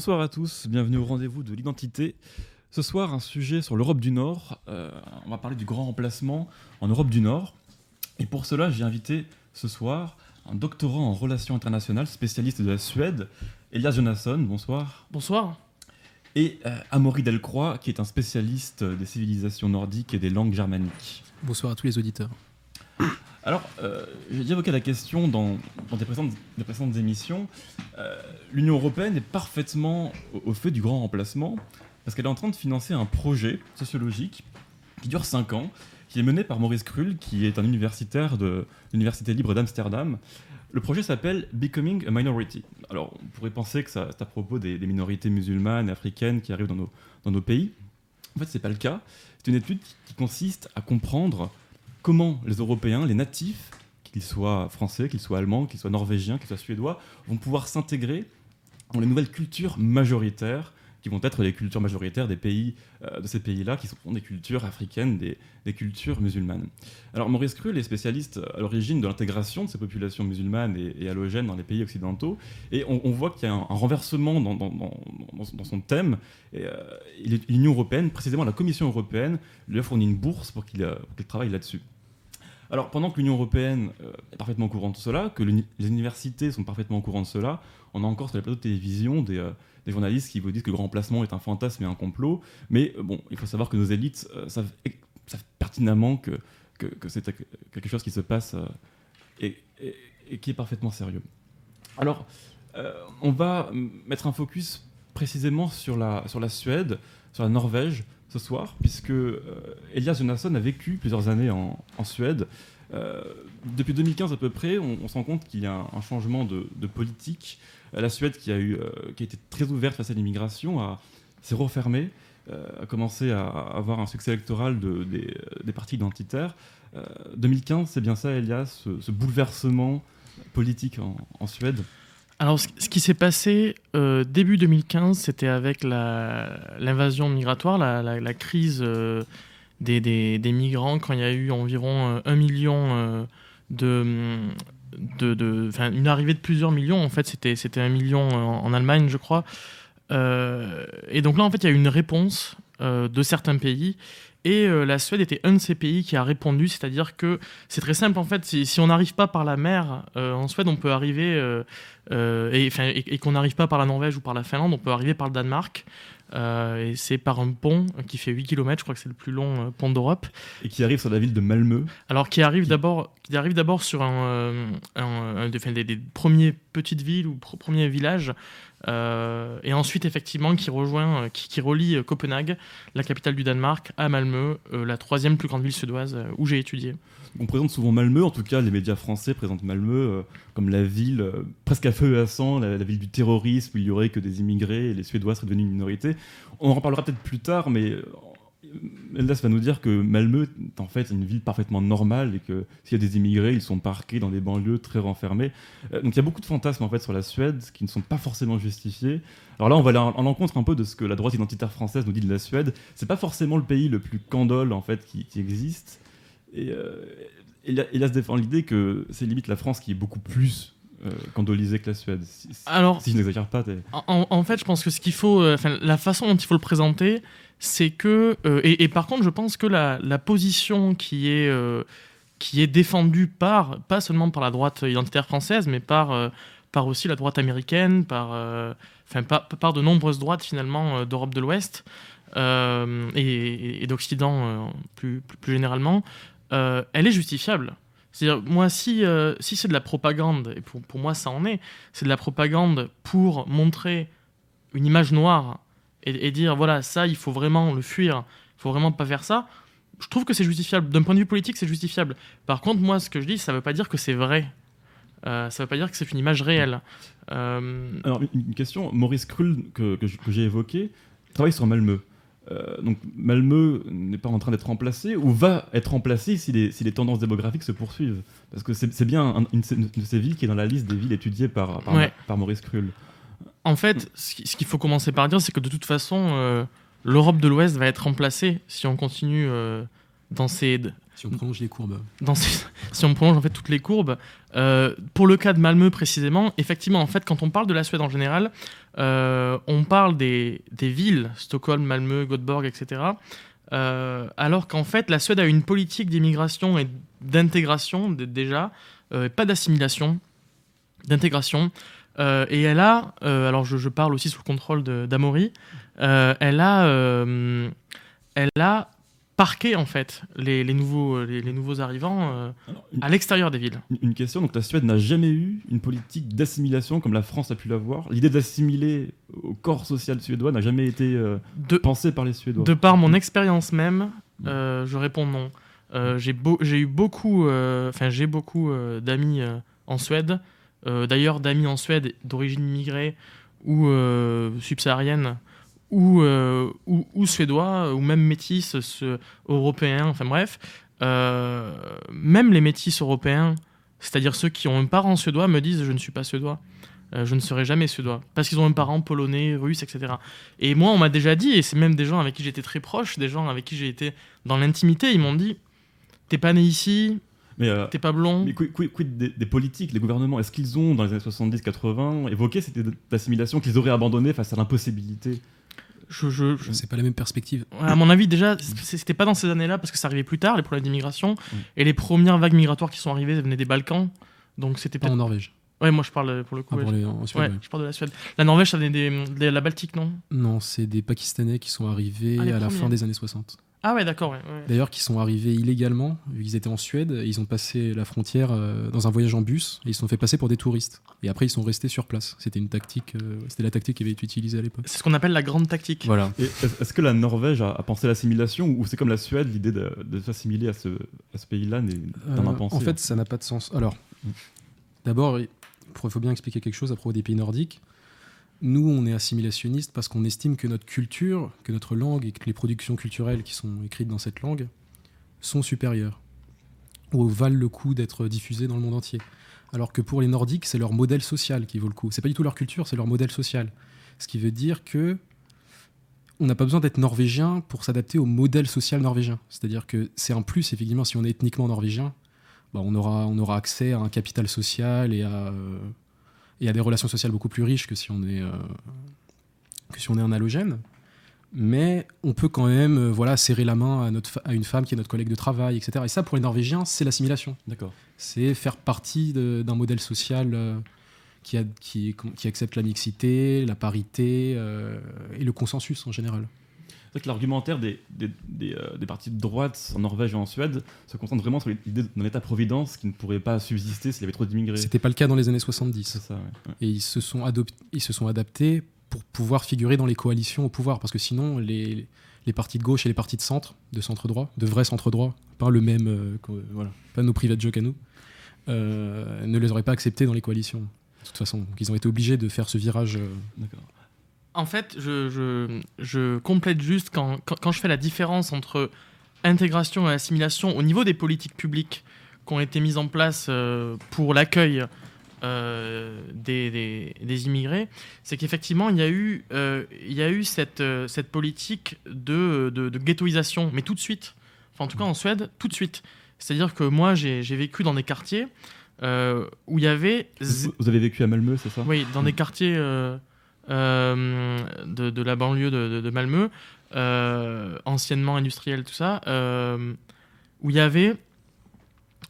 bonsoir à tous, bienvenue au rendez-vous de l'identité. Ce soir, un sujet sur l'Europe du Nord. Euh, on va parler du grand remplacement en Europe du Nord. Et pour cela, j'ai invité ce soir un doctorant en relations internationales, spécialiste de la Suède, Elias Jonasson. Bonsoir. Bonsoir. Et euh, Amaury Delcroix, qui est un spécialiste des civilisations nordiques et des langues germaniques. Bonsoir à tous les auditeurs. Alors, euh, j'ai déjà évoqué la question dans, des, précédentes, émissions. Euh, L'Union européenne est parfaitement au, fait du grand remplacement parce qu'elle est en train de financer un projet sociologique qui dure 5 ans, qui est mené par Maurice Krull, qui est un universitaire de l'Université libre d'Amsterdam. Le projet s'appelle Becoming a Minority. Alors, on pourrait penser que c'est à propos des, minorités musulmanes et africaines qui arrivent dans nos, dans nos pays. En fait, ce n'est pas le cas. C'est une étude qui consiste à comprendre comment les Européens, les natifs, qu'ils soient français, qu'ils soient allemands, qu'ils soient norvégiens, qu'ils soient suédois, vont pouvoir s'intégrer dans les nouvelles cultures majoritaires qui vont être les cultures majoritaires des pays, euh, de ces pays-là, qui sont des cultures africaines, des, cultures musulmanes. Alors Maurice Krull est spécialiste à l'origine de l'intégration de ces populations musulmanes et, halogènes dans les pays occidentaux, et on, voit qu'il y a un, renversement dans, son thème. Euh, L'Union européenne, précisément la Commission européenne, lui a fourni une bourse pour qu'il travaille là-dessus. Alors, pendant que l'Union européenne euh, est parfaitement au courant de cela, que les universités sont parfaitement au courant de cela, on a encore sur les plateaux de télévision des, euh, journalistes qui vous disent que le grand remplacement est un fantasme et un complot. Mais euh, bon, il faut savoir que nos élites savent, pertinemment que, que, c'est quelque chose qui se passe et, qui est parfaitement sérieux. Alors, on va mettre un focus précisément sur la, sur la Suède, sur la Norvège, ce soir, puisque euh, Elias Jonasson a vécu plusieurs années en, Suède. Euh, depuis 2015 à peu près, on, se rend compte qu'il y a un, changement de, politique. La Suède, qui a, eu, euh, qui a été très ouverte face à l'immigration, s'est refermée, a commencé à, avoir un succès électoral de, des, partis identitaires. 2015, c'est bien ça, Elias, ce, bouleversement politique en Suède? Alors, ce, qui s'est passé euh, début 2015, c'était avec l'invasion migratoire, la, crise euh, des, migrants, quand il y a eu environ euh, un million de. Une arrivée de plusieurs millions, en fait, c'était un million en, Allemagne, je crois. et donc là, en fait, il y a eu une réponse de certains pays. Et la Suède était un de ces pays qui a répondu, c'est-à-dire que c'est très simple en fait, si, on n'arrive pas par la mer en Suède, on peut arriver euh, et, qu'on n'arrive pas par la Norvège ou par la Finlande, on peut arriver par le Danemark. Euh, et c'est par un pont qui fait 8 km, je crois que c'est le plus long euh, pont d'Europe. Et qui arrive sur la ville de Malmö. Alors qui arrive d'abord, qui arrive d'abord sur un, un, des, premiers petites villes ou premiers villages, et ensuite effectivement qui rejoint, qui, qui, relie Copenhague, la capitale du Danemark, à Malmö, la troisième plus grande ville suédoise où j'ai étudié. On présente souvent Malmö, en tout cas les médias français présentent Malmö euh, comme la ville euh, presque à feu et à sang, la, ville du terrorisme où il y aurait que des immigrés et les Suédois seraient devenus une minorité. On en reparlera peut-être plus tard, mais euh, Eldas va nous dire que Malmö est en fait une ville parfaitement normale et que s'il y a des immigrés, ils sont parqués dans des banlieues très renfermées. donc il y a beaucoup de fantasmes en fait sur la Suède qui ne sont pas forcément justifiés. Alors là, on va aller en encontre un peu de ce que la droite identitaire française nous dit de la Suède. C'est pas forcément le pays le plus candole en fait qui existe. Et, euh, il, a, se défend l'idée que c'est limite la France qui est beaucoup plus euh, candolisée que la Suède. Si, Alors, si je n'exagère pas. En, fait, je pense que ce qu'il faut, euh, la façon dont il faut le présenter, c'est que, euh, et, par contre, je pense que la, position qui est qui est défendue par, pas seulement par la droite identitaire française, mais par, par aussi la droite américaine, par, enfin, par, par, de nombreuses droites finalement d'Europe de l'Ouest et, d'Occident plus, plus, généralement, euh, elle est justifiable. C'est-à-dire, moi, si, euh, si c'est de la propagande, et pour, pour moi ça en est, c'est de la propagande pour montrer une image noire et, dire, voilà, ça, il faut vraiment le fuir, il faut vraiment pas faire ça, je trouve que c'est justifiable. D'un point de vue politique, c'est justifiable. Par contre, moi, ce que je dis, ça veut pas dire que c'est vrai. Euh, ça veut pas dire que c'est une image réelle. Alors, une question, Maurice Krull, que, que j'ai évoqué, travaille sur Malmö. Euh, donc Malmö n'est pas en train d'être remplacé ou va être remplacé si les, si les tendances démographiques se poursuivent. Parce que c'est bien une, de ces villes qui est dans la liste des villes étudiées par, par, Maurice Krull. En fait, ce qu'il faut commencer par dire, c'est que de toute façon, euh, l'Europe de l'Ouest va être remplacée si on continue euh, dans ces... Si on prolonge les courbes. Dans si on prolonge en fait toutes les courbes. pour le cas de Malmö précisément, effectivement, en fait, quand on parle de la Suède en général, euh, on parle des, villes, Stockholm, Malmö, Göteborg, etc. euh, alors qu'en fait, la Suède a une politique d'immigration et d'intégration déjà, euh, pas d'assimilation, d'intégration. Et elle a, alors je, parle aussi sous le contrôle d'Amaury, elle elle a parqué en fait les, les nouveaux, les, les nouveaux arrivants euh, Alors, une, à l'extérieur des villes. une- question, donc la Suède n'a jamais eu une politique d'assimilation comme la France a pu l'avoir. L'idée d'assimiler au corps social suédois n'a jamais été euh, De, pensée par les Suédois. de par mon expérience même, euh, je réponds non. Euh, j'ai beau- eu beaucoup, euh, enfin j'ai beaucoup euh, d'amis euh, en Suède. Euh, D'ailleurs, d'amis en Suède d'origine immigrée ou euh, subsaharienne ou, euh, ou, ou suédois ou même métis ce- européens. Enfin bref, Euh, même les métis européens, c'est-à-dire ceux qui ont un parent suédois, me disent je ne suis pas suédois. Euh, je ne serai jamais suédois parce qu'ils ont un parent polonais, russe, etc. Et moi, on m'a déjà dit, et c'est même des gens avec qui j'étais très proche, des gens avec qui j'ai été dans l'intimité, ils m'ont dit T'es pas né ici, euh, t'es pas blond. mais quid, quid- quid des, des politiques, les gouvernements Est-ce qu'ils ont, dans les années 70-80, évoqué cette idée d'assimilation qu'ils auraient abandonnée face à l'impossibilité? Je, je- je- C'est pas la même perspective. À mon avis, déjà, c'était pas dans ces années-là parce que ça arrivait plus tard, les problèmes d'immigration. Mm. Et les premières vagues migratoires qui sont arrivées, elles venaient des Balkans. Donc c'était Pas en peut-être. Norvège. Ouais, moi je parle pour le coup. Ah, pour les- en Suède, ouais, ouais. je parle de la Suède. La Norvège, ça venait des, de la Baltique, non? Non, c'est des Pakistanais qui sont arrivés Ah, à la fin des années 60. Ah ouais, d'accord, ouais. ouais. D'ailleurs, qui sont arrivés illégalement, vu qu'ils étaient en Suède, et ils ont passé la frontière euh, dans un voyage en bus, et ils se sont fait passer pour des touristes. Et après, ils sont restés sur place. C'était une tactique, euh, c'était la tactique qui avait été utilisée à l'époque. C'est ce qu'on appelle la grande tactique. Voilà. Est-ce que la Norvège a, a pensé l'assimilation ou c'est comme la Suède, l'idée de, de s'assimiler à ce, à ce pays-là n'est Euh, impensé en fait, ça n'a pas de sens. Alors, Mm. d'abord, il faut bien expliquer quelque chose à propos des pays nordiques. Nous, on est assimilationniste parce qu'on estime que notre culture, que notre langue et que les productions culturelles qui sont écrites dans cette langue sont supérieures ou valent le coup d'être diffusées dans le monde entier. Alors que pour les Nordiques, c'est leur modèle social qui vaut le coup. C'est pas du tout leur culture, c'est leur modèle social. Ce qui veut dire que on n'a pas besoin d'être norvégien pour s'adapter au modèle social norvégien. C'est-à-dire que c'est un plus, effectivement, si on est ethniquement norvégien, bah, on, aura, accès à un capital social et à, euh, et à des relations sociales beaucoup plus riches que si on est, euh, que si on est un halogène. Mais on peut quand même euh, voilà, serrer la main à, notre, à une femme qui est notre collègue de travail, etc. Et ça, pour les Norvégiens, c'est l'assimilation. D'accord. C'est faire partie d'un modèle social euh, qui, a- qui, qui accepte la mixité, la parité et le consensus en général. C'est vrai que l'argumentaire des, des, des, euh, des partis de droite en Norvège et en Suède se concentre vraiment sur l'idée d'un État-providence qui ne pourrait pas subsister s'il y avait trop d'immigrés. C'était pas le cas dans les années C'est 70. ça, ouais. Ouais. Et ils se, sont ils se sont adaptés pour pouvoir figurer dans les coalitions au pouvoir. Parce que sinon, les, les partis de gauche et les partis de centre, de centre-droit, de vrais centre-droit, pas le même, euh, voilà, pas nos jokes à nous, euh, ne les auraient pas acceptés dans les coalitions. De toute façon, donc ils ont été obligés de faire ce virage. euh, D'accord. En fait, je, je, je complète juste quand, quand, quand je fais la différence entre intégration et assimilation au niveau des politiques publiques qui ont été mises en place euh, pour l'accueil euh, des, des- des immigrés, c'est qu'effectivement, il y a eu, euh, il y a eu cette, cette politique de, de, de ghettoisation, mais tout de suite. Enfin, en tout cas, en Suède, tout de suite. C'est-à-dire que moi, j'ai vécu dans des quartiers où il y avait Vous, vous avez vécu à Malmö, c'est ça? Oui, dans des quartiers de, de la banlieue de, de, de Malmö, euh, anciennement industriel, tout ça, euh, où il y avait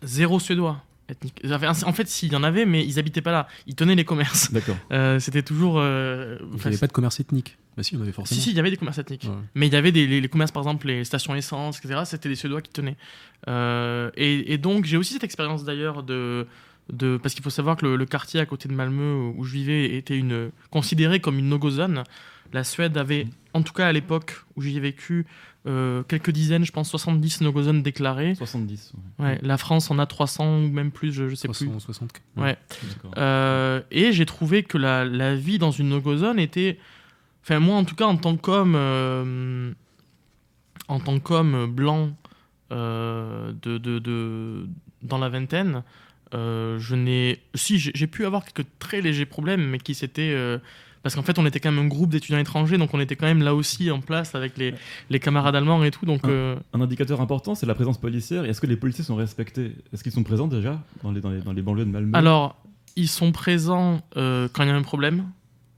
zéro suédois ethnique. En fait, s'il y en avait, mais ils habitaient pas là. Ils tenaient les commerces. D'accord. Euh, C'était toujours. euh, il n'y avait pas de commerce ethnique. Bah si, il y en avait si, forcément. si, il y avait des commerces ethniques. Ouais. Mais il y avait des, les, les commerces, par exemple, les stations essence, etc. C'était des Suédois qui tenaient. Euh, et, et donc, j'ai aussi cette expérience d'ailleurs de. De, parce qu'il faut savoir que le, le quartier à côté de Malmö où je vivais était une, considéré comme une no-go zone. La Suède avait, en tout cas à l'époque où j'y ai vécu, euh, quelques dizaines, je pense 70 no-go zones déclarées. 70. ouais. Ouais, la France en a 300 ou même plus, je, je sais plus. 360. Ouais. Euh, et j'ai trouvé que la, la vie dans une no-go zone était. Enfin, moi, en tout cas, en tant qu'homme. euh, en tant qu'homme blanc de, de, de- dans la vingtaine, euh, je n'ai. Si, j'ai pu avoir quelques très légers problèmes, mais qui s'étaient. euh, parce qu'en fait, on était quand même un groupe d'étudiants étrangers, donc on était quand même là aussi en place avec les, les camarades allemands et tout. Donc, Ah. euh, Un indicateur important, c'est la présence policière. Est-ce que les policiers sont respectés? Est-ce qu'ils sont présents déjà dans les, dans les, dans les banlieues de Malmö? Alors, ils sont présents quand il y a un problème.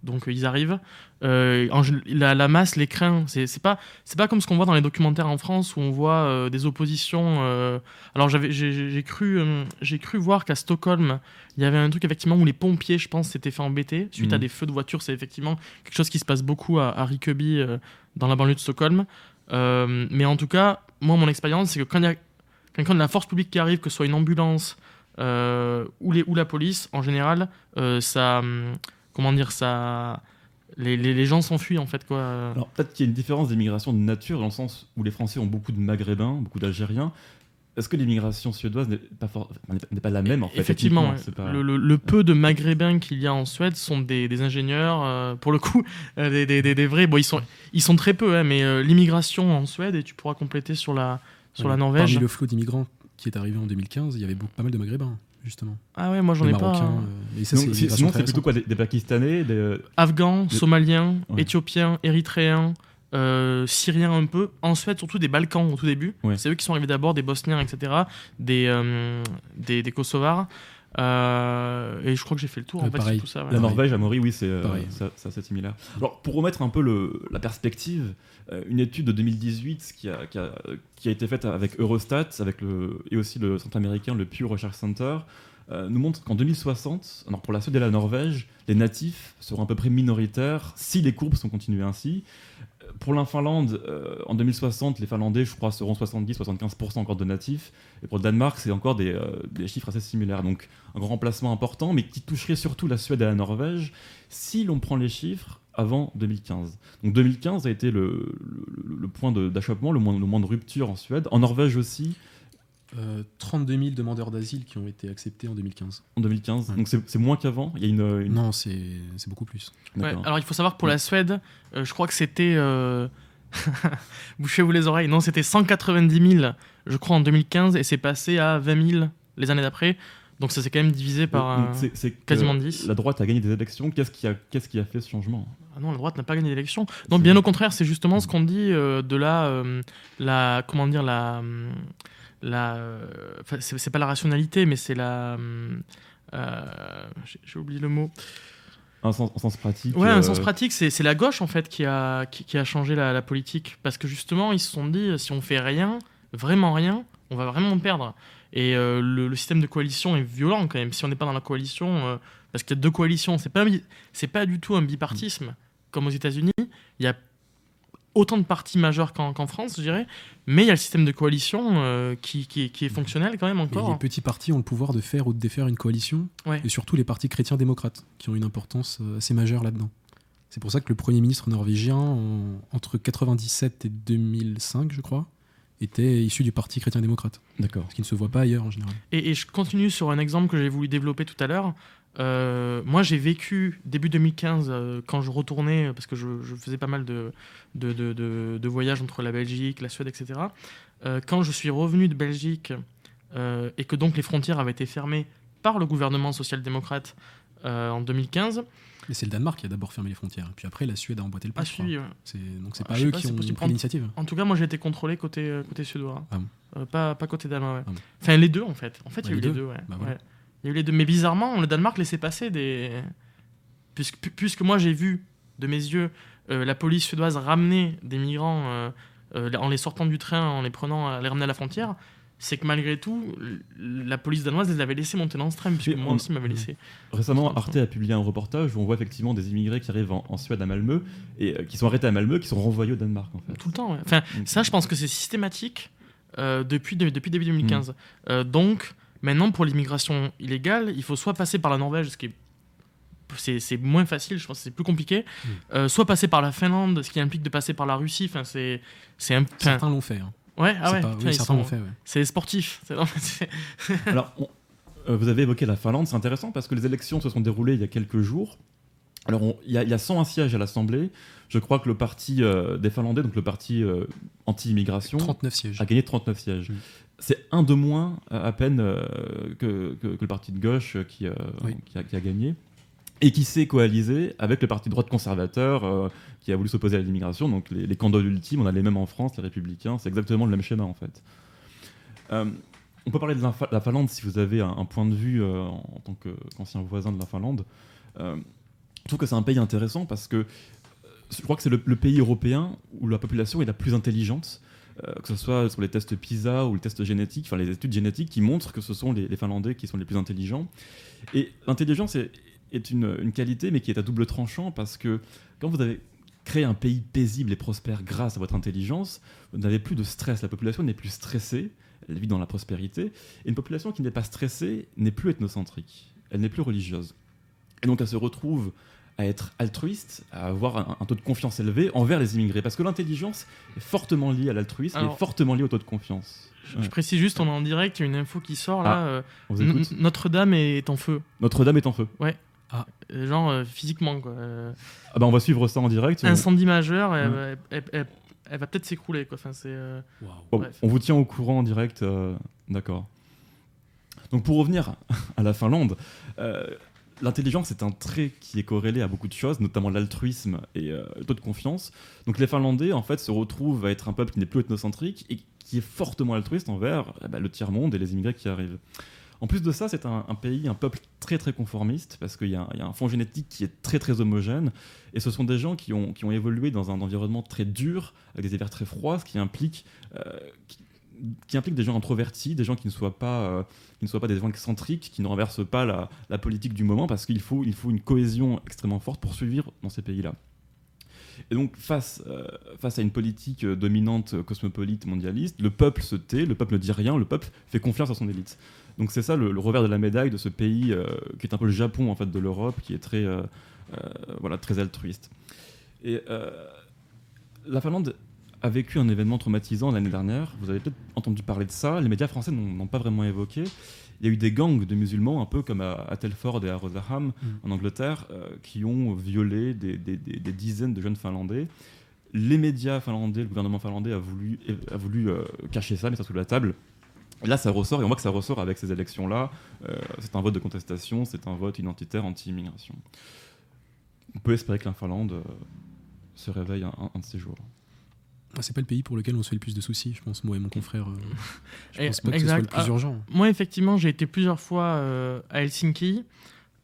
Donc ils arrivent. Euh, en la, la masse les craint. C'est pas, c'est pas comme ce qu'on voit dans les documentaires en France où on voit euh, des oppositions. euh, Alors j'avais, j'ai- cru, j'ai cru voir qu'à Stockholm, il y avait un truc effectivement où les pompiers, je pense, s'étaient fait embêter suite à Mhm. des feux de voiture. C'est effectivement quelque chose qui se passe beaucoup à, à dans la banlieue de Stockholm. Mais en tout cas, moi, mon expérience, c'est que quand il y a quelqu'un de la force publique qui arrive, que ce soit une ambulance ou, les, ou la police, en général, ça. Comment dire ça les, les, les gens s'enfuient en fait quoi. Alors peut-être qu'il y a une différence d'immigration de nature dans le sens où les Français ont beaucoup de Maghrébins, beaucoup d'Algériens. Est-ce que l'immigration suédoise n'est pas, for- n'est pas- la même en fait Effectivement, pas- le, le- le peu de Maghrébins qu'il y a en Suède sont des, des ingénieurs, euh, pour le coup, euh, des, des, des- des vrais. Bon, ils sont, ils sont très peu, hein, mais euh, l'immigration en Suède, et tu pourras compléter sur la, sur la Ouais, Norvège. Parmi le flot d'immigrants qui est arrivé en 2015, il y avait beaucoup, pas mal de maghrébins, justement. Ah ouais, moi j'en ai pas. Hein. euh, et ça, Donc, c'est si- une sinon, c'est plutôt quoi des, des Pakistanais des, euh, Afghans, Somaliens, Ouais. Éthiopiens, Érythréens, euh, Syriens un peu. En Suède, surtout des Balkans au tout début. Ouais. C'est eux qui sont arrivés d'abord, des Bosniens, etc. Des, euh, des, des Kosovars. Euh, et je crois que j'ai fait le tour en Ouais, fait pareil. sur tout ça. ouais. La. Norvège, à Maury, oui, c'est euh, Pareil. ça- c'est assez similaire. Alors, pour remettre un peu le- la perspective, euh, une étude de 2018 qui a, qui, a, qui a été faite avec Eurostat avec le, et aussi le centre américain, le Pew Research Center, euh, nous montre qu'en 2060, alors pour la Suède et la Norvège, les natifs seront à peu près minoritaires si les courbes sont continuées ainsi. Pour la Finlande, euh, en 2060, les Finlandais, je crois, seront 70-75% encore de natifs. Et pour le Danemark, c'est encore des, euh, des chiffres assez similaires. Donc, un grand remplacement important, mais qui toucherait surtout la Suède et la Norvège si l'on prend les chiffres avant 2015. Donc 2015 a été le, point d'achoppement, le, le moins de rupture en Suède. En Norvège aussi, Euh, 32 000 demandeurs d'asile qui ont été acceptés en 2015. en 2015. Ouais. Donc c'est c'est moins qu'avant. Il y a une... une- Non, c'est c'est beaucoup plus. Ouais, alors il faut savoir que pour la Suède, euh, je crois que c'était. euh, Bouchez-vous les oreilles. Non, c'était 190 000, je crois, en 2015, et c'est passé à 20 000 les années d'après. Donc ça s'est quand même divisé par. Euh, c'est- quasiment 10. La droite a gagné des élections. Qu'est-ce qui a, qu'est-ce qui a fait ce changement? Ah non, la droite n'a pas gagné l'élection. Non, bien au contraire, c'est justement ce qu'on dit euh, de la, euh, la, comment dire, la, euh, la, euh, enfin, c'est pas la rationalité, mais c'est la, euh, euh, j'ai oublié le mot. Un sens, en sens pratique. Ouais, euh, un sens pratique, c'est c'est la gauche en fait qui a, qui, qui a changé la, la politique, parce que justement ils se sont dit si on fait rien, vraiment rien, on va vraiment perdre. Et euh, le, le système de coalition est violent quand même. Si on n'est pas dans la coalition, euh, parce qu'il y a deux coalitions, c'est pas pas du tout un bipartisme comme aux États-Unis. Il y a autant de partis majeurs qu'en France, je dirais, mais il y a le système de coalition euh, qui, qui, qui est fonctionnel quand même Et encore. les petits partis ont le pouvoir de faire ou de défaire une coalition, Ouais. et surtout les partis chrétiens-démocrates, qui ont une importance euh, assez majeure là-dedans. C'est pour ça que le Premier ministre norvégien, en- entre 97 et 2005, je crois, était issu du parti chrétien-démocrate, D'accord. ce qui ne se voit pas ailleurs en général. Et, et je continue sur un exemple que j'ai voulu développer tout à l'heure. Euh, moi, j'ai vécu début 2015 euh, quand je retournais, parce que je, je faisais pas mal de, de, de- de- de voyages entre la Belgique, la Suède, etc. Euh, quand je suis revenu de Belgique et que donc les frontières avaient été fermées par le gouvernement social-démocrate en 2015, Et c'est le Danemark qui a d'abord fermé les frontières, puis après la Suède a emboîté le pas. a je crois. suivi. ouais. C'est- Donc c'est Ah, pas eux pas, qui ont possible. pris l'initiative. En tout cas, moi, j'ai été contrôlé côté, côté suédois. Ah bon. Pas, pas côté danois, ouais. Ah bon. Enfin, les deux, en fait. En fait, il y a Ouais, eu les les deux. deux, ouais. Bah voilà. Il y a eu les deux. Mais bizarrement, le Danemark laissait passer des... Puisque, pu- puisque moi, j'ai vu de mes yeux euh, la police suédoise ramener des migrants euh, euh, en les sortant du train, en les prenant, à les ramener à la frontière, c'est que malgré tout, la police danoise les avait laissés monter dans ce train, puisque moi on- aussi m'avait laissé. Récemment, Arte a publié un reportage où on voit effectivement des immigrés qui arrivent en, en Suède à Malmö et qui sont arrêtés à Malmö, qui sont renvoyés au Danemark en fait. Tout le temps, ouais. Enfin, Mm. Ça, je pense que c'est systématique depuis, de- depuis début 2015. Euh, donc, maintenant, pour l'immigration illégale, il faut soit passer par la Norvège, ce qui est. C'est, c'est moins facile, je pense que c'est plus compliqué. Mm. Euh, soit passer par la Finlande, ce qui implique de passer par la Russie. Enfin, c'est, c'est un. Certains l'ont fait. hein. ouais, ah C'est ouais, pas- oui, certains sont- l'ont fait. ouais. C'est sportif. C'est- non, c'est- Alors, on- euh, vous avez évoqué la Finlande, c'est intéressant parce que les élections se sont déroulées il y a quelques jours. Alors, on- il y, a- il y a 101 sièges à l'Assemblée. Je crois que le parti euh, des Finlandais, donc le parti euh, anti-immigration, 39 sièges. a gagné 39 sièges. Mm. C'est un de moins euh, à peine euh, que, que- que le parti de gauche euh, qui, Oui. qui, a, qui a gagné. Et qui s'est coalisé avec le parti de droite conservateur euh, qui a voulu s'opposer à l'immigration. Donc les, les candidats ultimes, on a les mêmes en France, les républicains, c'est exactement le même schéma en fait. Euh, on peut parler de la, Finlande si vous avez un, un point de vue euh, en, tant qu'ancien voisin de la Finlande. Je trouve que c'est un pays intéressant parce que je crois que c'est le, le pays européen où la population est la plus intelligente. Euh, que ce soit sur les tests PISA ou les tests génétiques, enfin les études génétiques qui montrent que ce sont les, Finlandais qui sont les plus intelligents. Et l'intelligence est, est une, une qualité, mais qui est à double tranchant parce que quand vous avez créé un pays paisible et prospère grâce à votre intelligence, vous n'avez plus de stress. La population n'est plus stressée, elle vit dans la prospérité. Et une population qui n'est pas stressée n'est plus ethnocentrique, elle n'est plus religieuse. Et donc elle se retrouve à être altruiste, à avoir un, un taux de confiance élevé envers les immigrés. Parce que l'intelligence est fortement liée à l'altruisme Alors- et fortement liée au taux de confiance. Je, Ouais. je précise juste, on est en direct, il y a une info qui sort là. euh, N- écoute. Notre-Dame est en feu. Notre-Dame est en feu. Euh, Genre euh, physiquement, quoi. Euh, Ah bah on va suivre ça en direct. incendie majeur, elle, Ouais. va- elle- elle- elle va peut-être s'écrouler, quoi. Enfin, c'est. euh, on vous tient au courant en direct, euh, d'accord. Donc pour revenir à la Finlande, euh, l'intelligence est un trait qui est corrélé à beaucoup de choses, notamment l'altruisme et euh, le taux de confiance. Donc les Finlandais en fait se retrouvent à être un peuple qui n'est plus ethnocentrique et qui est fortement altruiste envers eh ben, le tiers monde et les immigrés qui arrivent. En plus de ça, c'est un, pays, un peuple très très conformiste parce qu'il y, a il y a un fond génétique qui est très très homogène et ce sont des gens qui ont, qui ont évolué dans un environnement très dur avec des hivers très froids, ce qui implique euh, qui, implique des gens introvertis, des gens qui ne soient pas, euh, qui ne soient pas des gens excentriques, qui ne renversent pas la, politique du moment, parce qu'il faut, il faut une cohésion extrêmement forte pour survivre dans ces pays-là. Et donc, face, euh, face à une politique euh, dominante, cosmopolite, mondialiste, le peuple se tait, le peuple ne dit rien, le peuple fait confiance à son élite. Donc c'est ça le, revers de la médaille de ce pays qui est un peu le Japon en fait de l'Europe, qui est très, voilà, très altruiste. Et la Finlande a vécu un événement traumatisant l'année dernière. Vous avez peut-être entendu parler de ça. Les médias français n'ont pas vraiment évoqué. Il y a eu des gangs de musulmans, un peu comme à, à Telford et à Rotherham en Angleterre, euh, qui ont violé des, des- des- des dizaines de jeunes Finlandais. Les médias finlandais, le gouvernement finlandais a voulu, a voulu euh, cacher ça, mettre ça sous la table. Et là, ça ressort, et on voit que ça ressort avec ces élections-là. Euh, c'est un vote de contestation, c'est un vote identitaire anti-immigration. On peut espérer que la Finlande se réveille un, un de ces jours. Ah, C'est pas le pays pour lequel on se fait le plus de soucis, je pense, moi et mon confrère. euh, je pense pas que ce soit le plus Ah, urgent. Moi, effectivement, j'ai été plusieurs fois euh, à Helsinki.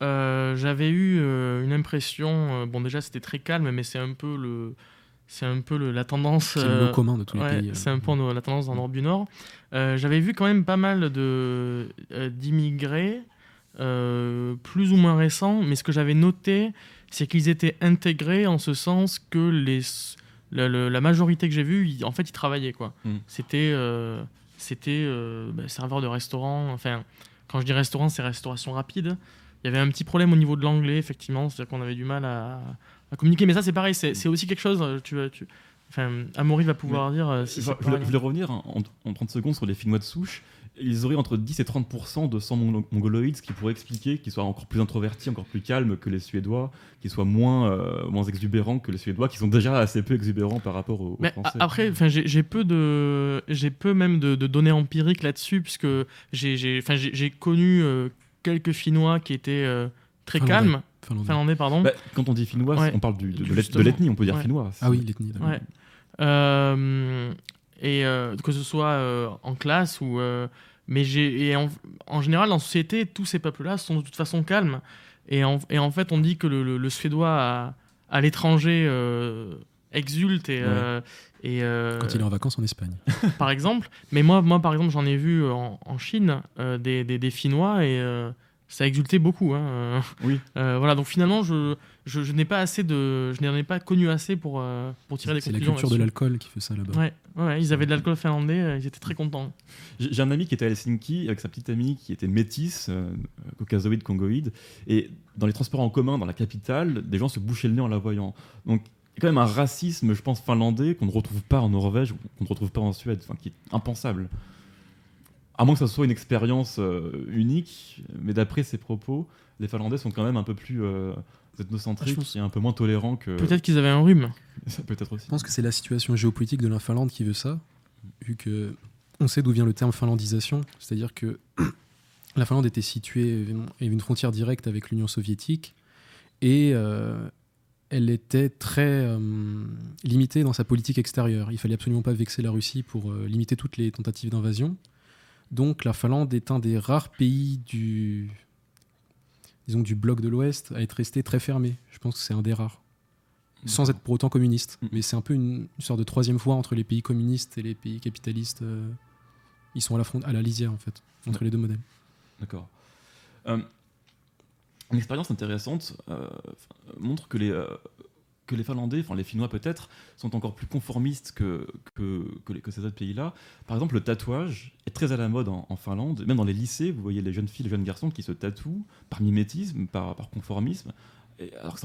Euh, J'avais eu euh, une impression. bon, déjà, c'était très calme, mais c'est un peu le, c'est un peu le- la tendance. C'est le commun de tous les ouais, pays. euh. c'est un peu en- la tendance dans le nord du Nord. J'avais vu quand même pas mal d'immigrés, plus ou moins récents, mais ce que j'avais noté, c'est qu'ils étaient intégrés en ce sens que les la, le- la majorité que j'ai vue, ils- en fait, ils travaillaient quoi. Mm. C'était euh, c'était euh, bah, serveur de restaurant. Enfin, quand je dis restaurant, c'est restauration rapide. Il y avait un petit problème au niveau de l'anglais, effectivement, c'est-à-dire qu'on avait du mal à, à communiquer. Mais ça, c'est pareil, c'est aussi quelque chose. euh, Tu, tu, enfin, Amaury va pouvoir dire si je, je voulais, pareil. je voulais revenir en, en 30 secondes sur les Finnois de souche. Ils auraient entre 10 et 30% de sang mon- mongoloïde, ce qui pourrait expliquer qu'ils soient encore plus introvertis, encore plus calmes que les Suédois, qu'ils soient moins, euh, moins exubérants que les Suédois, qui sont déjà assez peu exubérants par rapport aux, aux Mais Français. a- après, enfin, j'ai peu de, j'ai peu même de, de données empiriques là-dessus, puisque j'ai, j'ai, enfin, j'ai j'ai connu euh, quelques Finnois qui étaient euh, très Finlandais. calmes, Finlandais. finlandais, pardon. Bah, quand on dit finnois, Ouais. on parle du- de, l'ethnie, on peut dire Ouais. finnois. Ah oui, l'ethnie. d'accord. Ouais. Euh, et euh, que ce soit euh, en classe ou. euh, mais j'ai et en, en général, en société, tous ces peuples-là sont de toute façon calmes. Et en, et en fait, on dit que le, le- le Suédois à, à l'étranger euh, exulte et. Ouais. euh, et euh, Quand il est en vacances en Espagne. par exemple. Mais moi, moi par exemple, j'en ai vu en, en Chine euh, des, des, des Finnois et euh, ça exultait beaucoup. hein. Oui. Euh, voilà, donc finalement, je, je, je n'ai pas assez de, je n'en ai pas connu assez pour, euh, pour tirer des C'est la conclusions. culture de l'alcool qui fait ça là-bas. Ouais, ouais, ils avaient de l'alcool finlandais, euh, ils étaient très contents. J'ai un ami qui était à Helsinki avec sa petite amie qui était métisse, euh, caucasoïde, congoïde, et dans les transports en commun dans la capitale, des gens se bouchaient le nez en la voyant. Donc il y a quand même un racisme, je pense, finlandais qu'on ne retrouve pas en Norvège, ou qu'on ne retrouve pas en Suède, enfin, qui est impensable. À moins que ça soit une expérience euh, unique, mais d'après ses propos, les Finlandais sont quand même un peu plus pense- et un peu moins tolérants que. Peut-être qu'ils avaient un rhume. Ça peut être aussi. Je pense que c'est la situation géopolitique de la Finlande qui veut ça, vu que on sait d'où vient le terme finlandisation, c'est-à-dire que la Finlande était située, il y avait une frontière directe avec l'Union soviétique, et euh, elle était très euh, limitée dans sa politique extérieure. Il fallait absolument pas vexer la Russie pour euh, limiter toutes les tentatives d'invasion. Donc la Finlande est un des rares pays du disons, du bloc de l'Ouest à être resté très fermé. Je pense que c'est un des rares. Sans être pour autant communiste. Mm. Mais c'est un peu une, une sorte de troisième voie entre les pays communistes et les pays capitalistes. euh, ils sont à la, front- à la lisière, en fait, entre les deux modèles. D'accord. Euh, une expérience intéressante euh, montre que les, que les Finlandais, enfin les Finnois peut-être, sont encore plus conformistes que, que, que, ces autres pays-là. Par exemple, le tatouage est très à la mode en, Finlande. Même dans les lycées, vous voyez les jeunes filles, les jeunes garçons qui se tatouent par mimétisme, par, conformisme. Alors que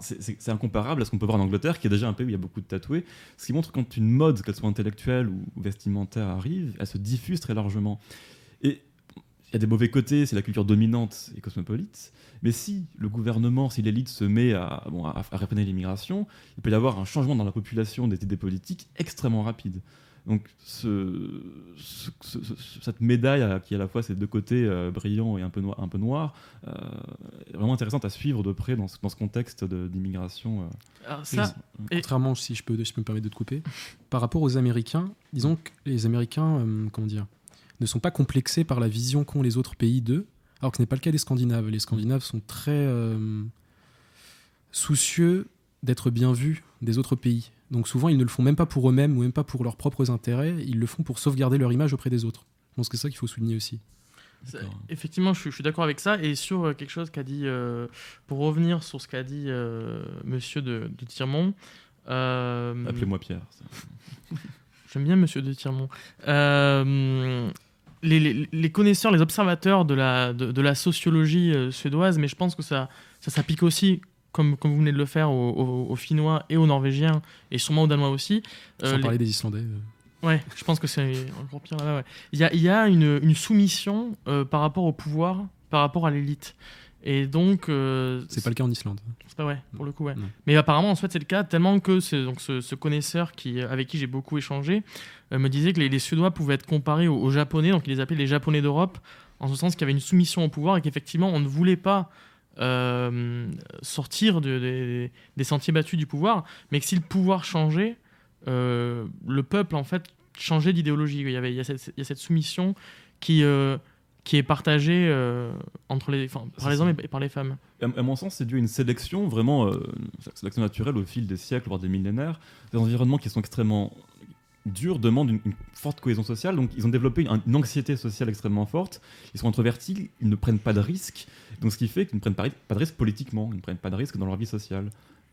c'est incomparable à ce qu'on peut voir en Angleterre, qui est déjà un pays où il y a beaucoup de tatoués. Ce qui montre que quand une mode, qu'elle soit intellectuelle ou vestimentaire, arrive, elle se diffuse très largement. Et il y a des mauvais côtés, c'est la culture dominante et cosmopolite. Mais si le gouvernement, si l'élite se met à, bon, à, à réprimer l'immigration, il peut y avoir un changement dans la population des idées politiques extrêmement rapide. Donc ce, ce- ce- ce- cette médaille qui à la fois ces deux côtés euh, brillants et un peu, noir, un peu noirs euh, est vraiment intéressante à suivre de près dans ce, dans ce contexte de- d'immigration. euh. Ça, Et- Contrairement, si je, peux, si je peux me permettre de te couper, par rapport aux Américains, disons que les Américains, euh, comment dire, ne sont pas complexés par la vision qu'ont les autres pays d'eux, alors que ce n'est pas le cas des Scandinaves. Les Scandinaves sont très euh, soucieux d'être bien vus des autres pays. Donc souvent, ils ne le font même pas pour eux-mêmes ou même pas pour leurs propres intérêts, ils le font pour sauvegarder leur image auprès des autres. Je pense que c'est ça qu'il faut souligner aussi. Effectivement, je, suis- d'accord avec ça. Et sur euh, quelque chose qu'a dit, euh, pour revenir sur ce qu'a dit euh, Monsieur de, de Tirmont. euh, Appelez-moi Pierre. J'aime bien Monsieur de Tirmont. Les, les- les connaisseurs, les observateurs de la, de, de la sociologie euh, suédoise, mais je pense que ça, ça s'applique aussi, comme, comme vous venez de le faire, aux, aux- aux Finnois et aux Norvégiens, et sûrement aux Danois aussi. Euh, Sans les- parler des Islandais. euh. Ouais, je pense que c'est encore pire là-bas. ouais. Il y a, y a une, une soumission euh, par rapport au pouvoir, par rapport à l'élite. Et donc. euh, C'est pas le cas en Islande. c'est pas vrai, pour le coup, ouais. Non. Mais apparemment, en fait, c'est le cas, tellement que donc, ce, ce connaisseur qui, avec qui j'ai beaucoup échangé euh, me disait que les, les Suédois pouvaient être comparés aux, aux Japonais, donc il les appelait les Japonais d'Europe, en ce sens qu'il y avait une soumission au pouvoir et qu'effectivement, on ne voulait pas euh, sortir de- des- des sentiers battus du pouvoir, mais que si le pouvoir changeait, le peuple, en fait, changeait d'idéologie. Il il, y a cette, soumission qui, qui est partagée euh, entre les, par les hommes et, et par les femmes. À, à mon sens, c'est dû à une sélection, vraiment, euh, sélection naturelle au fil des siècles, voire des millénaires. Des environnements qui sont extrêmement durs demandent une, une forte cohésion sociale, donc ils ont développé une, une anxiété sociale extrêmement forte. Ils sont introvertis, ils ne prennent pas de risques, donc ce qui fait qu'ils ne prennent pas, pas de risques politiquement, ils ne prennent pas de risques dans leur vie sociale.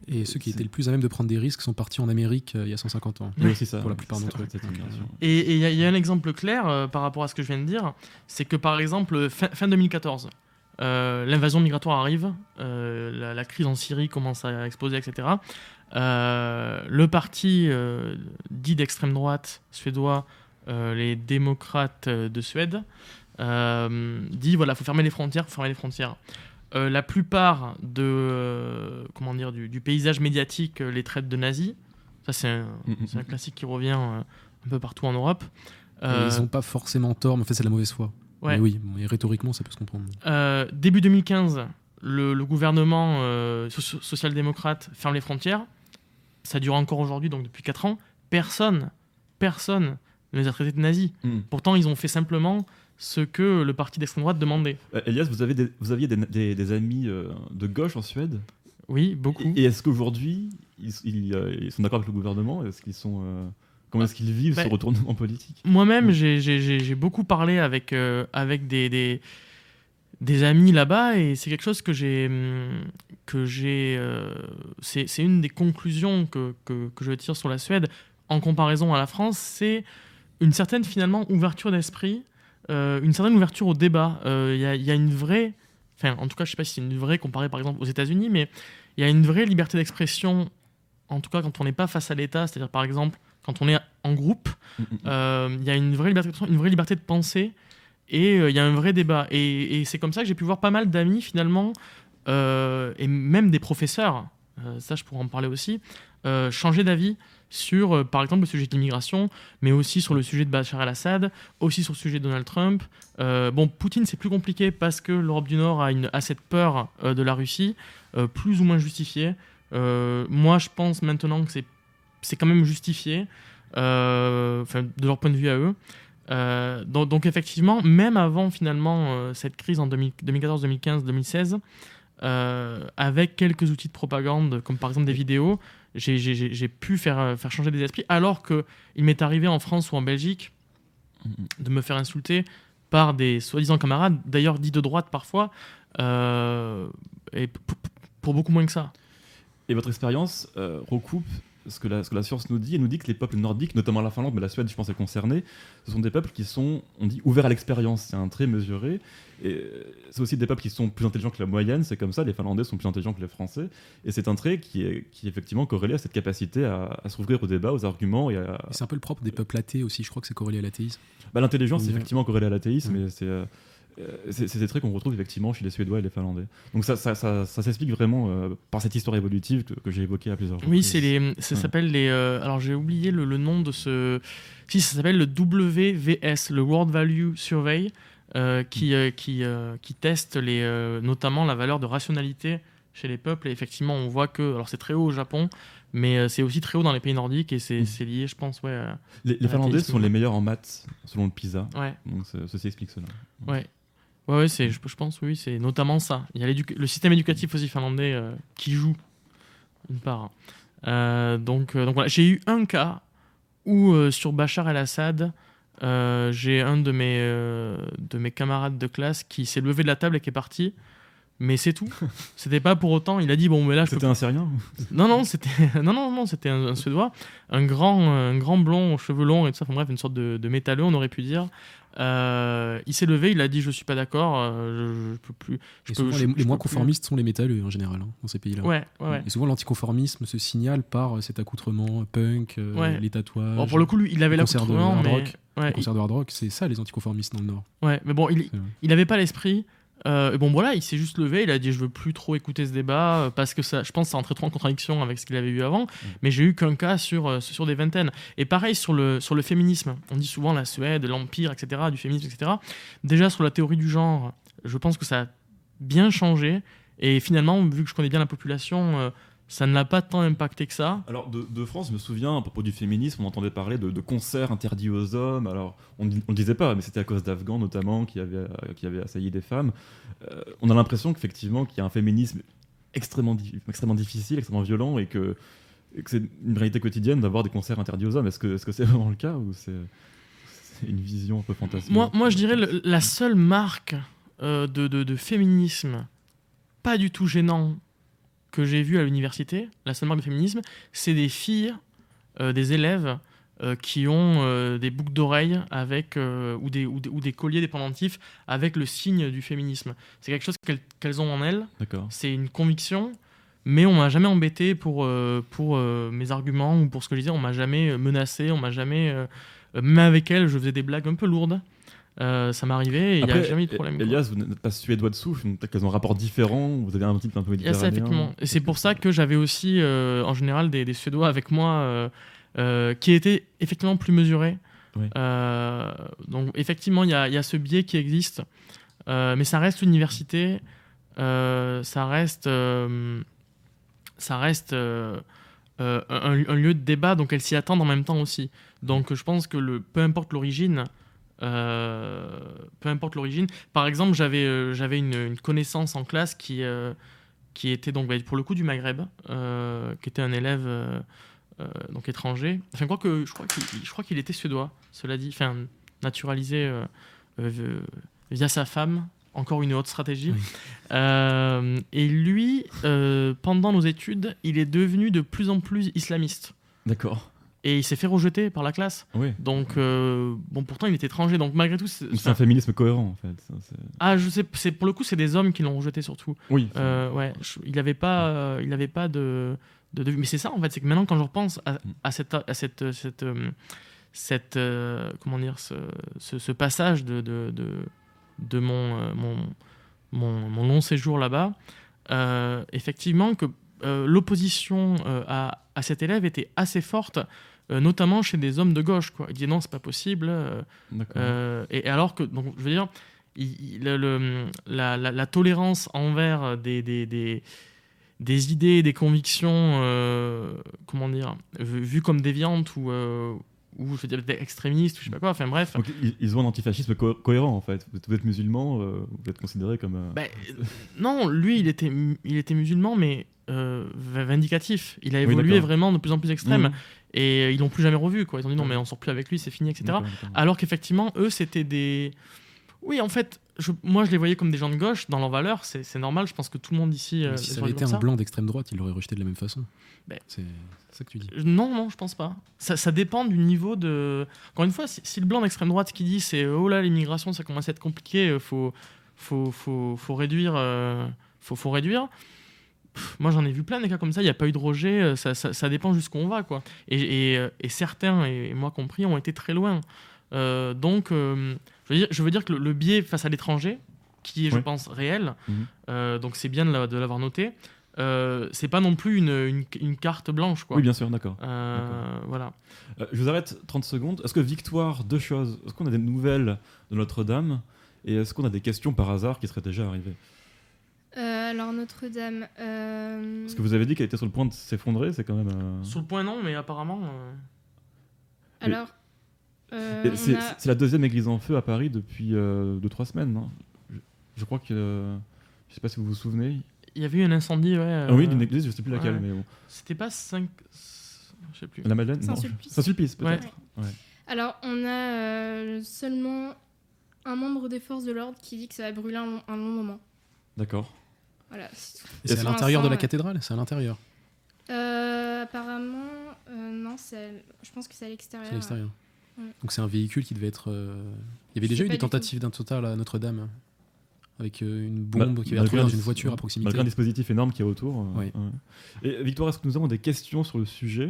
Et ceux qui C'est- étaient le plus à même de prendre des risques sont partis en Amérique euh, il y a 150 ans. Il a aussi ça. Pour la plupart c'est d'entre eux. Et il y, a- il y a un exemple clair euh, par rapport à ce que je viens de dire, c'est que par exemple, fin, fin 2014, euh, l'invasion migratoire arrive, euh, la, la crise en Syrie commence à exploser, etc. Euh, le parti euh, dit d'extrême droite suédois, euh, les démocrates de Suède, euh, dit voilà, faut fermer les frontières, faut fermer les frontières. Euh, la plupart de, euh, comment dire, du, du paysage médiatique euh, les traite de nazis. Ça, c'est un, Mm, mm, c'est un mm. classique qui revient un peu partout en Europe. Ils n'ont pas forcément tort, mais en fait, c'est de la mauvaise foi. ouais. Mais oui, et rhétoriquement, ça peut se comprendre. Début 2015, le, le gouvernement so- social-démocrate ferme les frontières. Ça dure encore aujourd'hui, donc depuis 4 ans. Personne, personne ne les a traités de nazis. Mm. Pourtant, ils ont fait simplement ce que le parti d'extrême droite demandait. Euh, Elias, vous, avez des- vous aviez des, des- des amis euh, de gauche en Suède? Oui, beaucoup. Et, et est-ce qu'aujourd'hui, ils, ils, euh, ils sont d'accord avec le gouvernement? Est-ce qu'ils sont. comment est-ce qu'ils vivent Bah, ce retournement politique? Moi-même, j'ai- beaucoup parlé avec, avec des, des, amis là-bas et c'est quelque chose que j'ai. hum, que j'ai. c'est une des conclusions que, que, que je tire sur la Suède en comparaison à la France, c'est une certaine finalement ouverture d'esprit, euh, une certaine ouverture au débat. Euh, Il y, a, il y a une vraie. Enfin, en tout cas, je sais pas si c'est une vraie comparée par exemple aux États-Unis, mais il y a une vraie liberté d'expression, en tout cas quand on n'est pas face à l'État, c'est-à-dire par exemple quand on est en groupe. Mm, mm, mm. Euh, Il y a une vraie liberté, d'expression, une vraie liberté de penser et euh, il y a un vrai débat. Et, et c'est comme ça que j'ai pu voir pas mal d'amis finalement, euh, et même des professeurs, euh, ça je pourrais en parler aussi, euh, changer d'avis sur euh, par exemple le sujet de l'immigration, mais aussi sur le sujet de Bachar el-Assad, aussi sur le sujet de Donald Trump. Euh, bon, Poutine c'est plus compliqué parce que l'Europe du Nord a, une, cette peur euh, de la Russie, euh, plus ou moins justifiée. Euh, moi je pense maintenant que c'est quand même justifié, euh, de leur point de vue à eux. Euh, donc, donc effectivement, même avant finalement euh, cette crise en 2000 2014, 2015, 2016, euh, avec quelques outils de propagande, comme par exemple des vidéos, j'ai- pu faire, euh, faire changer des esprits, alors que il m'est arrivé en France ou en Belgique de me faire insulter par des soi-disant camarades, d'ailleurs dits de droite parfois, euh, pour beaucoup moins que ça. Et votre expérience recoupe ce que, la, ce que la science nous dit. Elle nous dit que les peuples nordiques, notamment la Finlande, mais la Suède, je pense, est concernée, ce sont des peuples qui sont, on dit, ouverts à l'expérience. C'est un trait mesuré. Et euh, c'est aussi des peuples qui sont plus intelligents que la moyenne. C'est comme ça. Les Finlandais sont plus intelligents que les Français. Et c'est un trait qui est, qui est effectivement corrélé à cette capacité à, à s'ouvrir au débat, aux arguments et à. Et c'est un peu le propre des peuples athées aussi, je crois que c'est corrélé à l'athéisme. Bah, L'intelligence, c'est Ouais. effectivement corrélé à l'athéisme, mais c'est. euh, euh, c'est c'est des traits qu'on retrouve effectivement chez les Suédois et les Finlandais. Donc ça, ça, ça, ça s'explique vraiment euh, par cette histoire évolutive que, que j'ai évoquée à plusieurs Oui, reprises. c'est les, ça Ouais. s'appelle les. euh, alors j'ai oublié le, le nom de ce. Si, ça s'appelle le WVS, le World Value Survey, euh, qui, euh, qui, euh, qui teste les, euh, notamment la valeur de rationalité chez les peuples. Et effectivement, on voit que. Alors c'est très haut au Japon, mais euh, c'est aussi très haut dans les pays nordiques et c'est Mm. lié, je pense, ouais. à- Les, les à Finlandais sont les meilleurs en maths selon le PISA. Ouais, Donc ce- ceci explique cela. ouais. Ouais, ouais, c'est, je, je pense, oui, c'est notamment ça. Il y a le système éducatif aussi finlandais euh, qui joue une part. Euh, donc, euh, donc voilà, j'ai eu un cas où euh, sur Bachar el-Assad, euh, j'ai un de mes, euh, de mes camarades de classe qui s'est levé de la table et qui est parti. Mais c'est tout. C'était pas pour autant. Il a dit bon, mais là, peux C'était un Syrien non, non, c'était non, non, non, c'était un, un Suédois, un grand, un grand blond aux cheveux longs et tout ça. Enfin bref, une sorte de, de métalleux, on aurait pu dire. Euh, il s'est levé, il a dit je suis pas d'accord, euh, je, je peux plus. Je peux- les, moins plus. conformistes sont les métalleux en général, hein, dans ces pays-là. Ouais, ouais, ouais. Et souvent, l'anticonformisme se signale par euh, cet accoutrement punk, euh, les tatouages, Bon, pour le coup, lui, il avait de l'accoutrement, hard mais rock. il- concerts de hard rock. C'est ça, les anticonformistes dans le Nord. ouais, mais bon, il, il avait pas l'esprit. Euh, et bon voilà, il s'est juste levé, il a dit je veux plus trop écouter ce débat euh, parce que ça, je pense que ça rentrait trop en contradiction avec ce qu'il avait eu avant. Mais j'ai eu qu'un cas sur, euh, sur des vingtaines. Et pareil sur le, sur le féminisme. On dit souvent la Suède, l'empire, etc., du féminisme, etc. Déjà sur la théorie du genre, je pense que ça a bien changé. Et finalement, vu que je connais bien la population, euh, ça ne l'a pas tant impacté que ça. Alors de, de France, je me souviens, à propos du féminisme, on entendait parler de, de concerts interdits aux hommes. Alors on ne le disait pas, mais c'était à cause d'Afghans notamment qui avaient, euh, qui avaient assailli des femmes. Euh, on a l'impression qu'effectivement qu'il y a un féminisme extrêmement, extrêmement difficile, extrêmement violent et que, que c'est une réalité quotidienne d'avoir des concerts interdits aux hommes. Est-ce que est-ce que c'est vraiment le cas ou c'est c'est une vision un peu fantasmée Moi, moi, je dirais le- la seule marque euh, de, de- de féminisme pas du tout gênant que j'ai vu à l'université, la seule marque de féminisme, c'est des filles, euh, des élèves euh, qui ont euh, des boucles d'oreilles avec ou, des, ou, des, ou des colliers, des pendentifs avec le signe du féminisme. C'est quelque chose qu'elles qu'elles ont en elles. C'est une conviction, mais on m'a jamais embêté pour, pour mes arguments ou pour ce que je disais. On m'a jamais menacé, on m'a jamais. même avec elle, je faisais des blagues un peu lourdes. Euh, ça m'arrivait et il n'y a jamais eu de problème. quoi. Elias, vous n'êtes pas suédois de souche, peut-être qu'elles ont un rapport différent, vous avez un type un peu Il y a ça, méditerranéen. effectivement. Et c'est pour ça que j'avais aussi, euh, en général, des, des Suédois avec moi euh, qui étaient effectivement plus mesurés. Oui. Donc, effectivement, il y a, il y a ce biais qui existe. Mais ça reste l'université. ça reste. ça reste. un, un lieu de débat, donc elles s'y attendent en même temps aussi. Donc je pense que le, peu importe l'origine, peu importe l'origine. Par exemple, j'avais euh, j'avais une, une connaissance en classe qui, euh, qui était donc bah, pour le coup du Maghreb, euh, qui était un élève euh, euh, donc étranger. Enfin, quoi que je crois qu'il je crois qu'il était suédois, cela dit, enfin naturalisé euh, euh, via sa femme. Encore une autre stratégie. Oui. Euh, et lui, euh, pendant nos études, il est devenu de plus en plus islamiste. D'accord. Et il s'est fait rejeter par la classe. Oui. Donc, euh, bon, pourtant, il est étranger. Donc, malgré tout, c'est- un féminisme cohérent en fait. ça, ah, je sais, c'est pour le coup, c'est des hommes qui l'ont rejeté surtout. Oui. Euh, ouais, je- il n'avait pas, euh, il avait pas de, de, de- mais c'est ça en fait, c'est que maintenant quand je repense à, à cette, à cette, cette, cette, comment dire, ce, ce, ce passage de, de, de, de mon, mon, mon, mon long séjour là-bas, effectivement que l'opposition à, à cet élève était assez forte. Euh, notamment chez des hommes de gauche, quoi. Ils disaient non, c'est pas possible. euh, euh, et, et alors que, donc, je veux dire, il- il- le- la, la- la tolérance envers des, des, des, des idées, des convictions, euh, comment dire, vu- vues comme déviantes ou, ou je veux dire extrémistes, ou je sais pas quoi. Enfin bref. Donc, ils, ont un antifascisme co- cohérent en fait. Vous êtes, musulman, euh, vous êtes considéré comme. euh, Ben, non, lui, il était, il était musulman, mais euh, vindicatif. Il a évolué vraiment de plus en plus extrême. Mhm. Et ils l'ont plus jamais revu. Quoi. Ils ont dit non, mais on sort plus avec lui, c'est fini, etc. Alors qu'effectivement, eux, c'était des. Oui, en fait, je- moi, je les voyais comme des gens de gauche dans leurs valeurs. C'est normal. Je pense que tout le monde ici. euh, si ça avait été un blanc d'extrême droite, il l'aurait rejeté de la même façon. Ben. C'est ça que tu dis. Euh, Non, non, je pense pas. Ça, ça dépend du niveau de. Encore une fois, si, si le blanc d'extrême droite qui dit c'est oh là l'immigration ça commence à être compliqué, euh, faut faut faut, faut réduire, euh, faut faut réduire. Pff, moi j'en ai vu plein des cas comme ça. Il n'y a pas eu de rejet. euh, Ça, ça, ça dépend jusqu'où on va quoi. Et, et, euh, et certains et moi compris ont été très loin. Euh, donc euh, je veux dire, je veux dire que le, le biais face à l'étranger, qui est je pense réel, Mhm. euh, donc c'est bien de la- de l'avoir noté. Euh, c'est pas non plus une, une, une carte blanche quoi. Oui, bien sûr, d'accord. Euh, voilà. Euh, je vous arrête 30 secondes. Est-ce que Victoire, deux choses? Est-ce qu'on a des nouvelles de Notre-Dame? Et est-ce qu'on a des questions par hasard qui seraient déjà arrivées? Euh, alors Notre-Dame. euh, Parce que vous avez dit qu'elle était sur le point de s'effondrer, c'est quand même. euh, Sur le point, non, mais apparemment. euh, Alors. euh, C'est a- la deuxième église en feu à Paris depuis 2-3 semaines, je, je crois que. euh, je sais pas si vous vous souvenez. Il y avait eu un incendie, ouais. Ah oui, d'une église, je sais plus laquelle, ouais. mais bon. C'était pas 5. Je sais plus. La Madeleine non, Saint-Sulpice. Saint-Sulpice, peut-être. Alors, on a euh, seulement un membre des forces de l'ordre qui dit que ça va brûler un, long- un long moment. D'accord. Voilà. c'est à l'intérieur de la cathédrale C'est à l'intérieur. Euh, apparemment, euh, non, à- je pense que c'est à l'extérieur. C'est à l'extérieur. Ouais. Donc c'est un véhicule qui devait être. euh, Il y avait Je déjà eu des tentatives d'un total à Notre-Dame avec euh, une Mal- bombe qui avait dans un une voiture à proximité. Malgré un dispositif énorme qui est autour. euh, Oui. ouais. Et Victoire, est-ce que nous avons des questions sur le sujet?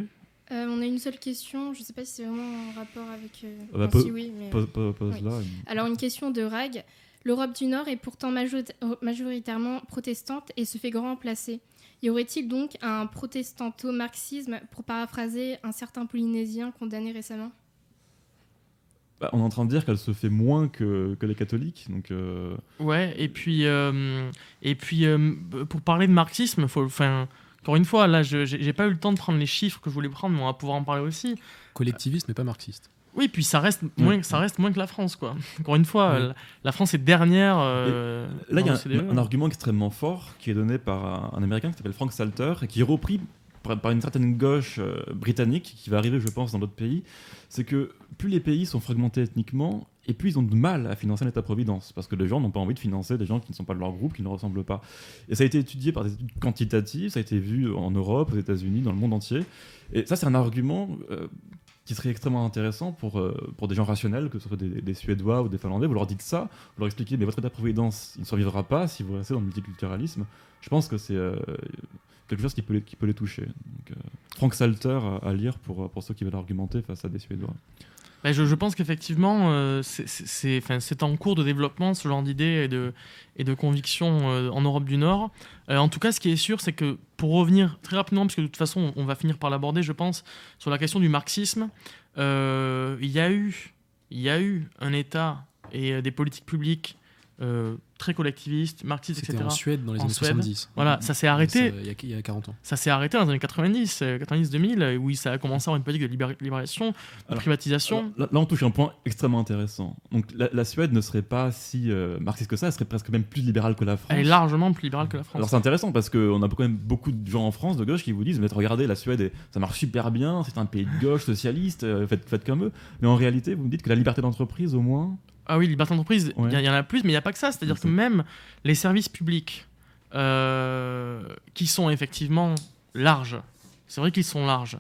Euh, on a une seule question, je ne sais pas si c'est vraiment en rapport avec. euh, Ah bah, si oui, mais. Pose, pose- pose Oui. là. Alors, une question de Rag. L'Europe du Nord est pourtant majo- majoritairement protestante et se fait grand remplacer. Y aurait-il donc un protestanto-marxisme, pour paraphraser un certain Polynésien condamné récemment? Bah, on est en train de dire qu'elle se fait moins que, que les catholiques. Donc, euh, Ouais, et puis, euh, et puis euh, pour parler de marxisme, faut, enfin, encore une fois, là, je j'ai j'ai pas eu le temps de prendre les chiffres que je voulais prendre, mais on va pouvoir en parler aussi. Collectiviste, mais pas marxiste. Oui, puis ça reste moins, ça reste moins que la France, quoi. Encore une fois, Ouais. la, France est dernière. euh, Là, il y a l'OCDE. un, un argument extrêmement fort qui est donné par un, un Américain qui s'appelle Frank Salter et qui est repris par, par une certaine gauche euh, britannique qui va arriver, je pense, dans d'autres pays. C'est que plus les pays sont fragmentés ethniquement, et plus ils ont de mal à financer l'État-providence, parce que les gens n'ont pas envie de financer des gens qui ne sont pas de leur groupe, qui ne ressemblent pas. Et ça a été étudié par des études quantitatives, ça a été vu en Europe, aux États-Unis, dans le monde entier. Et ça, c'est un argument euh, qui serait extrêmement intéressant pour, euh, pour des gens rationnels, que ce soit des, Suédois ou des Finlandais. Vous leur dites ça, vous leur expliquez, mais votre État-providence, il ne survivra pas si vous restez dans le multiculturalisme. Je pense que c'est euh, quelque chose qui peut les, qui peut les toucher. Donc, euh, Frank Salter à, à lire pour, pour ceux qui veulent argumenter face à des Suédois. Ben, je, pense qu'effectivement, euh, c'est- en cours de développement ce genre d'idées et de, et convictions euh, en Europe du Nord. Euh, en tout cas, ce qui est sûr, c'est que pour revenir très rapidement, parce que de toute façon, on va finir par l'aborder, je pense, sur la question du marxisme, il y, a eu- un État et des politiques publiques euh, très collectivistes, marxistes, C'était etc. en Suède dans les En années Suède. 70. Voilà, ça s'est arrêté. Il y, a, il y a 40 ans. Ça s'est arrêté dans les années 90, euh, 90-2000, euh, où ça a commencé à avoir une politique de libér- libération, de Alors, privatisation. Alors, là, là, on touche un point extrêmement intéressant. Donc, la, la Suède ne serait pas si euh, marxiste que ça, elle serait presque même plus libérale que la France. Elle est largement plus libérale que la France. Alors c'est intéressant parce qu'on a quand même beaucoup de gens en France de gauche qui vous disent mais regardez la Suède ça marche super bien c'est un pays de gauche socialiste euh, faites, faites comme eux mais en réalité vous me dites que la liberté d'entreprise au moins Ah oui, liberté d'entreprise, il Ouais. y, y en a plus, mais il n'y a pas que ça. C'est-à-dire C'est que même les services publics, euh, qui sont effectivement larges, c'est vrai qu'ils sont larges.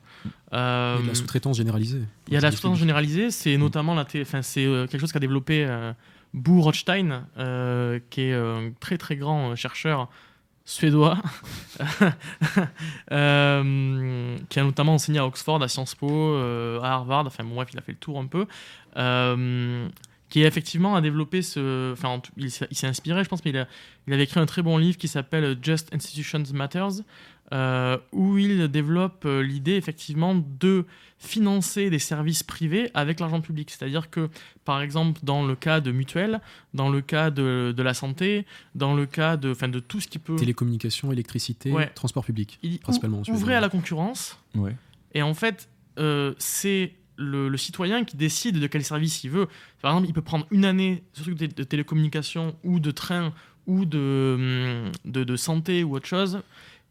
Euh, Il y a la sous-traitance généralisée. il y a la sous-traitance généralisée, c'est notamment la enfin, c'est euh, quelque chose qu'a développé euh, Bo Rothstein, euh, qui est euh, un très très grand euh, chercheur suédois, euh, qui a notamment enseigné à Oxford, à Sciences Po, euh, à Harvard, enfin bon, bref, il a fait le tour un peu, euh, qui effectivement a développé ce... Enfin, il s'est inspiré, je pense, mais il, a- il avait écrit un très bon livre qui s'appelle Just Institutions Matters, euh, où il développe euh, l'idée effectivement de financer des services privés avec l'argent public. C'est-à-dire que, par exemple, dans le cas de mutuelles, dans le cas de, de la santé, dans le cas de, enfin, de tout ce qui peut... Télécommunications, électricité, Ouais. transport public. il- principalement en ou- ouvrir à la concurrence. ouais Et en fait, euh, c'est le, le citoyen qui décide de quel service il veut. Par exemple, il peut prendre une année, surtout de, de télécommunications ou de train ou de, hum, de, de santé ou autre chose.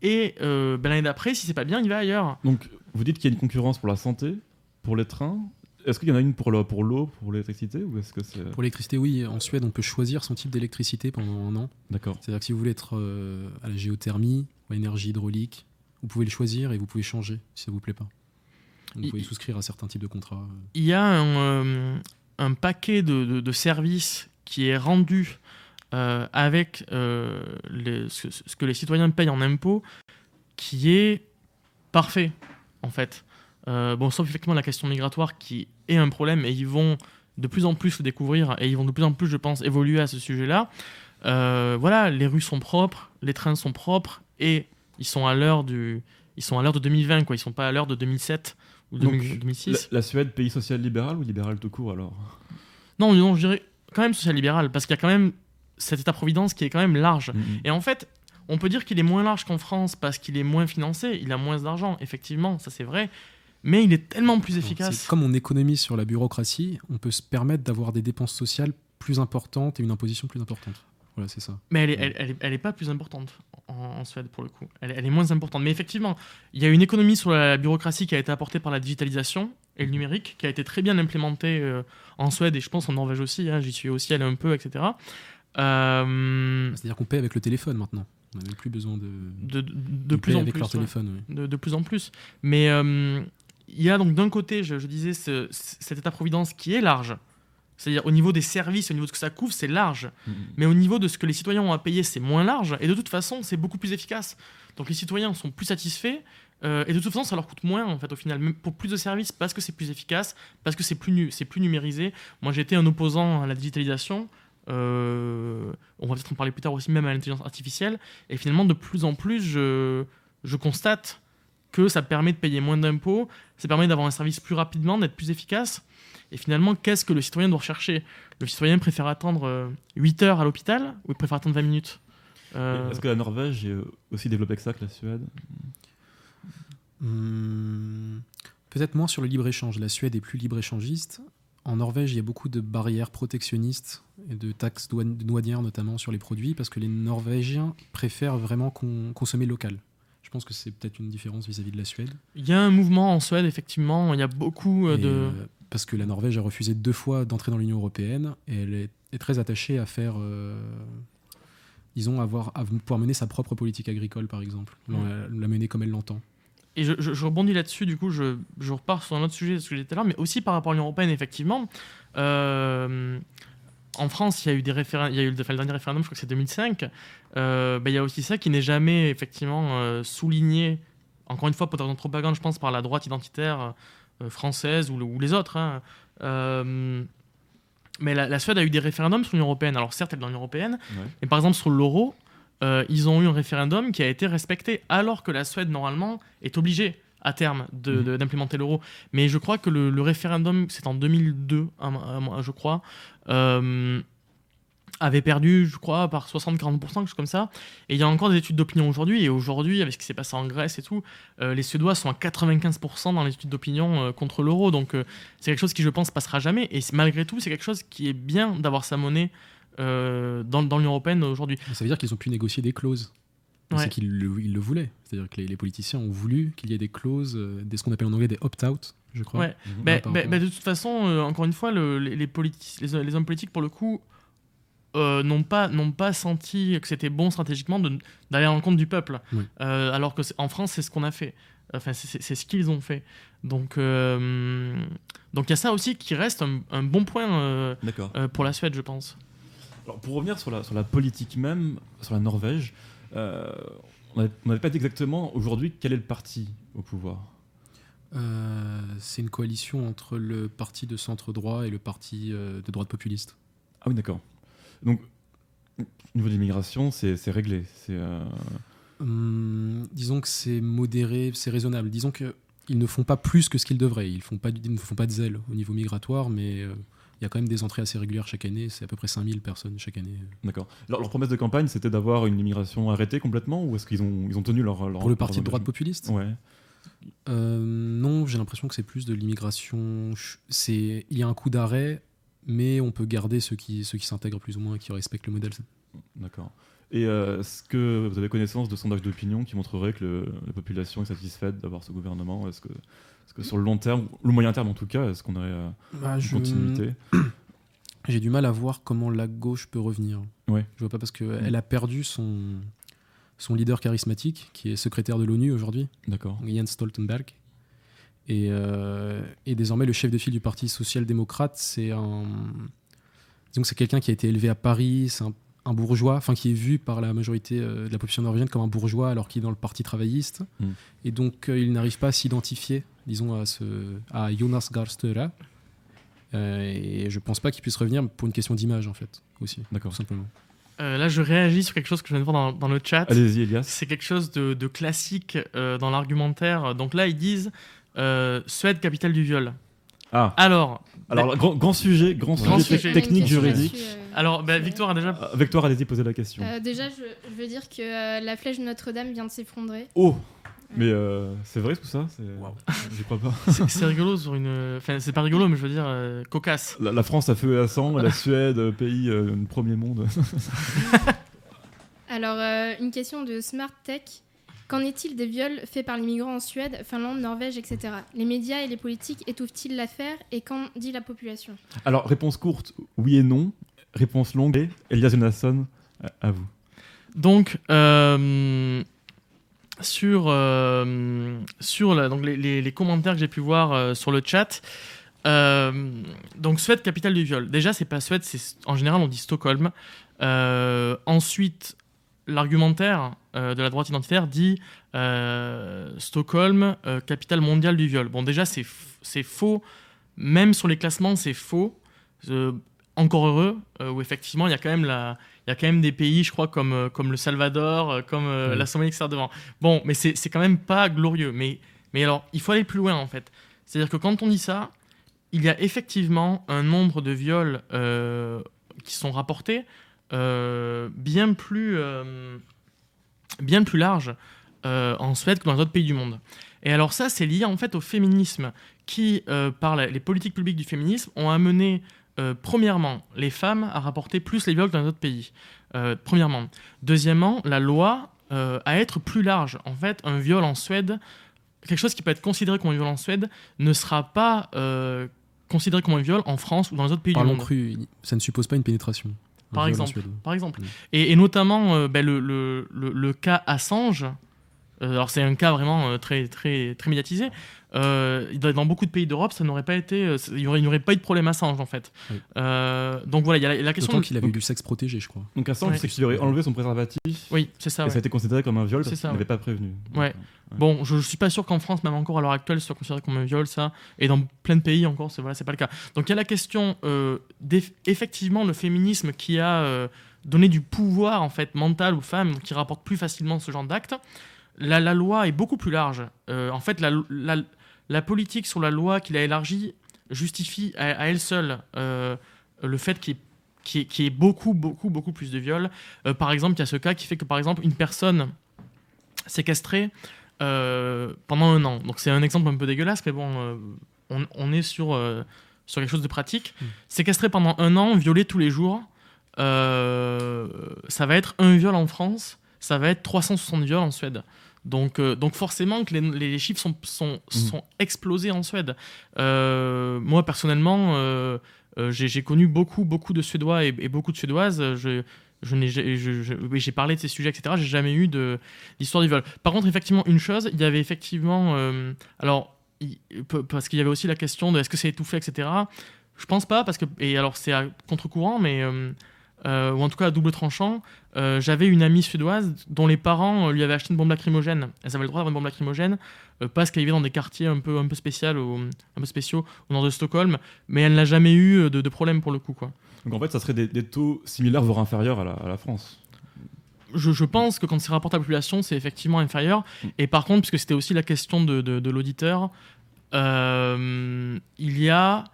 Et euh, ben, l'année d'après, si c'est pas bien, il va ailleurs. Donc, vous dites qu'il y a une concurrence pour la santé, pour les trains. Est-ce qu'il y en a une pour le- pour l'eau, pour l'électricité ou est-ce que c'est Pour l'électricité, oui, en Suède, on peut choisir son type d'électricité pendant un an. d'accord C'est-à-dire que si vous voulez être euh, à la géothermie ou à l'énergie hydraulique, vous pouvez le choisir et vous pouvez changer si ça vous plaît pas. Vous pouvez souscrire à certains types de contrats. il y a un, euh, un paquet de, de- de services qui est rendu euh, avec euh, les- ce, ce que les citoyens payent en impôts qui est parfait, en fait. Euh, bon, sauf effectivement la question migratoire qui est un problème et ils vont de plus en plus le découvrir et ils vont de plus en plus, je pense, évoluer à ce sujet-là. Euh, voilà, les rues sont propres, les trains sont propres et ils sont à l'heure du, ils sont à l'heure de 2020, quoi. Ils sont pas à l'heure de 2007 ou Donc, 2000 2006. la, la Suède, pays social libéral ou libéral tout court alors Non, non, je dirais quand même social-libéral, parce qu'il y a quand même cet État-providence qui est quand même large. Mhm. Et en fait, on peut dire qu'il est moins large qu'en France parce qu'il est moins financé, il a moins d'argent, effectivement, ça c'est vrai, mais il est tellement plus efficace. Comme on économise sur la bureaucratie, on peut se permettre d'avoir des dépenses sociales plus importantes et une imposition plus importante. Voilà, c'est ça. Mais elle est, elle, elle est, elle est pas plus importante en, en Suède pour le coup. Elle, est- elle est moins importante. Mais effectivement, il y a une économie sur la bureaucratie qui a été apportée par la digitalisation et le numérique, qui a été très bien implémentée euh, en Suède et je pense en Norvège aussi. hein, J'y suis aussi allé un peu, etc. Euh, C'est-à-dire qu'on paie avec le téléphone maintenant. On n'a même plus besoin de, de, de, de Ils plus en avec plus. leur ouais. téléphone. oui. de, de plus en plus. Mais euh, il y a donc d'un côté, je, je disais, ce- cet État-providence qui est large. C'est-à-dire au niveau des services, au niveau de ce que ça couvre, c'est large. Mhm. Mais au niveau de ce que les citoyens ont à payer, c'est moins large. Et de toute façon, c'est beaucoup plus efficace. Donc les citoyens sont plus satisfaits. euh, et de toute façon, ça leur coûte moins, en fait, au final, même pour plus de services, parce que c'est plus efficace, parce que c'est plus, nu- plus numérisé. Moi, j'étais un opposant à la digitalisation. euh, on va peut-être en parler plus tard aussi, même à l'intelligence artificielle. Et finalement, de plus en plus, je, je constate que ça permet de payer moins d'impôts, ça permet d'avoir un service plus rapidement, d'être plus efficace. Et finalement, qu'est-ce que le citoyen doit rechercher? Le citoyen préfère attendre euh, 8 heures à l'hôpital ou il préfère attendre 20 minutes? Euh, Est-ce que la Norvège est euh, aussi développée que ça que la Suède? Hmm, Peut-être moins sur le libre-échange. La Suède est plus libre-échangiste. En Norvège, il y a beaucoup de barrières protectionnistes et de taxes douanières, notamment sur les produits, parce que les Norvégiens préfèrent vraiment con- consommer local. Je pense que c'est peut-être une différence vis-à-vis de la Suède. Il y a un mouvement en Suède, effectivement, il y a beaucoup euh, de... euh, parce que la Norvège a refusé deux fois d'entrer dans l'Union européenne et elle est, est très attachée à faire, euh, disons, avoir, à pouvoir mener sa propre politique agricole, par exemple, la, la mener comme elle l'entend. Et je, je- je rebondis là-dessus, du coup, je, je repars sur un autre sujet, ce que j'étais là, mais aussi par rapport à l'Union Européenne, effectivement. Euh, en France, il y a eu des référendums, il y a eu le, enfin, le dernier référendum, je crois que c'est 2005. Euh, ben, il y a aussi ça qui n'est jamais, effectivement, souligné, encore une fois, pour de propagande, je pense, par la droite identitaire euh, française ou, le- ou les autres. hein. Euh, mais la, la Suède a eu des référendums sur l'Union Européenne. Alors, certes, elle est dans l'Union Européenne, Ouais. mais par exemple, sur l'euro, euh, ils ont eu un référendum qui a été respecté, alors que la Suède, normalement, est obligée à terme de- Mhm. de- d'implémenter l'euro. Mais je crois que le, le référendum, c'est en 2002, un- un- je crois, euh, avait perdu, je crois, par 60-40%, quelque chose comme ça. Et il y a encore des études d'opinion aujourd'hui. Et aujourd'hui, avec ce qui s'est passé en Grèce et tout, euh, les Suédois sont à 95% dans les études d'opinion euh, contre l'euro. Donc euh, c'est quelque chose qui, je pense, passera jamais. Et malgré tout, c'est quelque chose qui est bien d'avoir sa monnaie dans, dans l'Union Européenne aujourd'hui. Ça veut dire qu'ils ont pu négocier des clauses. Ouais. C'est qu'ils le, voulaient. C'est-à-dire que les, les politiciens ont voulu qu'il y ait des clauses, des, ce qu'on appelle en anglais des opt-out, je crois. Ouais. Mhm. Par ben- rapport- ben, de toute façon, encore une fois, le- les, les, politi- les, les hommes politiques, pour le coup, euh, n'ont pas, n'ont pas senti que c'était bon stratégiquement de- d'aller à l'encontre du peuple. Oui. Euh, alors qu'en France, c'est ce qu'on a fait. Enfin, c'est- ce qu'ils ont fait. Donc, euh, donc il y a ça aussi qui reste un, un bon point euh, D'accord. euh, pour la Suède, je pense. Alors, pour revenir sur la, sur la politique même, sur la Norvège, euh, on n'avait on n'avait pas dit exactement aujourd'hui quel est le parti au pouvoir. Euh, c'est une coalition entre le parti de centre droit et le parti euh, de droite populiste. Ah oui, d'accord. Donc, au niveau de l'immigration, c'est réglé. C'est euh, Hum, disons que c'est modéré, c'est raisonnable. Disons que ils ne font pas plus que ce qu'ils devraient. Ils, font pas, ils ne font pas de zèle au niveau migratoire, mais euh, il y a quand même des entrées assez régulières chaque année. C'est à peu près 5000 personnes chaque année. d'accord. Leur, leur promesse de campagne, c'était d'avoir une immigration arrêtée complètement, ou est-ce qu'ils ont ils ont tenu leur, leur Pour le parti de droite populiste? Ouais. Euh, non, j'ai l'impression que c'est plus de l'immigration. il y a un coup d'arrêt, mais on peut garder ceux qui, ceux qui s'intègrent plus ou moins, qui respectent le modèle. D'accord. Et euh, est-ce que vous avez connaissance de sondages d'opinion qui montreraient que le- la population est satisfaite d'avoir ce gouvernement? Est-ce que, sur le long terme, ou le moyen terme en tout cas, est-ce qu'on aurait euh, Bah, une je- continuité? J'ai du mal à voir comment la gauche peut revenir. Ouais. Je vois pas parce qu'elle a perdu son, son leader charismatique, qui est secrétaire de l'ONU aujourd'hui, D'accord. Jens Stoltenberg. Et, euh, et désormais, le chef de file du Parti social-démocrate, c'est un. Disons que c'est quelqu'un qui a été élevé à Paris, c'est un, un bourgeois, enfin qui est vu par la majorité euh, de la population norvégienne comme un bourgeois alors qu'il est dans le Parti travailliste. Mm. Et donc, euh, il n'arrive pas à s'identifier, disons, à, ce, à Jonas Gahr Støre. Euh, et je pense pas qu'il puisse revenir pour une question d'image, en fait, aussi, D'accord. simplement. Euh, là, je réagis sur quelque chose que je viens de voir dans, dans le chat. Allez-y, Elias. C'est quelque chose de, de classique euh, dans l'argumentaire. Donc là, ils disent Suède, capitale du viol. Ah, Alors, alors grand, grand sujet, grand, Grand sujet, sujet. technique juridique. euh, alors bah, Victoire a déjà. Euh, Victoire, allez-y, posez la question. Euh, déjà, je, je veux dire que euh, la flèche de Notre-Dame vient de s'effondrer. Oh Mais euh, c'est vrai tout ça C'est- J'y crois pas. C'est rigolo sur une. Enfin, c'est pas rigolo, mais je veux dire euh, cocasse. La, la France a feu et à sang, la Suède, euh, pays euh, premier monde. Alors, euh, une question de Smart Tech. Qu'en est-il des viols faits par les migrants en Suède, Finlande, Norvège, etc. Les médias et les politiques étouffent-ils l'affaire? Et qu'en dit la population? Alors, réponse courte, oui et non. Réponse longue, et Elias Jonasson, à- vous. Donc, euh, sur, euh, sur la- donc les, les- les commentaires que j'ai pu voir euh, sur le chat, euh, donc Suède, capitale du viol. Déjà, c'est pas Suède, c'est en général on dit Stockholm. Euh, ensuite, l'argumentaire euh, de la droite identitaire dit euh, Stockholm, euh, capitale mondiale du viol. Bon, déjà, c'est faux. Même sur les classements, c'est faux. Encore heureux, où effectivement, il y a quand même la, il y a quand même des pays, je crois, comme, comme le Salvador, comme Oui. la Somalie qui sert devant. Bon, mais c'est c'est quand même pas glorieux. Mais, mais alors, il faut aller plus loin, en fait. C'est-à-dire que quand on dit ça, il y a effectivement un nombre de viols qui sont rapportés bien, plus, euh, bien plus large euh, en Suède que dans les autres pays du monde. Et alors ça, c'est lié en fait au féminisme qui, euh, par les politiques publiques du féminisme, ont amené euh, premièrement, les femmes à rapporter plus les viols que dans les autres pays. Euh, premièrement. Deuxièmement, la loi euh, à être plus large. En fait, un viol en Suède, quelque chose qui peut être considéré comme un viol en Suède, ne sera pas euh, considéré comme un viol en France ou dans les autres pays du monde. cru, ça ne suppose pas une pénétration. Par exemple. Suède. Par exemple. Mm. Et, et notamment euh, ben, le, le- le- le cas Assange. Euh, alors c'est un cas vraiment euh, très, très, très médiatisé. Euh, dans beaucoup de pays d'Europe, ça n'aurait pas été, il n'y aurait, pas eu de problème Assange en fait. Oui. Euh, donc voilà, il y a la, la question. D'autant qu'il avait eu du sexe protégé, je crois. Donc, Assange, Ouais. c'est qu'il aurait enlevé son préservatif Oui, c'est ça. et ouais. ça a été considéré comme un viol parce qu'il n'avait pas prévenu. Ouais. Bon, je, ne suis pas sûr qu'en France, même encore à l'heure actuelle, ce soit considéré comme un viol, ça. Et dans plein de pays encore, c'est voilà, c'est pas le cas. Donc il y a la question, euh, effectivement, le féminisme qui a euh, donné du pouvoir en fait mental aux femmes, qui rapporte plus facilement ce genre d'actes. La, la loi est beaucoup plus large. Euh, en fait, la, la, la politique sur la loi qu'il a élargie justifie à, à elle seule euh, le fait qu'il y ait beaucoup, beaucoup, beaucoup plus de viols. Euh, par exemple, il y a ce cas qui fait que, par exemple, une personne séquestrée pendant un an. Donc c'est un exemple un peu dégueulasse, mais bon, on, on est sur, sur quelque chose de pratique. Mm. Séquestré pendant un an, violé tous les jours, ça va être un viol en France, ça va être 360 viols en Suède. Donc, euh, donc forcément que les, les chiffres sont, sont, Mm. sont explosés en Suède. Euh, moi personnellement, euh, j'ai connu beaucoup, beaucoup de Suédois et, et beaucoup de Suédoises. Je, je n'ai j'ai parlé de ces sujets, etc. J'ai jamais eu de d'histoire du viol. Par contre, effectivement, une chose, il y avait effectivement, alors il- parce qu'il y avait aussi la question de est-ce que c'est étouffé, etc. Je pense pas parce que et alors c'est à contre-courant, mais euh, ou en tout cas à double tranchant. Euh, J'avais une amie suédoise dont les parents euh, lui avaient acheté une bombe lacrymogène. Elles avaient le droit d'avoir une bombe lacrymogène parce qu'elle vivait dans des quartiers un peu un peu spéciaux, au, un peu spéciaux au nord de Stockholm, mais elle n'a jamais eu de, de problème pour le coup, quoi. Donc en fait, ça serait des, des taux similaires, voire inférieurs à la, à la France. je, je pense que quand c'est rapporté à la population, c'est effectivement inférieur. Mm. Et par contre, puisque c'était aussi la question de, de- de l'auditeur, il y a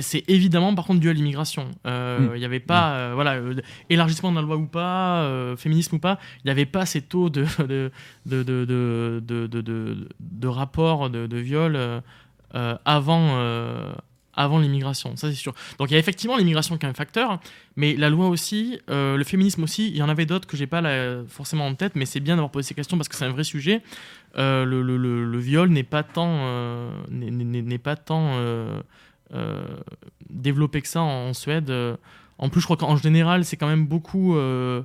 c'est évidemment par contre dû à l'immigration. Euh, Il Mm. n'y avait pas, euh, voilà, euh, élargissement de la loi ou pas, féminisme ou pas, il n'y avait pas ces taux de, de, de, de, de, de, rapports de, de viol avant, avant l'immigration, ça c'est sûr. Donc il y a effectivement l'immigration qui est un facteur, mais la loi aussi, le féminisme aussi, il y en avait d'autres que j'ai pas là, forcément en tête, mais c'est bien d'avoir posé ces questions parce que c'est un vrai sujet. Le, le, le, le viol n'est pas tant, n'est- pas tant développé que ça en, Suède. Euh, En plus, je crois qu'en général, c'est quand même beaucoup. euh,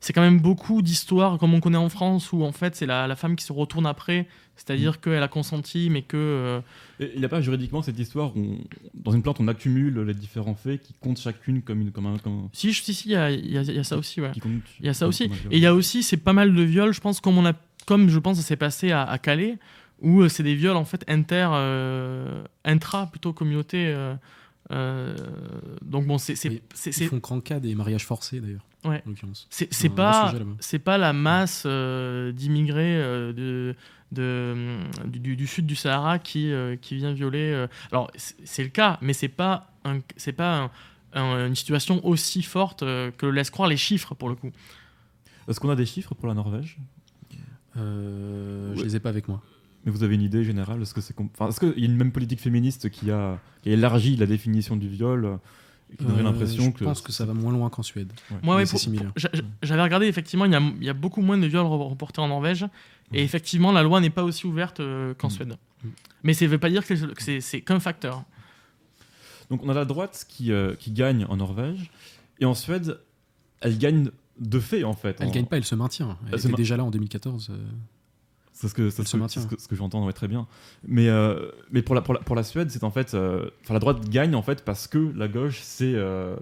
c'est quand même beaucoup d'histoires comme on connaît en France où en fait c'est la, la femme qui se retourne après, c'est-à-dire qu'elle a consenti mais que euh, Et il n'y a pas juridiquement cette histoire où, on- dans une plante, on accumule les différents faits qui comptent chacune comme, une, comme un. Comme, si si si il y a, y y ça aussi ouais. Il y a ça aussi. Et il y a aussi, c'est pas mal de viols, je pense, comme, on a, comme je pense ça s'est passé à, à Calais, où euh, c'est des viols en fait inter, euh, intra plutôt communauté. euh, euh, donc bon, c'est Ils font grand cas des mariages forcés d'ailleurs. Ouais. En l'occurrence. c'est- pas c'est pas la masse euh, d'immigrés euh, de, de, du, sud du Sahara qui, euh, qui vient violer. euh, Alors c'est le cas, mais c'est pas un, c'est pas un- un- une situation aussi forte euh, que le laissent croire les chiffres pour le coup. Est-ce qu'on a des chiffres pour la Norvège? Euh, Je Ouais. les ai pas avec moi. Mais vous avez une idée générale Est-ce que c'est enfin, est-ce qu'il y a une même politique féministe qui a, qui a élargi la définition du viol euh, et qui donnerait Euh, l'impression je que pense que ça va moins loin qu'en Suède. Moi, ouais, j'a- j'a- j'avais regardé, effectivement, il y a, il y a beaucoup moins de viols re- reportés en Norvège. Et effectivement, la loi n'est pas aussi ouverte euh, qu'en Mhm. Suède. Mhm. Mais ça ne veut pas dire que c'est- qu'un facteur. Donc on a la droite qui, euh, qui gagne en Norvège et en Suède, elle gagne de fait en fait. Elle En- gagne pas, elle se maintient. Elle Elle était ma- déjà là en 2014. euh, C'est ce que, ce que, ce que, ce que j'entends ouais, très bien. Mais, euh, mais pour, la, pour, la, pour la Suède, c'est en fait. euh, la droite gagne en fait parce que la gauche c'est. euh,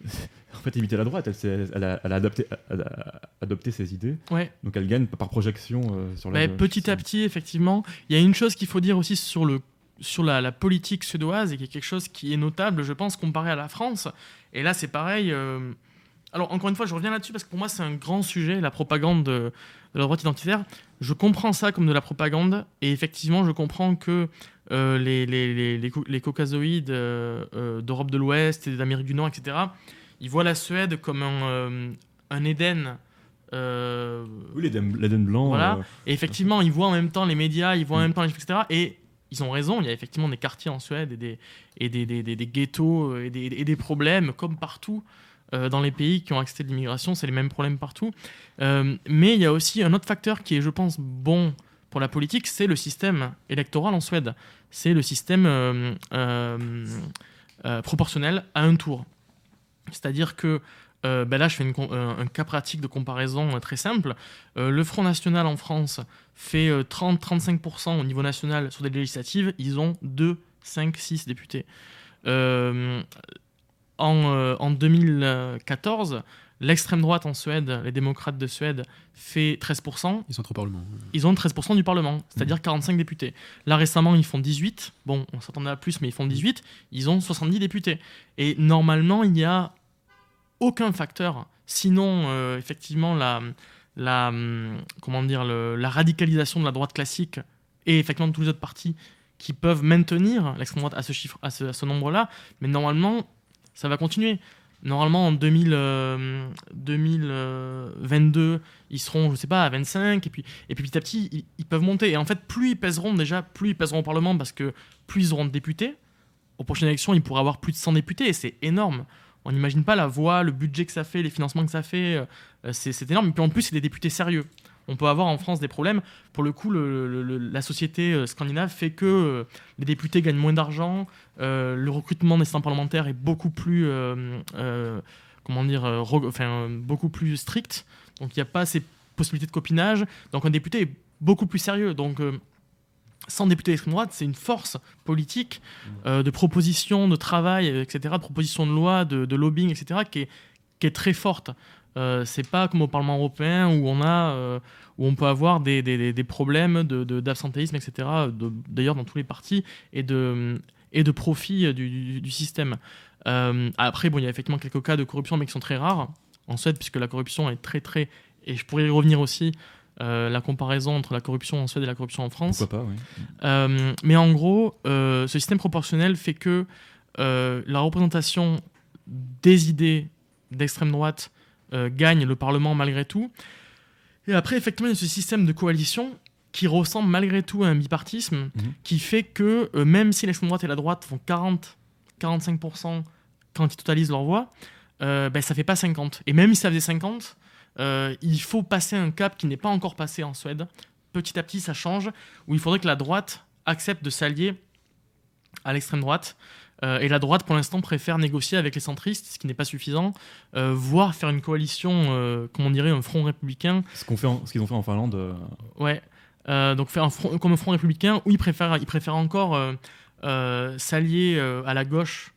en fait, imiter la droite. Elle, elle, a, elle a adapté, elle a adopté ses idées. Ouais. Donc elle gagne par projection euh, sur la Bah, gauche. petit à petit, effectivement, il y a une chose qu'il faut dire aussi sur, le, sur la, la politique suédoise et qui est quelque chose qui est notable, je pense, comparé à la France. Et là, c'est pareil. Alors, encore une fois, je reviens là-dessus parce que pour moi, c'est un grand sujet, la propagande de, de la droite identitaire. Je comprends ça comme de la propagande et effectivement, je comprends que euh, les, les, les, les, les caucasoïdes euh, euh, d'Europe de l'Ouest et d'Amérique du Nord, etc., ils voient la Suède comme un, euh, un Éden. euh, Oui, l'Éden blanc. Voilà. et effectivement, ils voient en même temps les médias, ils voient en Mm. même temps les etc. Et ils ont raison, il y a effectivement des quartiers en Suède et des, et des, des, des- des ghettos et des, et des problèmes, comme partout euh, dans les pays qui ont accès de l'immigration, c'est les mêmes problèmes partout. Euh, mais il y a aussi un autre facteur qui est, je pense, bon pour la politique, c'est le système électoral en Suède. C'est le système euh, proportionnel à un tour. C'est-à-dire que ben là, je fais un cas pratique de comparaison très simple. Le Front National en France fait euh, 30-35% au niveau national sur des législatives. Ils ont 2, 5, 6 députés. En, euh, en 2014, l'extrême droite en Suède, les démocrates de Suède, fait 13%. Ils sont trop parlement. Ils ont 13% du Parlement, c'est-à-dire 45 députés. Là, récemment, ils font 18. Bon, on s'attendait à plus, mais ils font 18. Ils ont 70 députés. Et normalement, il n'y a aucun facteur, sinon, euh, effectivement, la, la, hum, comment dire, le- la radicalisation de la droite classique et effectivement de tous les autres partis qui peuvent maintenir l'extrême droite à ce chiffre, à ce, à ce nombre-là. Mais normalement, ça va continuer. Normalement, en 2000, euh, 2022, ils seront, je sais pas, à 25, et puis, et puis petit à petit, ils, ils peuvent monter. Et en fait, plus ils pèseront déjà, plus ils pèseront au Parlement, parce que plus ils auront de députés. Aux prochaines élections, ils pourraient avoir plus de 100 députés, et c'est énorme. On n'imagine pas la voix, le budget que ça fait, les financements que ça fait. euh, c'est énorme. Et puis en plus, c'est des députés sérieux. On peut avoir en France des problèmes. Pour le coup, la société euh, scandinave fait que euh, les députés gagnent moins d'argent, euh, le recrutement des assistants parlementaires est beaucoup plus, comment dire, enfin, beaucoup plus strict. Donc il n'y a pas ces possibilités de copinage. Donc un député est beaucoup plus sérieux. Donc sans député d'extrême droite, c'est une force politique de proposition, de travail, etc., de proposition de loi, de, lobbying, etc., qui est très forte. Euh, c'est pas comme au Parlement européen où on a euh, où on peut avoir des, des- problèmes de, de- d'absentéisme, etc. de- D'ailleurs dans tous les partis et de et de profit du, du- du système. Euh, après, bon, il y a effectivement quelques cas de corruption, mais qui sont très rares en Suède, puisque la corruption est très très et je pourrais y revenir aussi. la comparaison entre la corruption en Suède et la corruption en France. Pourquoi pas, oui. Mais en gros, ce système proportionnel fait que la représentation des idées d'extrême droite euh, gagne le Parlement malgré tout. Et après, effectivement, il y a ce système de coalition qui ressemble malgré tout à un bipartisme, Mhm. qui fait que euh, même si l'extrême droite et la droite font 40-45% quand ils totalisent leurs voix, euh, ben, ça fait pas 50. Et même si ça faisait 50, euh, il faut passer un cap qui n'est pas encore passé en Suède. Petit à petit, ça change, où il faudrait que la droite accepte de s'allier à l'extrême droite. Euh, et la droite, pour l'instant, préfère négocier avec les centristes, ce qui n'est pas suffisant, euh, voire faire une coalition, euh, comme on dirait, un front républicain. Ce qu'on fait, en- ce qu'ils ont fait en Finlande. euh, Ouais. Donc faire un front, comme un front républicain, où ils préfèrent, ils préfèrent encore s'allier à la gauche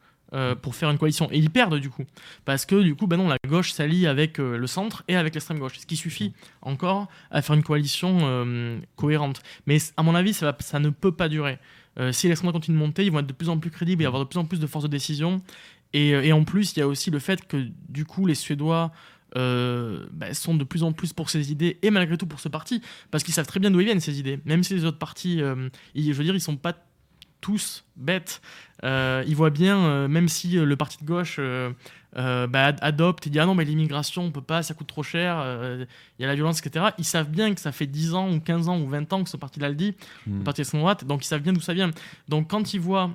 pour faire une coalition. Et ils perdent du coup. Parce que du coup, ben non, la gauche s'allie avec le centre et avec l'extrême gauche. Ce qui suffit encore à faire une coalition cohérente. Mais à mon avis, ça, va- ça ne peut pas durer. Euh, si l'extrême droite continue de monter, ils vont être de plus en plus crédibles et avoir de plus en plus de force de décision. Et, euh, et en plus, il y a aussi le fait que du coup, les Suédois euh, ben, sont de plus en plus pour ces idées et malgré tout pour ce parti parce qu'ils savent très bien d'où viennent ces idées. Même si les autres partis, euh, je veux dire, ils sont pas tous bêtes. Ils voient bien, même si le parti de gauche euh, bah, et dit ah non mais l'immigration on peut pas, ça coûte trop cher, euh, il y a la violence etc. Ils savent bien que ça fait 10 ans ou 15 ans ou 20 ans que ce parti-là le dit, hmm. le parti d'extrême droite, donc ils savent bien d'où ça vient. Donc quand ils voient,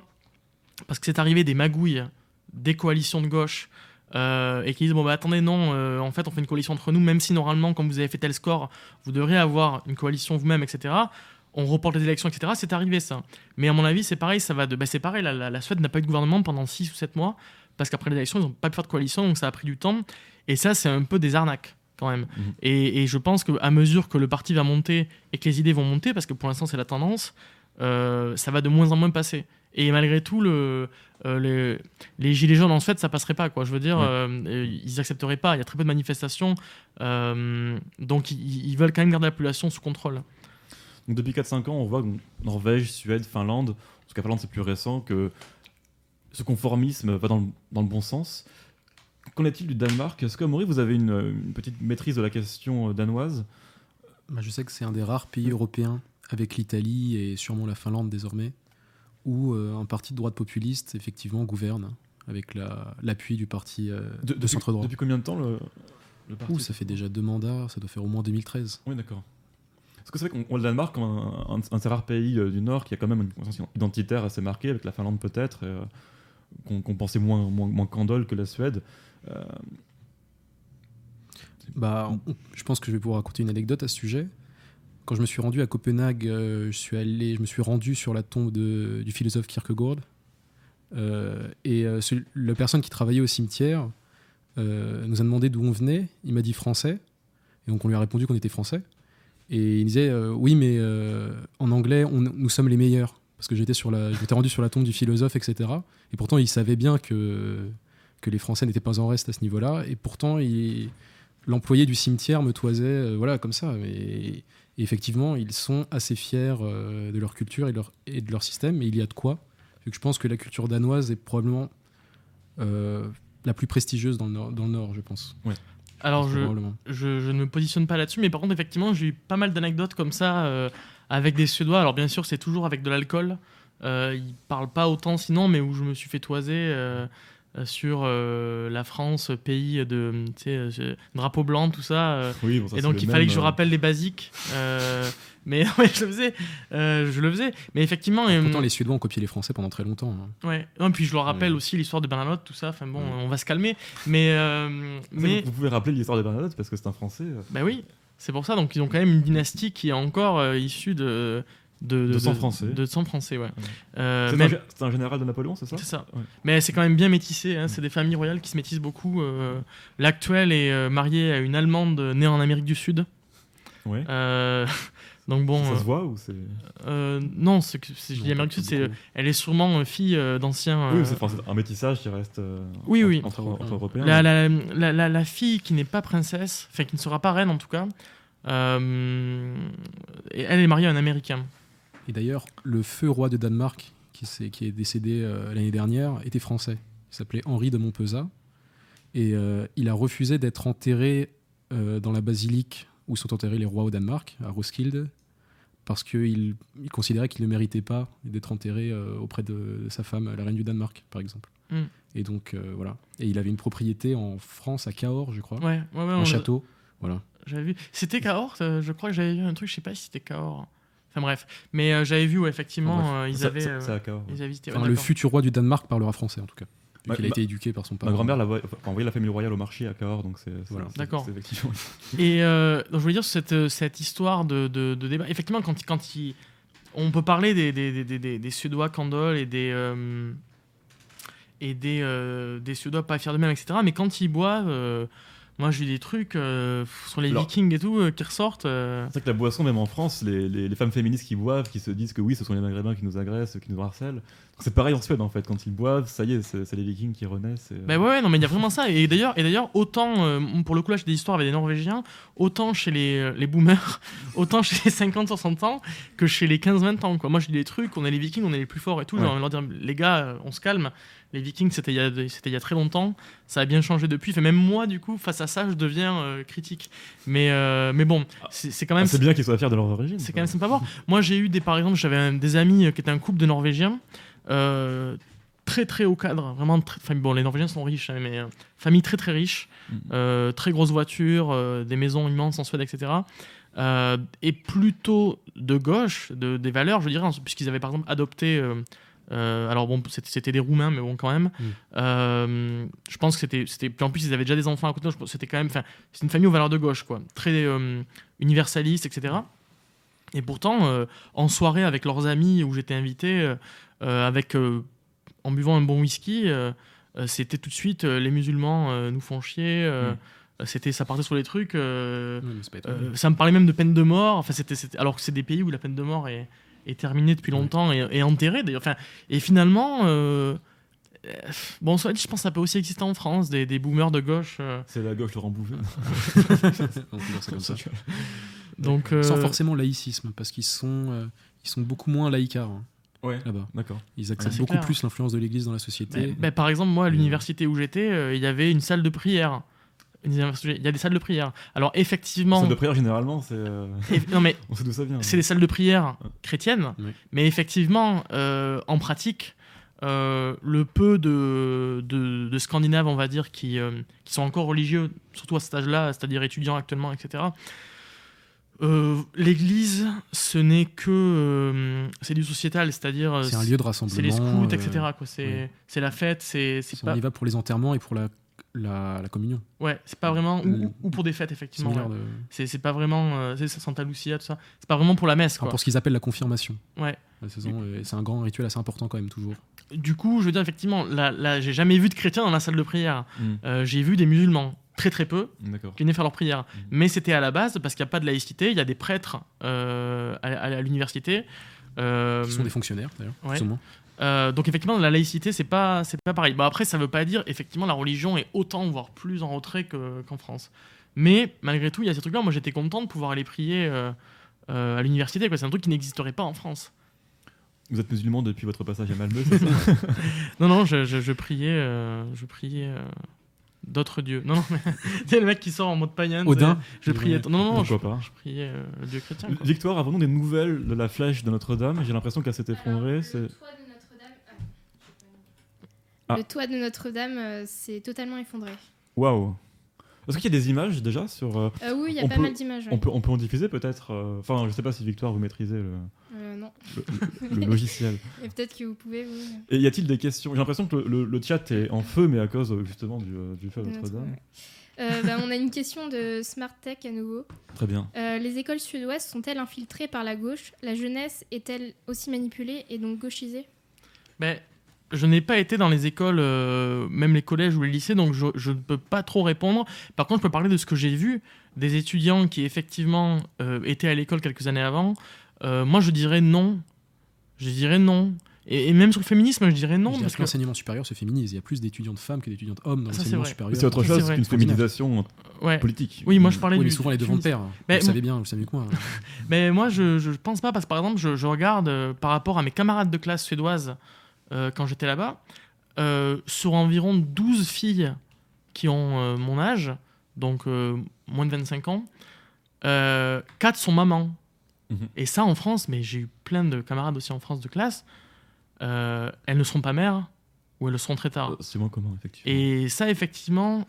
parce que c'est arrivé des magouilles, des coalitions de gauche, euh, et qu'ils disent bon bah attendez non, euh, en fait on fait une coalition entre nous, même si normalement comme vous avez fait tel score, vous devriez avoir une coalition vous-même, etc. On reporte les élections, etc. C'est arrivé ça. Mais à mon avis c'est pareil, ça va de, bah, c'est pareil, la, la- la Suède n'a pas eu de gouvernement pendant 6 ou 7 mois, parce qu'après les élections ils n'ont pas pu faire de coalition, donc ça a pris du temps. Et ça c'est un peu des arnaques quand même. Mhm. Et, et je pense qu'à mesure que le parti va monter et que les idées vont monter, parce que pour l'instant c'est la tendance, euh, ça va de moins en moins passer. Et malgré tout, le, euh, les, les gilets jaunes en Suède, ça passerait pas. Quoi. Je veux dire, Ouais. euh, ils accepteraient pas. Il y a très peu de manifestations. donc ils, ils veulent quand même garder la population sous contrôle. Donc depuis 4-5 ans, on voit que Norvège, Suède, Finlande, parce qu'à Finlande c'est plus récent, que ce conformisme va dans le, dans le bon sens. Qu'en est-il du Danemark? Est-ce que, Amaury, vous avez une, une petite maîtrise de la question euh, danoise? Bah, je sais que c'est un des rares pays européens, avec l'Italie et sûrement la Finlande désormais, où euh, un parti de droite populiste, effectivement, gouverne, avec la- l'appui du parti euh, de, depuis, centre-droit. depuis combien de temps le, le parti Ouh, ça fait déjà deux mandats, ça doit faire au moins 2013. Oui, d'accord. Parce que c'est vrai qu'on le Danemark comme un, un- un de ces rares pays euh, du Nord qui a quand même une conscience identitaire assez marquée, avec la Finlande peut-être, et, qu'on pensait moins, moins, que la Suède. Euh, Bah, je pense que je vais pouvoir raconter une anecdote à ce sujet. Quand je me suis rendu à Copenhague, euh, je, suis allé, je me suis rendu sur la tombe de- du philosophe Kierkegaard. Euh, et la personne qui travaillait au cimetière nous a demandé d'où on venait. Il m'a dit français. Et donc on lui a répondu qu'on était français. Et il disait oui, mais en anglais, nous sommes les meilleurs. Parce que j'étais sur la, je m'étais rendu sur la tombe du philosophe, etc. Et pourtant, il savait bien que, que les Français n'étaient pas en reste à ce niveau-là. Et pourtant, il, l'employé du cimetière me toisait, euh, voilà, comme ça. Et, et effectivement, ils sont assez fiers euh, de leur culture et de leur, et de leur système, mais il y a de quoi. Vu que je pense que la culture danoise est probablement euh, la plus prestigieuse dans le Nord, dans le nord je pense. Alors je, je, je ne me positionne pas là-dessus, mais par contre, effectivement, j'ai eu pas mal d'anecdotes comme ça euh, avec des Suédois. Alors, bien sûr, c'est toujours avec de l'alcool. Euh, ils parlent pas autant sinon, mais où je me suis fait toiser euh, sur euh, la France, pays de euh, drapeau blanc, tout ça. euh, oui, bon, ça, et donc, il même, fallait que je rappelle les basiques. euh, mais ouais, je le faisais. euh, je le faisais. Mais effectivement. euh, Pourtant, les Suédois ont copié les Français pendant très longtemps. hein. Ouais. Non, puis je leur rappelle Ouais. aussi l'histoire de Bernadotte, tout ça. Enfin bon, Ouais. on va se calmer. Mais, euh, Vous- mais Vous pouvez rappeler l'histoire de Bernadotte parce que c'est un Français. bah oui, c'est pour ça. Donc ils ont quand même une dynastie qui est encore euh, issue de de, De sang français. De sang français, ouais. Euh, C'est un, général de Napoléon, c'est ça c'est ça. Ouais. Mais c'est quand même bien métissé. hein, C'est des familles royales qui se métissent beaucoup. euh, L'actuelle est euh, mariée à une Allemande née en Amérique du Sud. Ouais. Euh, donc bon. ça euh, se voit ou c'est. euh, non, c'est que c'est- je dis Non, Amérique du Sud, c'est beaucoup. elle est sûrement euh, fille euh, d'anciens. Oui, euh, c'est enfin, c'est un métissage qui reste. euh, Oui, entre- oui. Entre, entre Européens. La, la, la, la- la fille qui n'est pas princesse, enfin qui ne sera pas reine en tout cas, euh, et elle est mariée à un Américain. Et d'ailleurs, le feu roi de Danemark, qui, s'est- qui est décédé euh, l'année dernière, était français. Il s'appelait Henri de Montpezat. Et euh, il a refusé d'être enterré euh, dans la basilique où sont enterrés les rois au Danemark, à Roskilde, parce qu'il il considérait qu'il ne méritait pas d'être enterré euh, auprès de, de sa femme, la reine du Danemark, par exemple. Mm. Et donc, euh, voilà. Et il avait une propriété en France, à Cahors, je crois, Ouais, ouais, ouais. un château. Voilà. J'avais vu. C'était Cahors, euh, je crois que j'avais vu un truc, je sais pas si c'était Cahors. Enfin bref. Mais euh, j'avais vu, ouais, effectivement, euh, ils, ça- avaient, ça- ça à Cahors. ils avaient visité. ouais, Enfin, le futur roi du Danemark parlera français, en tout cas. Qu'il a ma- été éduqué par son père. Ma grand-mère l'a enfin, envoyé la famille royale au marché à Cahors, donc c'est Voilà. D'accord. Et euh, donc je voulais dire cette, euh, cette histoire de, de, de débat. Effectivement, quand, quand il, on peut parler des, des, des, des- Suédois Candle et des euh, et des, euh, des Suédois pas fiers d'eux-mêmes, etc. Mais quand ils boivent, moi j'ai eu des trucs euh, sur les Alors- Vikings et tout euh, qui ressortent. euh, C'est vrai que la boisson, même en France, les, les- les femmes féministes qui boivent, qui se disent que oui, ce sont les Maghrébins qui nous agressent, qui nous harcèlent. C'est pareil en Suède en fait, quand ils boivent, ça y est, c'est les Vikings qui renaissent. et, Ben ouais, ouais, non, mais il y a vraiment ça. Et d'ailleurs, et d'ailleurs, autant euh, pour le coup là, j'ai des histoires avec des Norvégiens, autant chez les, euh, les boomers, autant chez les 50-60 ans que chez les 15-20 ans. Quoi. Moi, je dis des trucs, on est les Vikings, on est les plus forts et tout. J'ai Ouais. envie de leur dire, les gars, euh, on se calme. Les Vikings, c'était il y a, c'était il y a très longtemps. Ça a bien changé depuis. Fait même moi, du coup, face à ça, je deviens euh, critique. Mais, euh, mais bon, c'est c'est quand ah, même. c'est bien qu'ils soient fiers de leurs origines. C'est quand même sympa à voir. Moi, j'ai eu des, par exemple, j'avais des amis qui étaient un couple de Norvégiens, euh, très très haut cadre, vraiment. Très, enfin, bon, les Norvégiens sont riches, hein, mais euh, famille très très riche, Mhm. euh, très grosse voiture, euh, des maisons immenses en Suède, etc. Et plutôt de gauche, de, des valeurs, je dirais, puisqu'ils avaient par exemple adopté. euh, alors bon, c'était des Roumains, mais bon, quand même. Euh, je pense que c'était, En plus, ils avaient déjà des enfants à côté. C'était quand même. C'est une famille aux valeurs de gauche, quoi. Très euh, universaliste, etc. Et pourtant, en soirée avec leurs amis où j'étais invité, avec euh, en buvant un bon whisky, euh, euh, c'était tout de suite euh, les musulmans euh, nous font chier. euh, Mm. C'était, ça partait sur les trucs. euh, euh, ça me parlait même de peine de mort. Enfin, c'était, alors que c'est des pays où la peine de mort est, est terminée depuis Ouais. longtemps et, et enterrée d'ailleurs. Enfin, et finalement, euh, euh, bon, soit dit, je pense que ça peut aussi exister en France, des, des boomers de gauche. euh, C'est la gauche Laurent Bouvet. Donc, euh, Sans forcément laïcisme, parce qu'ils sont, euh, ils sont beaucoup moins laïcards hein, Ouais, là-bas. d'accord. Ils acceptent beaucoup clair. plus l'influence de l'Église dans la société. Ben, ben, par exemple, moi, à euh, l'université où j'étais, euh, il y avait une salle de prière. Il y a des salles de prière. Alors, effectivement. Salle de prière, généralement, c'est. euh, non, mais On sait d'où ça vient. c'est des salles de prière chrétiennes. Oui. Mais effectivement, euh, en pratique, euh, le peu de, de, de Scandinaves, on va dire, qui, euh, qui sont encore religieux, surtout à cet âge-là, c'est-à-dire étudiants actuellement, etc. euh, L'église, ce n'est que. euh, c'est du sociétal, c'est-à-dire. euh, c'est un lieu de rassemblement. C'est les scouts, etc. C'est la fête, c'est c'est On pas. y va pour les enterrements et pour la, la, la communion. Ouais, c'est pas vraiment. Ou, Mm. ou- ou pour des fêtes, effectivement. Similaire ouais. de- C'est c'est pas vraiment. euh, c'est ça, Santa Lucia, tout ça. C'est pas vraiment pour la messe, enfin, quoi. pour ce qu'ils appellent la confirmation. Ouais. La saison, euh, c'est un grand rituel assez important quand même toujours. Du coup, je veux dire, effectivement, là, là j'ai jamais vu de chrétiens dans la salle de prière. Mm, Euh, j'ai vu des musulmans, très très peu, D'accord. qui venaient faire leur prière. Mhm. Mais c'était à la base, parce qu'il n'y a pas de laïcité, il y a des prêtres euh, à, à- à l'université. Euh, Qui sont des fonctionnaires d'ailleurs, ouais. Euh, donc effectivement, la laïcité, c'est pas, c'est pas pareil. Bon, après, ça veut pas dire, effectivement, la religion est autant, voire plus en retrait que- qu'en France. Mais malgré tout, il y a ces trucs-là. Moi, j'étais content de pouvoir aller prier euh, euh, à l'université. quoi. C'est un truc qui n'existerait pas en France. Vous êtes musulman depuis votre passage à Malmö, c'est ça Non, non, je, je- je priais, euh, je priais euh, d'autres dieux. Non, non, mais sais, le mec qui sort en mode païen. Odin Je priais. Non, non, non, je, pas je priais euh, le dieu chrétien. quoi. Victoire, avons-nous des nouvelles de la flèche de Notre-Dame? J'ai l'impression qu'elle s'est effondrée. c'est- Le toit de Notre-Dame, Ah. Le toit de Notre-Dame euh, s'est totalement effondré. Waouh Est-ce qu'il y a des images déjà sur. euh, Euh, oui, il y a pas peut- mal d'images. ouais. on, peut, on peut en diffuser peut-être euh, Enfin, je sais pas si Victoire, vous maîtrisez le, Euh, non. le- le logiciel. Et peut-être que vous pouvez, oui. Et y a-t-il des questions? J'ai l'impression que le, le- le chat est en feu, mais à cause justement du, du feu à De Notre-Dame. Euh, bah, on a une question de Smart Tech à nouveau. Très bien. Euh, les écoles suédoises sont-elles infiltrées par la gauche? La jeunesse est-elle aussi manipulée et donc gauchisée? Ben, je n'ai pas été dans les écoles, euh, même les collèges ou les lycées, donc je, je ne peux pas trop répondre. Par contre, je peux parler de ce que j'ai vu des étudiants qui effectivement euh, étaient à l'école quelques années avant. Euh, moi, je dirais non. Je dirais non. Et, et même sur le féminisme, je dirais non. Je parce que l'enseignement supérieur se féminise. Il y a plus d'étudiantes femmes que d'étudiantes hommes dans l'enseignement supérieur. C'est autre chose qu'une féminisation ouais. politique. Oui, moi je parlais Oui, du mais souvent les deux vont de. Mais vous savez bien, vous savez que moi. Mais moi, je, je pense pas, parce que par exemple, je, je regarde euh, par rapport à mes camarades de classe suédoises euh, quand j'étais là-bas, euh, sur environ 12 filles qui ont euh, mon âge, donc moins de 25 ans, euh, 4 sont mamans. Mhm. Et ça, en France, mais j'ai eu plein de camarades aussi en France de classe, elles ne seront pas mères ou elles le seront très tard. C'est moins commun, effectivement. Et ça, effectivement,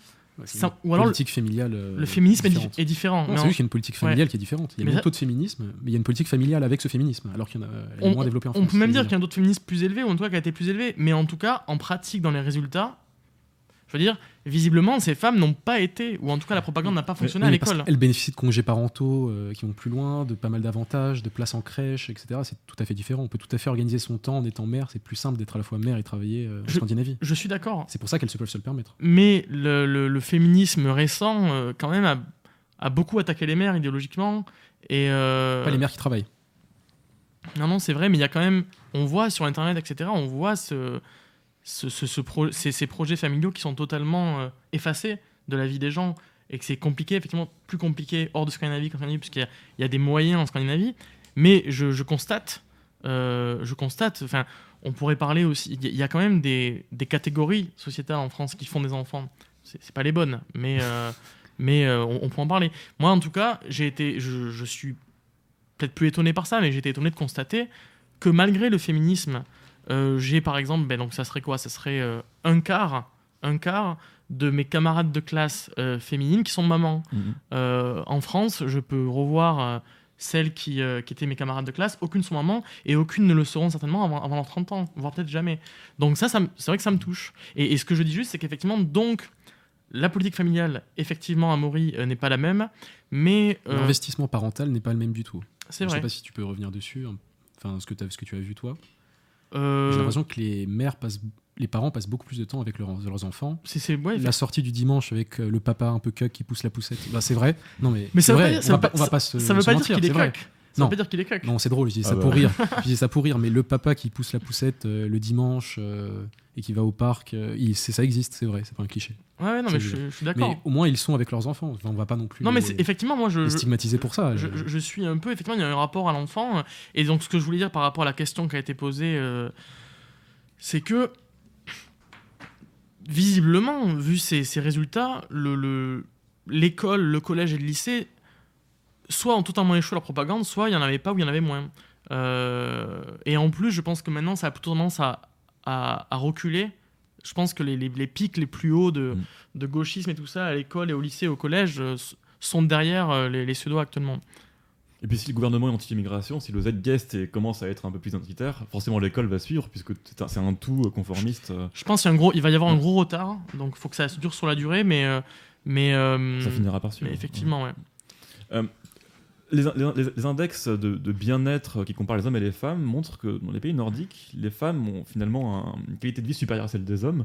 Ou alors le- politique familiale. euh, le féminisme est, différente. di- est différent. C'est juste qu'il y a une politique familiale qui est différente. Il y a beaucoup ça- de féminisme, mais il y a une politique familiale avec ce féminisme, alors qu'il y en a elle est on, moins développée en on France. peut même dire qu'il y a un taux de féminisme plus élevé, ou en tout cas qui a été plus élevé. Mais en tout cas, en pratique, dans les résultats, je veux dire, visiblement, ces femmes n'ont pas été, ou en tout cas, la propagande n'a pas fonctionné Oui, à l'école. qu'elles bénéficient de congés parentaux euh, qui vont plus loin, de pas mal d'avantages, de places en crèche, etc. C'est tout à fait différent. On peut tout à fait organiser son temps en étant mère. C'est plus simple d'être à la fois mère et travailler euh, en Je- Scandinavie. Je suis d'accord. C'est pour ça qu'elles se peuvent se le permettre. Mais le, le- le féminisme récent, euh, quand même, a, a beaucoup attaqué les mères idéologiquement. Et Pas les mères qui travaillent. Non, non, c'est vrai, mais il y a quand même. On voit sur Internet, etc., on voit ce, ce, ce- ce pro- ces, ces projets familiaux qui sont totalement euh, effacés de la vie des gens et que c'est compliqué, effectivement, plus compliqué hors de Scandinavie qu'en Scandinavie, puisqu'il y, a- il y a des moyens en Scandinavie. Mais je, je constate, euh, je constate, enfin, on pourrait parler aussi. Il y a- quand même des, des catégories sociétales en France qui font des enfants. C'est pas les bonnes, mais, euh, mais euh, on, on peut en parler. Moi, en tout cas, j'ai été, je, je suis peut-être plus étonné par ça, mais j'ai été étonné de constater que malgré le féminisme, j'ai par exemple, ben donc ça serait quoi? Ça serait euh, un quart, un quart de mes camarades de classe euh, féminines qui sont mamans. Euh, en France, je peux revoir euh, celles qui, euh, qui étaient mes camarades de classe, aucune sont mamans et aucune ne le seront certainement avant, avant leurs 30 ans, voire peut-être jamais. Donc ça, c'est vrai que ça me touche. Et, et ce que je dis juste, c'est qu'effectivement, donc, la politique familiale, effectivement, à Maury, euh, n'est pas la même, mais euh, L'investissement parental n'est pas le même du tout. c'est Je vrai. sais pas si tu peux revenir dessus. hein. Enfin, ce que, t'as- ce que tu as vu toi. Euh, J'ai l'impression que les mères passent, les parents passent beaucoup plus de temps avec leurs, leurs enfants. c'est, ouais, La sortie du dimanche avec euh, le papa un peu cuck qui pousse la poussette. Bah, c'est vrai. Non mais, Mais c'est ça veut vrai. pas dire- on ça va pas, on va pas se. ça veut se pas dire mentir, qu'il est cuck. Ça Non. veut pas dire qu'il est cuck. Non, c'est drôle, je dis Ah ça bah. pour rire. Je dis ça pour rire, mais le papa qui pousse la poussette euh, le dimanche euh, et qui va au parc, euh, il- ça existe, c'est vrai, c'est pas un cliché. Ouais, ouais, non, mais je, suis d'accord. Mais au moins, ils sont avec leurs enfants. Enfin, on va pas non plus Non, mais les, c'est- effectivement, moi, je, pour ça. je, je- je suis un peu. Effectivement, il y a un rapport à l'enfant. Et donc, ce que je voulais dire par rapport à la question qui a été posée, euh, c'est que, visiblement, vu ces, ces résultats, le- le- l'école, le, collège et le lycée, soit ont totalement échoué leur propagande, soit il n'y en avait pas ou il y en avait moins. Euh, et en plus, je pense que maintenant, ça a plutôt tendance à, à- à reculer. Je pense que les, les- les pics les plus hauts de, Mm. de gauchisme et tout ça, à l'école et au lycée et au collège, euh, sont derrière euh, les, les Suédois actuellement. Et puis si le gouvernement est anti-immigration, si le Z-Guest est- commence à être un peu plus identitaire, forcément l'école va suivre, puisque c'est un, tout conformiste. Je pense qu'il gros, il va y avoir un gros retard, donc il faut que ça dure sur la durée, mais, mais, euh, Ça finira par suivre. mais effectivement, ouais. Les, les- les index de, de bien-être qui comparent les hommes et les femmes montrent que dans les pays nordiques, les femmes ont finalement un- une qualité de vie supérieure à celle des hommes.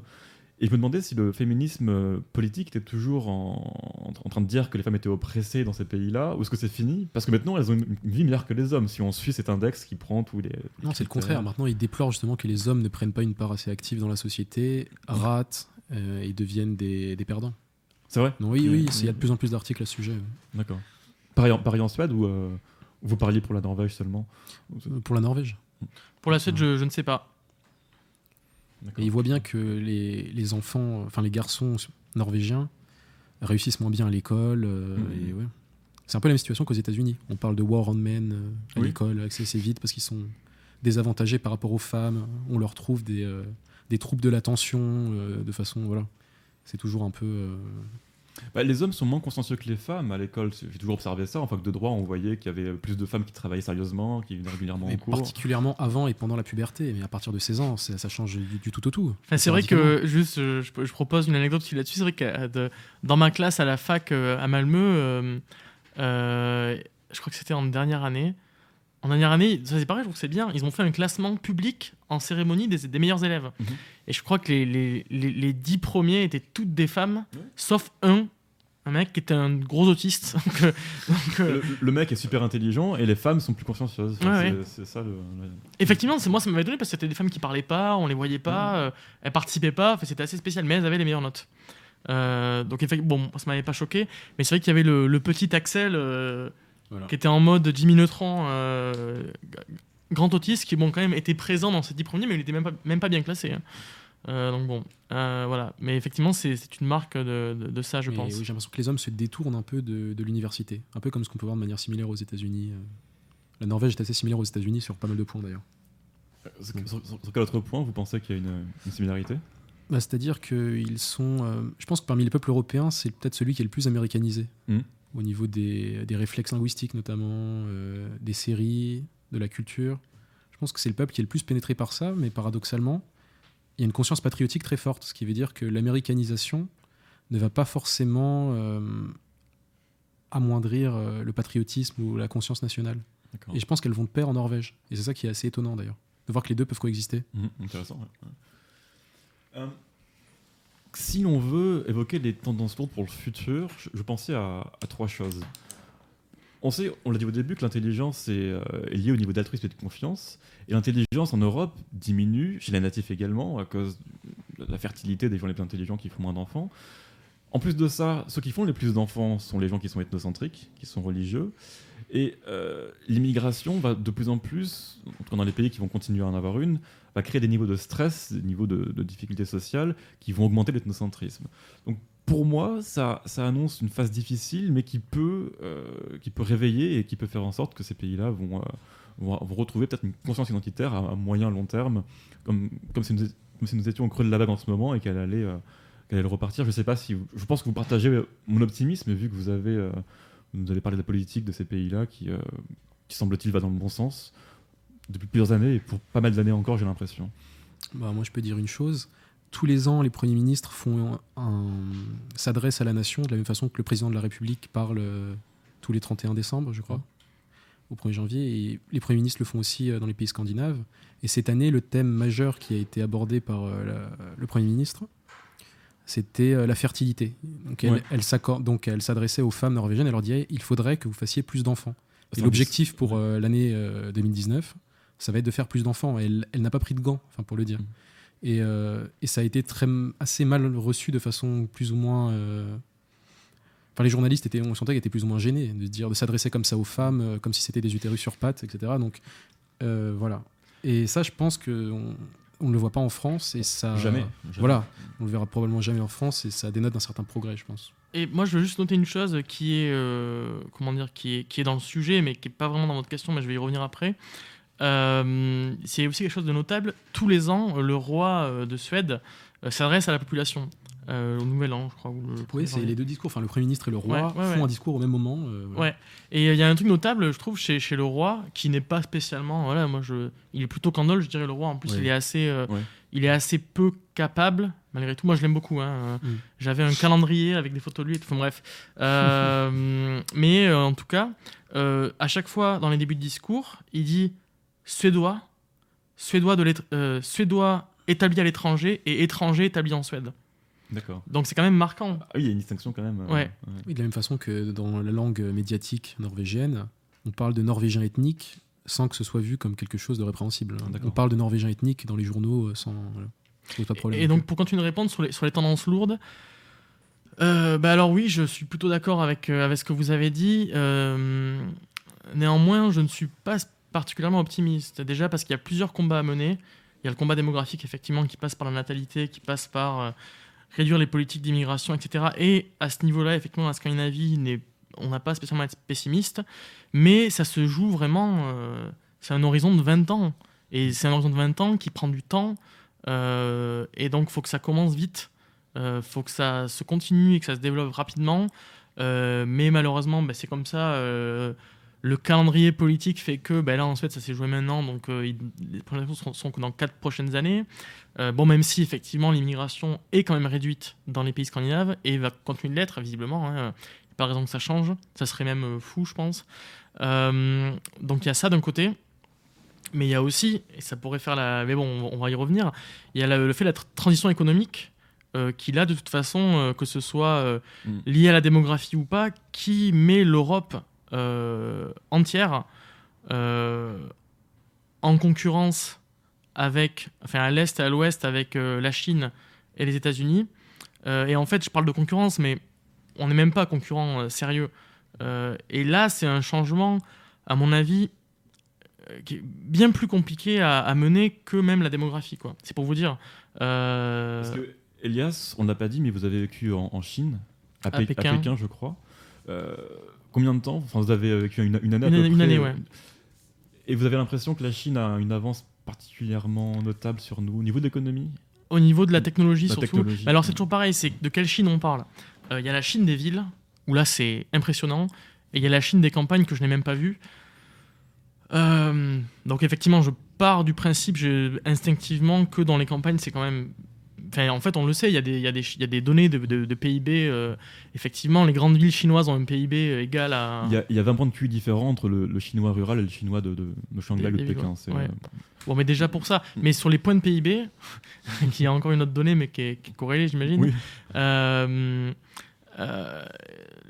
Et je me demandais si le féminisme politique était toujours en, en train de dire que les femmes étaient oppressées dans ces pays-là, ou est-ce que c'est fini? Parce que maintenant, elles ont une, une vie meilleure que les hommes, si on suit cet index qui prend tous les... tous les Non, c'est le contraire. Maintenant, ils déplorent justement que les hommes ne prennent pas une part assez active dans la société, ratent euh, et deviennent des, des perdants. C'est vrai? Non, oui, oui, il y a de plus en plus d'articles à ce sujet. D'accord. Pareil, en- pareil en Suède, ou euh, vous parliez pour la Norvège seulement Pour la Norvège. Pour la suite, je, je ne sais pas. Et ils voient bien que les, les enfants, enfin les garçons norvégiens réussissent moins bien à l'école. euh, et ouais. C'est un peu la même situation qu'aux États-Unis. On parle de war on men euh, à Oui. l'école assez, assez vite parce qu'ils sont désavantagés par rapport aux femmes. On leur trouve des, euh, des troubles de l'attention euh, de façon. Voilà. C'est toujours un peu. Bah, les hommes sont moins consciencieux que les femmes à l'école. J'ai toujours observé ça. En fac de droit, on voyait qu'il y avait plus de femmes qui travaillaient sérieusement, qui venaient régulièrement mais en cours. particulièrement avant et pendant la puberté. Mais à partir de 16 ans, ça, ça change du, du tout au tout. Enfin, c'est vrai que, juste, je, je propose une anecdote là-dessus. C'est vrai que euh, de- dans ma classe à la fac euh, à Malmö, euh, euh, je crois que c'était en dernière année. En dernière année, ça c'est pareil, je trouve que c'est bien. Ils ont fait un classement public en cérémonie des, des meilleurs élèves. Mhm. Et je crois que les, les, les, les dix premiers étaient toutes des femmes, sauf un, un mec qui était un gros autiste. Donc, euh, donc, euh, Le, le mec est super intelligent et les femmes sont plus consciencieuses. Enfin, Ouais, c'est- ça le. le- Effectivement, moi ça m'avait étonné parce que c'était des femmes qui parlaient pas, on les voyait pas, euh, elles participaient pas, enfin, c'était assez spécial, mais elles avaient les meilleures notes. Euh, donc bon, ça m'avait pas choqué, mais c'est vrai qu'il y avait le, le petit Axel euh, Voilà. qui était en mode Jimmy Neutron, euh, grand autiste, qui bon quand même était présent dans ces dix premiers, mais il était même pas, même pas bien classé. hein. Euh, donc bon, euh, voilà. Mais effectivement, c'est une marque de, de- de ça, je pense. oui, J'ai l'impression que les hommes se détournent un peu de, de l'université. Un peu comme ce qu'on peut voir de manière similaire aux États-Unis. euh. La Norvège est assez similaire aux États-Unis sur pas mal de points d'ailleurs. Sur, sur- sur quel autre point vous pensez qu'il y a une, une similarité? Bah, C'est-à-dire qu'ils sont. euh, je pense que parmi les peuples européens, c'est peut-être celui qui est le plus américanisé. Mhm. Au niveau des, des réflexes linguistiques, notamment, euh, des séries, de la culture. Je pense que c'est le peuple qui est le plus pénétré par ça, mais paradoxalement, il y a une conscience patriotique très forte, ce qui veut dire que l'américanisation ne va pas forcément euh, amoindrir euh, le patriotisme ou la conscience nationale. Et je pense qu'elles vont de pair en Norvège. Et c'est ça qui est assez étonnant d'ailleurs, de voir que les deux peuvent coexister. Mhm, intéressant. ouais. Euh, si l'on veut évoquer les tendances lourdes pour le futur, je, pensais à, à trois choses. On sait, on l'a dit au début, que l'intelligence est, euh, est liée au niveau d'altruisme et de confiance. Et l'intelligence en Europe diminue, chez les natifs également, à cause de la fertilité des gens les plus intelligents qui font moins d'enfants. En plus de ça, ceux qui font les plus d'enfants sont les gens qui sont ethnocentriques, qui sont religieux. Et euh, l'immigration va de plus en plus, en tout dans les pays qui vont continuer à en avoir une, va créer des niveaux de stress, des niveaux de, difficultés sociales qui vont augmenter l'ethnocentrisme. Donc pour moi, ça, annonce une phase difficile, mais qui peut, euh, qui peut réveiller et qui peut faire en sorte que ces pays-là vont, euh, retrouver peut-être une conscience identitaire à, à moyen long terme, comme, si nous, comme si nous étions au creux de la vague en ce moment et qu'elle allait, qu'elle allait repartir. Je sais pas si, je pense que vous partagez euh, mon optimisme, vu que vous avez, euh, vous avez parlé de la politique de ces pays-là qui, euh, qui semble-t-il va dans le bon sens depuis plusieurs années et pour pas mal d'années encore, j'ai l'impression. Bah, moi, je peux dire une chose. Tous les ans, les premiers ministres font s'adressent à la nation de la même façon que le président de la République parle tous les 31 décembre, je crois, au 1er janvier. Et les premiers ministres le font aussi dans les pays scandinaves. Et cette année, le thème majeur qui a été abordé par le Premier ministre, c'était euh, la fertilité. Donc, elle, Ouais. elle donc, elle s'adressait aux femmes norvégiennes. Elle leur disait il faudrait que vous fassiez plus d'enfants. Et l'objectif pour euh, l'année euh, 2019, ça va être de faire plus d'enfants. Elle, elle n'a pas pris de gants, enfin pour le dire. Mhm. Et, euh, et ça a été très, assez mal reçu de façon plus ou moins. euh, Enfin, les journalistes étaient, on sentait qu'ils étaient plus ou moins gênés de dire, de s'adresser comme ça aux femmes, euh, comme si c'était des utérus sur pattes, etc. Donc euh, voilà. Et ça, je pense que on, on ne le voit pas en France et ça. Jamais. jamais. Voilà, on le verra probablement jamais en France et ça dénote d'un certain progrès, je pense. Et moi, je veux juste noter une chose qui est, euh, comment dire, qui est, qui est dans le sujet, mais qui n'est pas vraiment dans votre question, mais je vais y revenir après. Euh, c'est aussi quelque chose de notable. Tous les ans, le roi euh, de Suède euh, s'adresse à la population. Euh, au Nouvel An, je crois. ou le Oui, premier c'est les deux discours. Enfin, le Premier ministre et le roi Ouais, ouais, font ouais. un discours au même moment. euh, voilà. Ouais. Et il y a un truc notable, je trouve, chez, chez le roi, qui n'est pas spécialement. Voilà, moi, je, il est plutôt candole, je dirais, le roi. En plus, Ouais. il, est assez, euh, Ouais. il est assez peu capable, malgré tout. Moi, je l'aime beaucoup. hein. Mm. J'avais un calendrier avec des photos de lui et tout. Enfin, bref. Euh, mais euh, en tout cas, euh, à chaque fois, dans les débuts de discours, il dit Suédois, Suédois, de euh, Suédois établi à l'étranger et étranger établi en Suède. D'accord. Donc, c'est quand même marquant. Ah oui, il y a une distinction quand même. euh, Ouais. Oui, de la même façon que dans la langue médiatique norvégienne, on parle de norvégien ethnique sans que ce soit vu comme quelque chose de répréhensible. D'accord. On parle de norvégien ethnique dans les journaux euh, sans. Voilà. Pas de problème. Et donc, pour continuer de répondre sur les, sur les tendances lourdes, euh, bah alors oui, je suis plutôt d'accord avec, euh, avec ce que vous avez dit. Euh, néanmoins, je ne suis pas particulièrement optimiste. Déjà parce qu'il y a plusieurs combats à mener. Il y a le combat démographique, effectivement, qui passe par la natalité, qui passe par euh, réduire les politiques d'immigration, etc. Et à ce niveau-là, effectivement, la Scandinavie, on n'a pas spécialement à être pessimiste. Mais ça se joue vraiment... euh, c'est un horizon de 20 ans. Et c'est un horizon de 20 ans qui prend du temps. Euh, et donc, il faut que ça commence vite. Il faut que ça se continue et que ça se développe rapidement. Euh, mais malheureusement, bah, c'est comme ça. Euh, le calendrier politique fait que bah, là, en fait, ça s'est joué maintenant. Donc, euh, il- les projections sont, sont que dans quatre prochaines années. Euh, bon, même si effectivement l'immigration est quand même réduite dans les pays scandinaves et va continuer de l'être, visiblement. Hein. Il n'y a pas de raison que ça change. Ça serait même euh, fou, je pense. Euh, donc, il y a ça d'un côté. Mais il y a aussi, et ça pourrait faire la. Mais bon, on va y revenir. Il y a la- le fait de la tr- transition économique euh, qui, là, de toute façon, euh, que ce soit euh, Mm. lié à la démographie ou pas, qui met l'Europe euh, entière euh, en concurrence avec, enfin, à l'est et à l'ouest avec euh, la Chine et les États-Unis. Euh, et en fait, je parle de concurrence, mais on n'est même pas concurrent euh, sérieux. Euh, et là, c'est un changement, à mon avis, euh, qui est bien plus compliqué à, à mener que même la démographie. quoi. C'est pour vous dire. Euh, Parce que, Elias, on ne l'a pas dit, mais vous avez vécu en, en Chine, à, À Pé- à Pékin. Pékin. je crois. Euh, combien de temps Enfin, vous avez vécu une, une année à Une peu une près, année, euh, ouais. Et vous avez l'impression que la Chine a une avance particulièrement notable sur nous au niveau de l'économie? Au niveau de la technologie, La surtout. technologie. Alors, c'est toujours pareil, c'est de quelle Chine on parle? Euh, Il y a la Chine des villes, où là, c'est impressionnant. Et il y a la Chine des campagnes que je n'ai même pas vue. Euh, donc, effectivement, je pars du principe je- instinctivement que dans les campagnes, c'est quand même. Enfin, en fait, on le sait, il y a des, y y a données de, de- de PIB. euh, effectivement, les grandes villes chinoises ont un PIB égal à. il y, a, il y a 20 points de QI différents entre le, le chinois rural et le chinois de, de, de Shanghai ou de Pékin. ouais. euh, Bon, mais déjà pour ça. Mais sur les points de PIB, qui a encore une autre donnée, mais qui est, qui est corrélée, j'imagine. Oui. Euh, euh,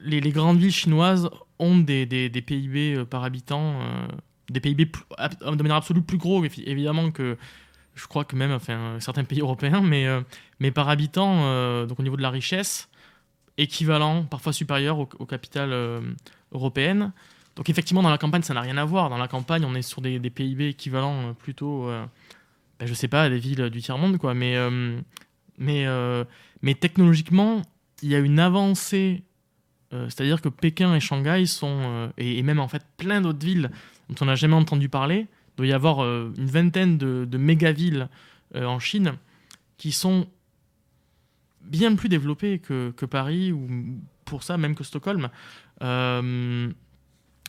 les, les grandes villes chinoises ont des, des- des PIB euh, par habitant, euh, des PIB plus- de manière absolue plus gros, évi- évidemment, que je crois que même enfin, euh, certains pays européens, mais, euh, mais par habitant, euh, donc au niveau de la richesse, équivalent, parfois supérieur aux, aux capitales européennes. Donc effectivement, dans la campagne, ça n'a rien à voir. Dans la campagne, on est sur des, PIB équivalents plutôt, euh, ben, je sais pas, à des villes du tiers-monde, quoi. Mais, mais, technologiquement, il y a une avancée. C'est-à-dire que Pékin et Shanghai sont, et, et même en fait plein d'autres villes dont on n'a jamais entendu parler, il doit y avoir euh, une vingtaine de, méga-villes euh, en Chine qui sont bien plus développées que, que Paris, ou pour ça même que Stockholm, euh,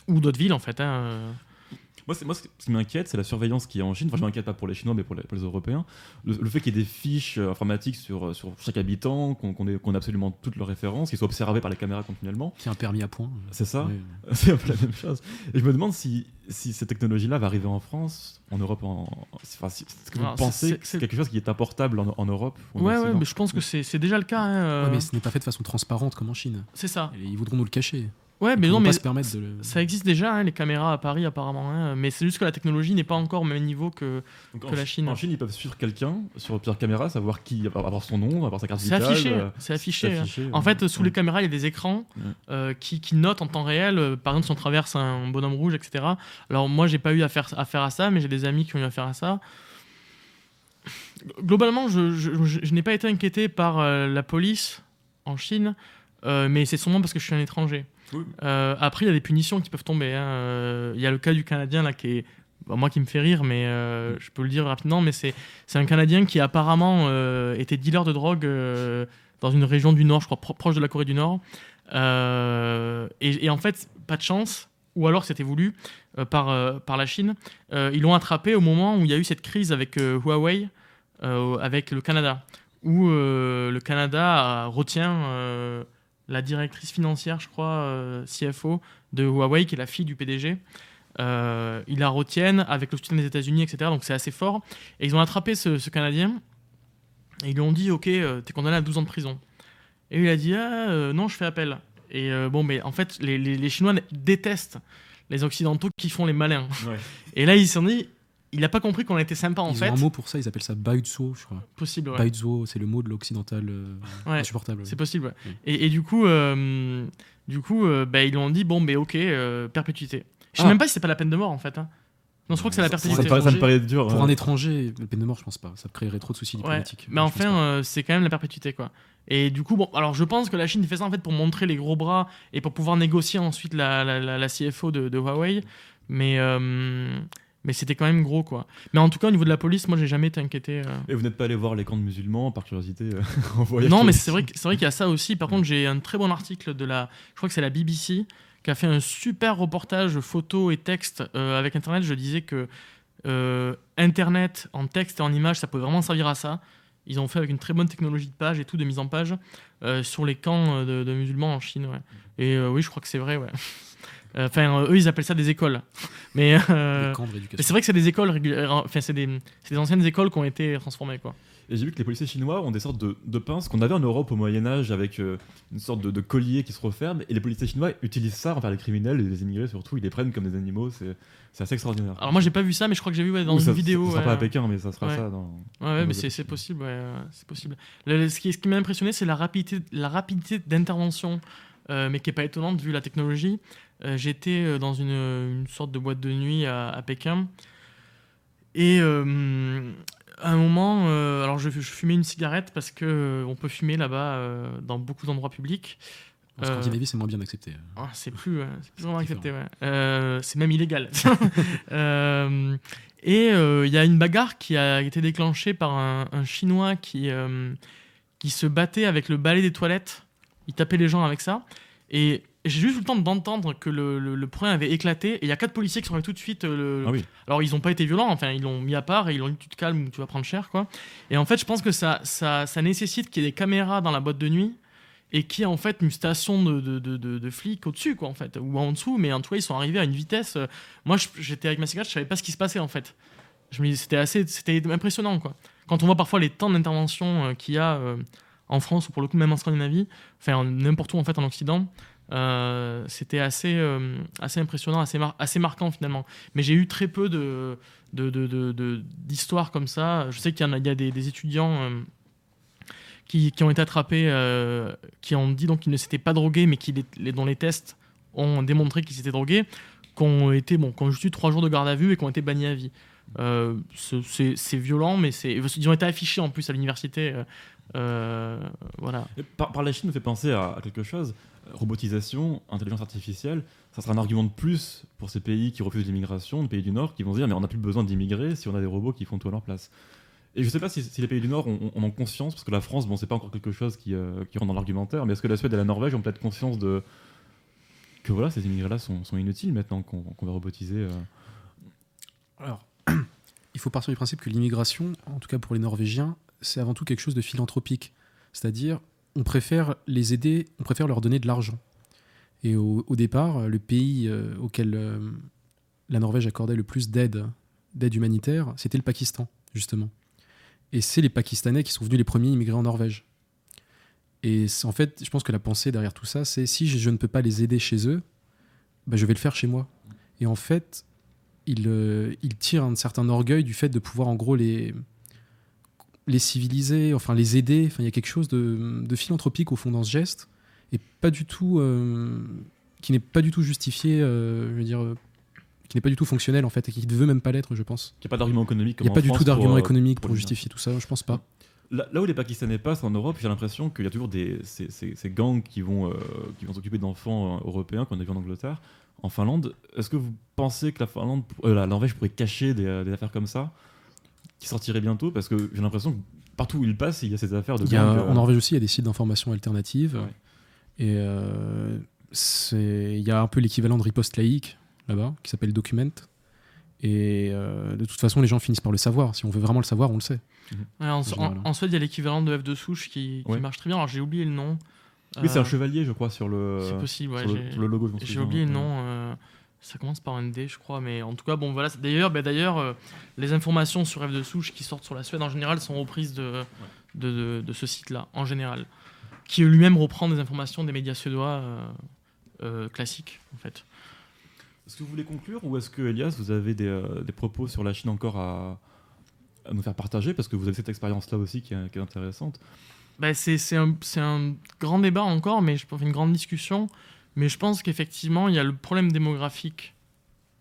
ou d'autres villes en fait. hein. Moi, c'est- moi, ce ce qui m'inquiète, c'est la surveillance qui est en Chine. Enfin, je m'inquiète pas pour les Chinois, mais pour les, pour les Européens. Le, le fait qu'il y ait des fiches euh, informatiques sur, euh, sur chaque habitant, qu'on qu'on ait, absolument toutes leurs références, qu'ils soient observés par les caméras continuellement. Qui a un permis à point. C'est ça. C'est un peu la même chose. Et je me demande si, si cette technologie-là va arriver en France, en Europe. En... Enfin, si- Est-ce que vous Alors, c'est- pensez c'est- que c'est quelque chose qui est importable en, en Europe ou en Ouais, ouais, mais je pense que c'est c'est déjà le cas. hein, euh, Ouais, mais ce n'est pas fait de façon transparente comme en Chine. c'est ça. Et ils voudront nous le cacher. Ouais, mais non, mais pas se permettre de le. ça existe déjà, hein, les caméras à Paris apparemment. hein, mais c'est juste que la technologie n'est pas encore au même niveau que. En, que la Chine. En Chine, ils peuvent suivre quelqu'un sur plusieurs caméras, savoir qui, avoir son nom, avoir sa carte C'est vitale. affiché. euh, C'est affiché. c'est hein. affiché, En fait, sous les caméras, il y a des écrans Ouais. euh, qui, qui notent en temps réel, euh, par exemple, si on traverse un bonhomme rouge, etc. Alors, moi, j'ai pas eu affaire, affaire à ça, mais j'ai des amis qui ont eu affaire à ça. Globalement, je, je- je- je n'ai pas été inquiété par euh, la police en Chine, euh, mais c'est sûrement parce que je suis un étranger. Euh, après, il y a des punitions qui peuvent tomber. hein. Euh, Il y a le cas du Canadien, là, qui est. bah, moi qui me fait rire, mais euh, je peux le dire rapidement, mais c'est un Canadien qui apparemment était dealer de drogue dans une région du Nord, je crois, pro- proche de la Corée du Nord. Et, et en fait, pas de chance, ou alors c'était voulu par, par la Chine. Ils l'ont attrapé au moment où il y a eu cette crise avec Huawei, avec le Canada, où le Canada retient la directrice financière, je crois, euh, CFO de Huawei, qui est la fille du PDG. Euh, ils la retiennent avec le soutien des États-Unis, etc. Donc c'est assez fort. Et ils ont attrapé ce, ce Canadien et ils lui ont dit Ok, euh, t'es condamné à 12 ans de prison. Et il a dit Ah, euh, non, je fais appel. Et euh, bon, mais en fait, les, les- les Chinois détestent les Occidentaux qui font les malins. Ouais. Et là, ils se sont dit Il n'a pas compris qu'on était sympa en ils fait. ont un mot pour ça, ils appellent ça baïzuo, je crois. Possible, ouais. Baïzuo, c'est le mot de l'occidental euh, Ouais. insupportable. C'est possible. ouais. Oui. Et, et du coup, euh, du coup euh, bah, ils lui ont dit Bon, mais ok, euh, perpétuité. Je sais Ah. même pas si c'est pas la peine de mort en fait. hein. Non, je crois que c'est la Ça- Ça, perpétuité. me paraît, ça me paraît dur. Pour hein. un étranger, la peine de mort, je pense pas. Ça créerait trop de soucis Ouais, diplomatiques. mais enfin, euh, c'est quand même la perpétuité, quoi. Et du coup, bon, alors je pense que la Chine fait ça en fait pour montrer les gros bras et pour pouvoir négocier ensuite la, la, la- la CFO de, de Huawei. Mais, euh, mais c'était quand même gros, quoi. Mais en tout cas, au niveau de la police, moi, j'ai jamais été inquiété. euh. Et vous n'êtes pas allé voir les camps de musulmans par curiosité euh, en voyage Non, mais c'est vrai, c'est vrai qu'il y a ça aussi. Par contre, j'ai un très bon article de la, je crois que c'est la BBC, qui a fait un super reportage photo et texte euh, avec Internet. Je disais que Internet en texte et en image, ça peut vraiment servir à ça. Ils ont fait avec une très bonne technologie de page et tout, de mise en page, sur les camps de, de musulmans en Chine. ouais. Et oui, je crois que c'est vrai, ouais. Euh, Enfin, euh, eux, ils appellent ça des écoles. Mais, euh, c'est vrai que c'est des écoles régulières. Enfin, c'est des, c'est des anciennes écoles qui ont été transformées, quoi. Et j'ai vu que les policiers chinois ont des sortes de, de pinces qu'on avait en Europe au Moyen-Âge avec euh, une sorte de, de collier qui se referme. Et les policiers chinois utilisent ça envers les criminels et les immigrés surtout. Ils les prennent comme des animaux. C'est c'est assez extraordinaire. Alors moi, j'ai pas vu ça, mais je crois que j'ai vu ouais, dans Ou une ça- vidéo. Ça sera ouais. pas à Pékin, mais ça sera Ouais. ça dans. Ouais, ouais, Dans mais c'est possible. ouais, c'est possible. Le- le- ce qui, ce qui m'a impressionné, c'est la rapidité, la rapidité d'intervention, euh, mais qui est pas étonnante vu la technologie. Euh, J'étais euh, dans une, une sorte de boîte de nuit à, à Pékin, et euh, à un moment, euh, alors je, je fumais une cigarette parce que euh, on peut fumer là-bas euh, dans beaucoup d'endroits publics. En Euh, Scandinavie, c'est moins bien accepté. Ah, c'est plus, euh, plus vraiment accepté. ouais. Euh, c'est même illégal. Euh, et euh, il y a une bagarre qui a été déclenchée par un, un Chinois qui, euh, qui se battait avec le balai des toilettes. Il tapait les gens avec ça. Et j'ai juste eu le temps d'entendre que le, le, le problème avait éclaté. Et il y a quatre policiers qui sont arrivés tout de suite. euh, le- Ah oui. Alors, ils n'ont pas été violents. Enfin, ils l'ont mis à part et ils l'ont dit tu te calmes ou tu vas prendre cher. quoi. Et en fait, je pense que ça, ça, ça nécessite qu'il y ait des caméras dans la boîte de nuit et qui a en fait une station de, de, de, flics au-dessus, quoi, en fait, ou en dessous, mais en tout cas, ils sont arrivés à une vitesse. euh, Moi, j'étais avec ma cigarette, je savais pas ce qui se passait, en fait. Je c'était assez, c'était impressionnant, quoi. Quand on voit parfois les temps d'intervention euh, qu'il y a en France, ou pour le coup, même en Scandinavie, enfin, n'importe où, en fait, en Occident, euh, c'était assez, euh, assez impressionnant, assez, assez marquant, finalement. Mais j'ai eu très peu de, de, de, d'histoires comme ça. Je sais qu'il y, a, des, étudiants. euh, qui, qui ont été attrapés, qui ont dit qu'ils ne s'étaient pas drogués, mais qui les, dont les tests ont démontré qu'ils s'étaient drogués, qui ont bon, qui ont eu trois jours de garde à vue et qui ont été bannis à vie. Ce- c'est violent, mais ils ont été affichés en plus à l'université. Euh, euh, voilà. Par, par la Chine me fait penser à, à quelque chose. Robotisation, intelligence artificielle, ça sera un argument de plus pour ces pays qui refusent l'immigration, les pays du Nord, qui vont se dire mais on n'a plus besoin d'immigrer si on a des robots qui font tout à leur place. Et je sais pas si, si les pays du Nord ont, ont- ont conscience, parce que la France, bon, c'est pas encore quelque chose qui, euh, qui rentre dans l'argumentaire, mais est-ce que la Suède et la Norvège ont peut-être conscience de que voilà, ces immigrés-là sont, sont inutiles maintenant qu'on va robotiser euh, Alors, il faut partir du principe que l'immigration, en tout cas pour les Norvégiens, c'est avant tout quelque chose de philanthropique. C'est-à-dire, on préfère les aider, on préfère leur donner de l'argent. Et au, départ, le pays euh, auquel euh, la Norvège accordait le plus d'aide, d'aide humanitaire, c'était le Pakistan, justement. Et c'est les Pakistanais qui sont venus les premiers immigrés en Norvège. Et en fait, je pense que la pensée derrière tout ça, c'est si je, ne peux pas les aider chez eux, bah, je vais le faire chez moi. Et en fait, il, euh, il tire un certain orgueil du fait de pouvoir en gros les, les civiliser, enfin les aider. Enfin, il y a quelque chose de, de philanthropique au fond dans ce geste et pas du tout euh, qui n'est pas du tout justifié, euh, je veux dire, euh, qui n'est pas du tout fonctionnel en fait et qui ne veut même pas l'être, je pense. qu'il n'y a pas d'argument économique. Il n'y a pas du tout d'argument économique pour justifier tout ça, je pense pas. Là, là où les Pakistanais passent en Europe, j'ai l'impression qu'il y a toujours des, ces, ces- ces gangs qui vont, euh, qui vont s'occuper d'enfants européens qu'on a vu en Angleterre. En Finlande, est-ce que vous pensez que la Finlande, euh, la Norvège pourrait cacher des, des affaires comme ça? Qui sortiraient bientôt Parce que j'ai l'impression que partout où ils passent, il y a ces affaires de Il y a, gangs. euh, en Norvège aussi, il y a des sites d'information alternatives. Ouais. Et euh, c'est- il y a un peu l'équivalent de riposte laïque là-bas, qui s'appelle Document. Et euh, de toute façon, les gens finissent par le savoir. Si on veut vraiment le savoir, on le sait. Ouais, en, général. en- en Suède, il y a l'équivalent de F de souche qui, qui Ouais. marche très bien. Alors j'ai oublié le nom. Oui, c'est un Euh, chevalier, je crois, sur le, C'est possible, ouais, sur le, j'ai- sur le logo. J'ai oublié le nom. Ça commence par un D, je crois, mais en tout cas, bon, voilà. D'ailleurs, ben, d'ailleurs, euh, les informations sur F de souche qui sortent sur la Suède en général sont reprises de, de, de- de ce site-là, en général, qui lui-même reprend des informations des médias suédois euh, euh, classiques, en fait. Est-ce que vous voulez conclure ou est-ce que, Elias, vous avez des, des propos sur la Chine encore à, à nous faire partager Parce que vous avez cette expérience-là aussi qui est, qui est intéressante? Ben, c'est un, un grand débat encore, mais je pense une grande discussion. Mais je pense qu'effectivement, il y a le problème démographique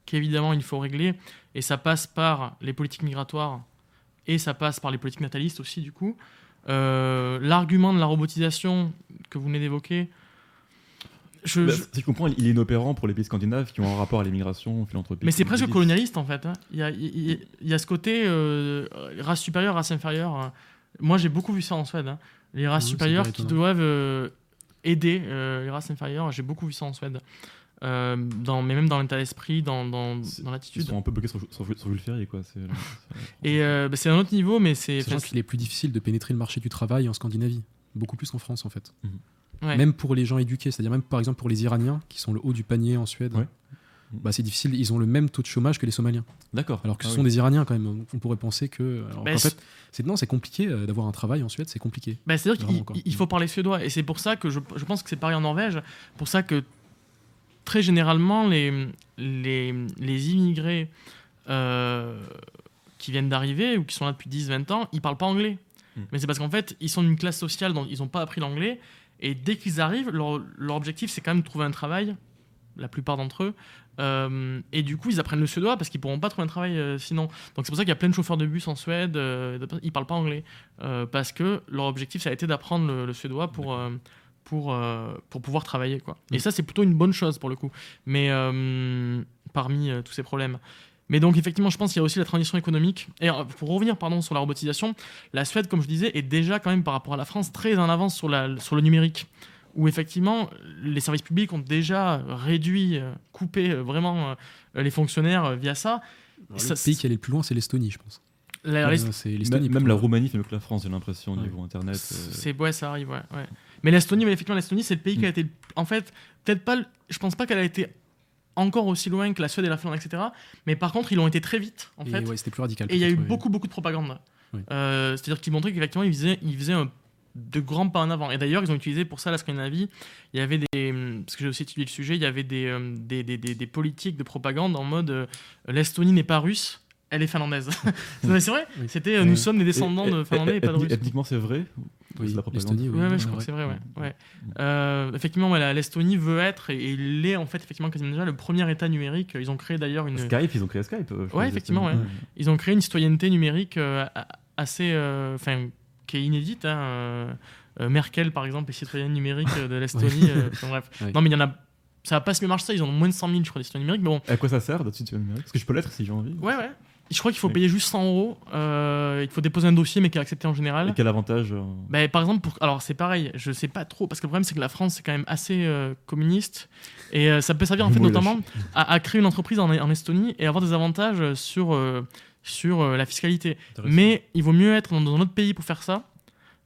qu'évidemment il faut régler, et ça passe par les politiques migratoires et ça passe par les politiques natalistes aussi, du coup. Euh, L'argument de la robotisation que vous venez d'évoquer, je, Bah, je- Si je comprends, il est inopérant pour les pays scandinaves qui ont un rapport à l'immigration, philanthropique. mais c'est presque colonialiste en fait. hein. Il, y a, il, y a- il y a ce côté euh, race supérieure, race inférieure. Moi j'ai beaucoup vu ça en Suède. hein. Les races Oui, supérieures qui doivent euh, aider euh, les races inférieures. J'ai beaucoup vu ça en Suède. Euh, dans, mais même dans l'état d'esprit, dans, dans, dans Ils l'attitude. sont un peu bloqués sur, sur, sur Jules Ferry, quoi. C'est, Et euh, bah, c'est un autre niveau, mais c'est. Sachant qu'il est plus difficile de pénétrer le marché du travail en Scandinavie. Beaucoup plus qu'en France, en fait. Ouais. Même pour les gens éduqués, c'est-à-dire même par exemple pour les Iraniens, qui sont le haut du panier en Suède. Ouais. Bah, c'est difficile, ils ont le même taux de chômage que les Somaliens. D'accord. Alors que ce Ah sont oui. des Iraniens quand même. On pourrait penser que. alors Bah, fait, c'est non, c'est compliqué euh, d'avoir un travail en Suède, c'est compliqué. Bah, C'est-à-dire qu'il faut parler suédois. Et c'est pour ça que je, je pense que c'est pareil en Norvège. Pour ça que très généralement, les, les, les immigrés euh, qui viennent d'arriver ou qui sont là depuis 10-20 ans, ils parlent pas anglais. Hmm. Mais c'est parce qu'en fait, ils sont d'une classe sociale dont ils n'ont pas appris l'anglais. Et dès qu'ils arrivent, leur, leur objectif, c'est quand même de trouver un travail, la plupart d'entre eux. Euh, et du coup, ils apprennent le suédois parce qu'ils pourront pas trouver un travail euh, sinon. Donc c'est pour ça qu'il y a plein de chauffeurs de bus en Suède, euh, ils parlent pas anglais. Euh, parce que leur objectif, ça a été d'apprendre le, le suédois pour, pour, pour pouvoir travailler. Quoi. Et Mm. ça, c'est plutôt une bonne chose pour le coup. Mais parmi tous ces problèmes. Mais donc, effectivement, je pense qu'il y a aussi la transition économique. Et pour revenir pardon, sur la robotisation, la Suède, comme je disais, est déjà quand même par rapport à la France très en avance sur, la, sur le numérique. Où effectivement, les services publics ont déjà réduit, euh, coupé euh, vraiment euh, les fonctionnaires via ça. Alors, Ça, le pays qui allait le plus loin, c'est l'Estonie, je pense. La- Même, l'Estonie. même la. Roumanie fait mieux que la France, j'ai l'impression, au Ouais. niveau internet. euh, C'est ouais, ça arrive, ouais. ouais. Mais l'Estonie, mais effectivement, l'Estonie, c'est le pays qui a Mm. été, en fait, peut-être pas. Je pense pas qu'elle a été encore aussi loin que la Suède et la Finlande, etc. Mais par contre, ils l'ont été très vite, en Et fait. ouais, c'était plus radical. Et il y a eu beaucoup, beaucoup de propagande. Oui. Euh, C'est-à-dire qu'ils montraient qu'effectivement, ils faisaient, ils faisaient un- de grands pas en avant. Et d'ailleurs, ils ont utilisé pour ça la Scandinavie. Il y avait des. Parce que j'ai aussi étudié le sujet, il y avait des, euh, des, des, des- des politiques de propagande en mode euh, l'Estonie n'est pas russe, elle est finlandaise. C'est vrai, Oui. c'était euh, nous sommes des descendants et- de finlandais et pas de russes. Ethniquement, c'est vrai Oui, C'est la propagande. oui. Ouais, ouais, je crois que c'est vrai, ouais. Ouais. ouais. Euh, effectivement, la- l'Estonie veut être, et, et il est en fait effectivement quasiment déjà le premier État numérique. Ils ont créé d'ailleurs une, Skype, ils ont créé Skype. euh, Ouais, effectivement, ils ont créé une citoyenneté numérique euh, a- assez, euh, enfin, qui est inédite. hein, euh, euh, Merkel, par exemple, est citoyenne numérique euh, de l'Estonie. enfin, bref. Non, mais il y en a. Ça va pas si mieux marcher ça. Ils en ont moins de 100 000, je crois, des citoyens numériques. Mais bon, À quoi ça sert d'être citoyen numérique? Parce que je peux l'être si j'ai envie. ouais, ouais. Je crois qu'il faut payer juste 100 euros. euh, il faut déposer un dossier, mais qui est accepté en général. Et quel avantage euh, Bah, par exemple, pour... alors c'est pareil, je sais pas trop, parce que le problème c'est que la France c'est quand même assez euh, communiste, et ça peut servir en fait notamment à, à créer une entreprise en, en Estonie et avoir des avantages sur, sur euh, la fiscalité. Mais il vaut mieux être dans, un autre pays pour faire ça.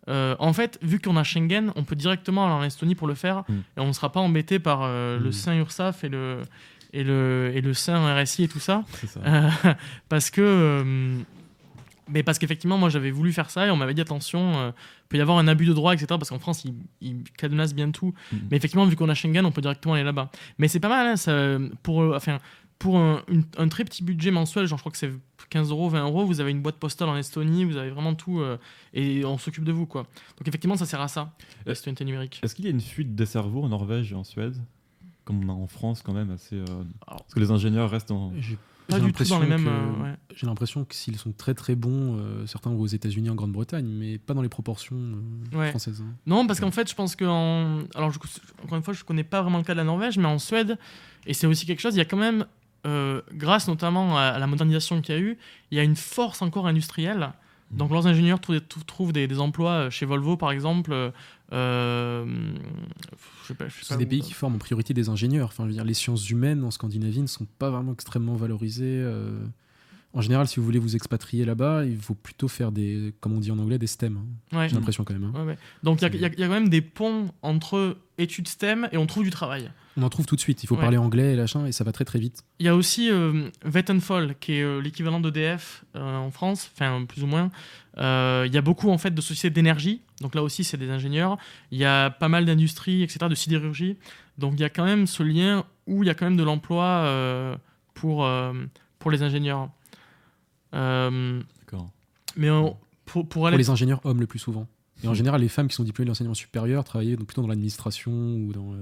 Euh, en fait, vu qu'on a Schengen, on peut directement aller en Estonie pour le faire, Mm. et on ne sera pas embêté par euh, le Mm. sein URSAF et le, et, le, et le sein RSI et tout ça. Ça. Euh, parce que mais parce qu'effectivement moi j'avais voulu faire ça et on m'avait dit attention euh, peut y avoir un abus de droit etc parce qu'en France ils, ils cadenassent bien tout Mhm. mais effectivement vu qu'on a Schengen on peut directement aller là-bas mais c'est pas mal hein, ça, pour enfin pour un, une- un très petit budget mensuel genre je crois que c'est 15 euros 20 euros vous avez une boîte postale en Estonie vous avez vraiment tout euh, et on s'occupe de vous quoi donc effectivement ça sert à ça la citoyenneté numérique Est-ce qu'il y a une fuite des cerveaux en Norvège et en Suède? Comme on a en France quand même assez. euh, Alors- Parce que les ingénieurs restent en. Pas du tout dans les mêmes euh, ouais. J'ai l'impression que s'ils sont très très bons, euh, certains vont aux États-Unis, en Grande-Bretagne, mais pas dans les proportions euh, Ouais. françaises. hein. Non, parce qu'en fait, je pense que. en- Alors, je- encore une fois, je connais pas vraiment le cas de la Norvège, mais en Suède, et c'est aussi quelque chose, il y a quand même, euh, grâce notamment à, la modernisation qu'il y a eu, il y a une force encore industrielle. Donc, leurs ingénieurs trouvent des, trou- trouvent des, des emplois euh, chez Volvo, par exemple. euh, euh, C'est des pays qui forment en priorité des ingénieurs. Enfin, je veux dire, les sciences humaines en Scandinavie ne sont pas vraiment extrêmement valorisées. euh. En général, si vous voulez vous expatrier là-bas, il faut plutôt faire des, comme on dit en anglais, des STEM. hein. Ouais. J'ai l'impression quand même. hein. Ouais, ouais. Donc, il y y a quand même des ponts entre études STEM et on trouve du travail. On en trouve tout de suite. Il faut Ouais. parler anglais et machin, et ça va très très vite. Il y a aussi euh, Vattenfall, qui est euh, l'équivalent d'EDF euh, en France, enfin plus ou moins. Euh, il y a beaucoup en fait de sociétés d'énergie, donc là aussi c'est des ingénieurs. Il y a pas mal d'industries, etc., de sidérurgie. Donc il y a quand même ce lien où il y a quand même de l'emploi euh, pour, euh, pour les ingénieurs. Euh, D'accord. mais on- pour, pour Pour aller... les ingénieurs hommes le plus souvent. Et en général, les femmes qui sont diplômées de l'enseignement supérieur travaillaient donc plutôt dans l'administration ou dans.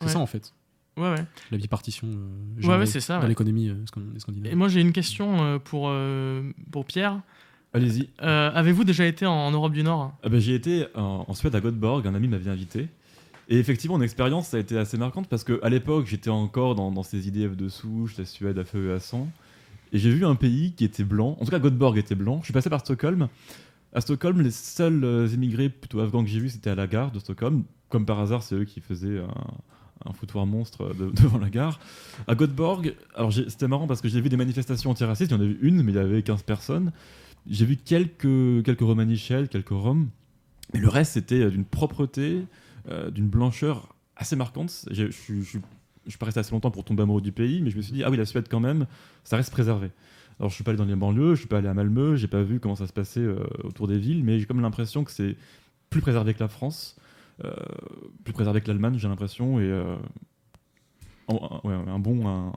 C'est Ouais. ça en fait, Ouais, ouais. la bipartition. euh, Ouais, ouais, c'est ça, Dans ouais. l'économie euh, scan- des Et moi j'ai une question euh, pour, euh, pour Pierre. Allez-y. Euh, Avez-vous déjà été en, en Europe du Nord? Ah ben, J'y étais en, en Suède à Göteborg, un ami m'avait invité. Et effectivement, mon expérience ça a été assez marquante parce qu'à l'époque, j'étais encore dans, dans ces IDF de souche, la Suède à feu et à sang. Et j'ai vu un pays qui était blanc, en tout cas Göteborg était blanc. Je suis passé par Stockholm. À Stockholm, les seuls euh, émigrés plutôt afghans que j'ai vus, c'était à la gare de Stockholm. Comme par hasard, c'est eux qui faisaient un, un foutoir monstre de- devant la gare. À Göteborg, alors c'était marrant parce que j'ai vu des manifestations antiracistes, il y en a eu une, mais il y avait 15 personnes. J'ai vu quelques, quelques romanichels, quelques roms. Mais le reste, c'était euh, d'une propreté, euh, d'une blancheur assez marquante. Je suis- suis pas resté assez longtemps pour tomber amoureux du pays, mais je me suis dit, ah oui, la Suède quand même, ça reste préservé. Alors je suis pas allé dans les banlieues, je suis pas allé à Malmö, j'ai pas vu comment ça se passait euh, autour des villes, mais j'ai comme l'impression que c'est plus préservé que la France, euh, plus préservé que l'Allemagne, j'ai l'impression, et euh, un, un- ouais, un bon, un,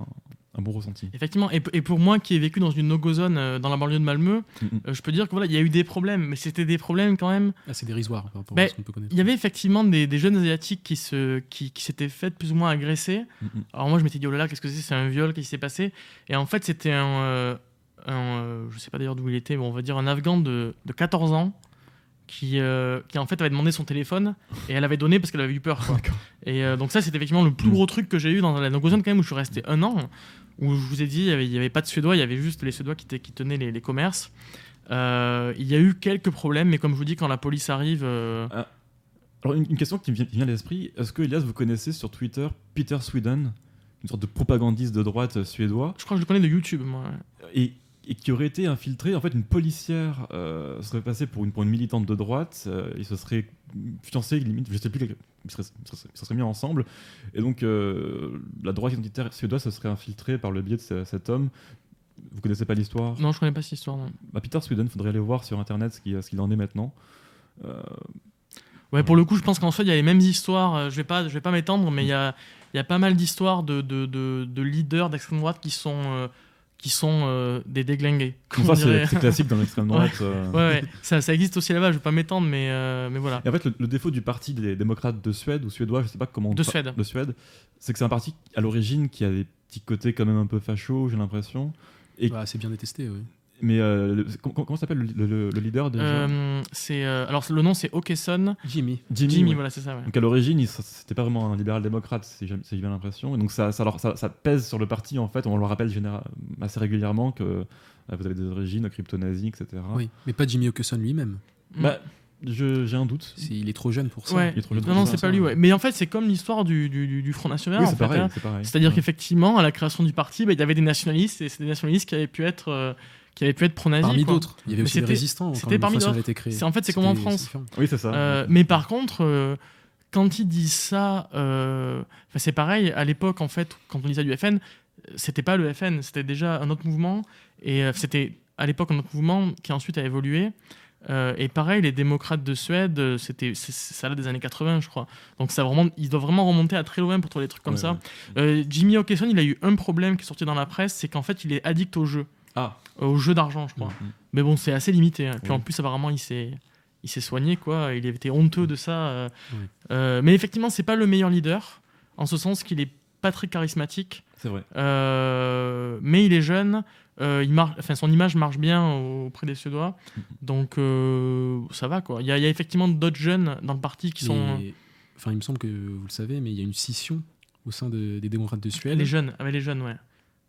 un bon ressenti. Effectivement, et, et pour moi qui ai vécu dans une no-go zone euh, dans la banlieue de Malmö, Mhm. euh, je peux dire que voilà, il y a eu des problèmes, mais c'était des problèmes quand même. Ah, c'est dérisoire par rapport à ce qu'on peut connaître. Il y avait effectivement des, des jeunes asiatiques qui se, qui, qui s'étaient fait plus ou moins agresser. Mhm. Alors moi je m'étais dit oh là là, qu'est-ce que c'est C'est un viol, qu'est-ce qui s'est passé? Et en fait c'était un, euh, un euh, je sais pas d'ailleurs d'où il était, mais on va dire un Afghan de, de 14 ans qui, euh, qui en fait avait demandé son téléphone et elle avait donné parce qu'elle avait eu peur. Quoi. Et euh, donc ça, c'est effectivement le plus Mm. gros truc que j'ai eu dans la Nogozone quand même où je suis resté un an, où je vous ai dit, il n'y avait, pas de Suédois, il y avait juste les Suédois qui, tenaient les, les commerces. Euh, il y a eu quelques problèmes, mais comme je vous dis, quand la police arrive... euh, Alors, une, une question qui me vient, qui vient à l'esprit est-ce que, Elias, vous connaissez sur Twitter Peter Sweden, une sorte de propagandiste de droite suédois, je crois que je le connais de YouTube, moi. et, et qui aurait été infiltré En fait, une policière euh, serait passée pour une, pour une militante de droite, euh, ils se seraient fiancés, limite, je sais plus, ils seraient, seraient- se seraient mis ensemble, et donc euh, la droite identitaire suédoise se serait infiltrée par le biais de ce- cet homme. Vous connaissez pas l'histoire? Non, je connais pas cette histoire, non. bah, Peter Sweden, faudrait aller voir sur internet ce qu'il en est maintenant. Euh, Ouais, pour le coup, je pense qu'en fait, il y a les mêmes histoires. Je vais pas, je vais pas m'étendre, mais il y a, y a pas mal d'histoires de, de, de, de leaders d'extrême droite qui sont, qui sont euh, des déglingués. comme ça, c'est classique dans l'extrême droite. euh. Ouais, ouais. Ça, ça existe aussi là-bas. Je vais pas m'étendre, mais, euh, mais voilà. Et en fait, le, le défaut du parti des démocrates de Suède ou suédois, je sais pas comment. on De Suède. De Suède, c'est que c'est un parti à l'origine qui a des petits côtés quand même un peu fachos, j'ai l'impression. Et- Bah, c'est bien détesté, oui. Mais euh, comment, comment s'appelle le, le- le leader déjà Euh, c'est, euh, alors, le nom, c'est Okeson. Jimmy. Jimmy. Jimmy, ouais. voilà, c'est ça. ouais. Donc à l'origine, c'était pas vraiment un libéral-démocrate, si j'ai si j'ai bien l'impression. Et donc ça, ça, leur- ça, ça pèse sur le parti, en fait. On le rappelle général, assez régulièrement que euh, vous avez des origines crypto-nazis, etc. Oui, mais pas Jimmy Okeson lui-même. Bah, je- j'ai un doute. Il est trop jeune pour ça. Ouais. Il est trop jeune Non, non, c'est pas lui, ouais. Mais en fait, c'est comme l'histoire du, du, du- du Front National. Oui, c'est hein. c'est pareil. C'est-à-dire Ouais. qu'effectivement, à la création du parti, bah, il y avait des nationalistes et c'est des nationalistes qui avaient pu être, euh, qui avaient pu être pro-nazis. Parmi d'autres. Il y avait Mais aussi des c'était- résistants. c'était parmi d'autres. avait été créé. C'est- en fait, c'est comme en France. Oui, c'est ça. Euh, mais par contre, euh, quand ils disent ça, euh, c'est pareil. À l'époque, en fait, quand on disait du FN, c'était pas le FN, c'était déjà un autre mouvement. Et euh, c'était à l'époque un autre mouvement qui ensuite a évolué. Euh, et pareil, les démocrates de Suède, c'était ça date des années 80, je crois. Donc ça vraiment, ils doivent vraiment remonter à très loin pour trouver des trucs comme Ouais, ça. ouais. Euh, Jimmy Okeson, il a eu un problème qui est sorti dans la presse, c'est qu'en fait, il est addict au jeu, Ah. Au jeu d'argent, je crois. Mhm. Mais bon, c'est assez limité. hein. Puis Oui. en plus, apparemment, il s'est, il s'est soigné, quoi. Il était honteux de ça. euh. Oui. Euh, mais effectivement, c'est pas le meilleur leader, en ce sens qu'il est pas très charismatique. C'est vrai. Euh, mais il est jeune. il marche, enfin, son image marche bien auprès des Suédois. Donc, euh, ça va, quoi. Il y, a, il y a effectivement d'autres jeunes dans le parti qui sont. Enfin, il me semble que vous le savez, mais il y a une scission au sein de- des démocrates de Suède Les jeunes, avec les jeunes, ouais.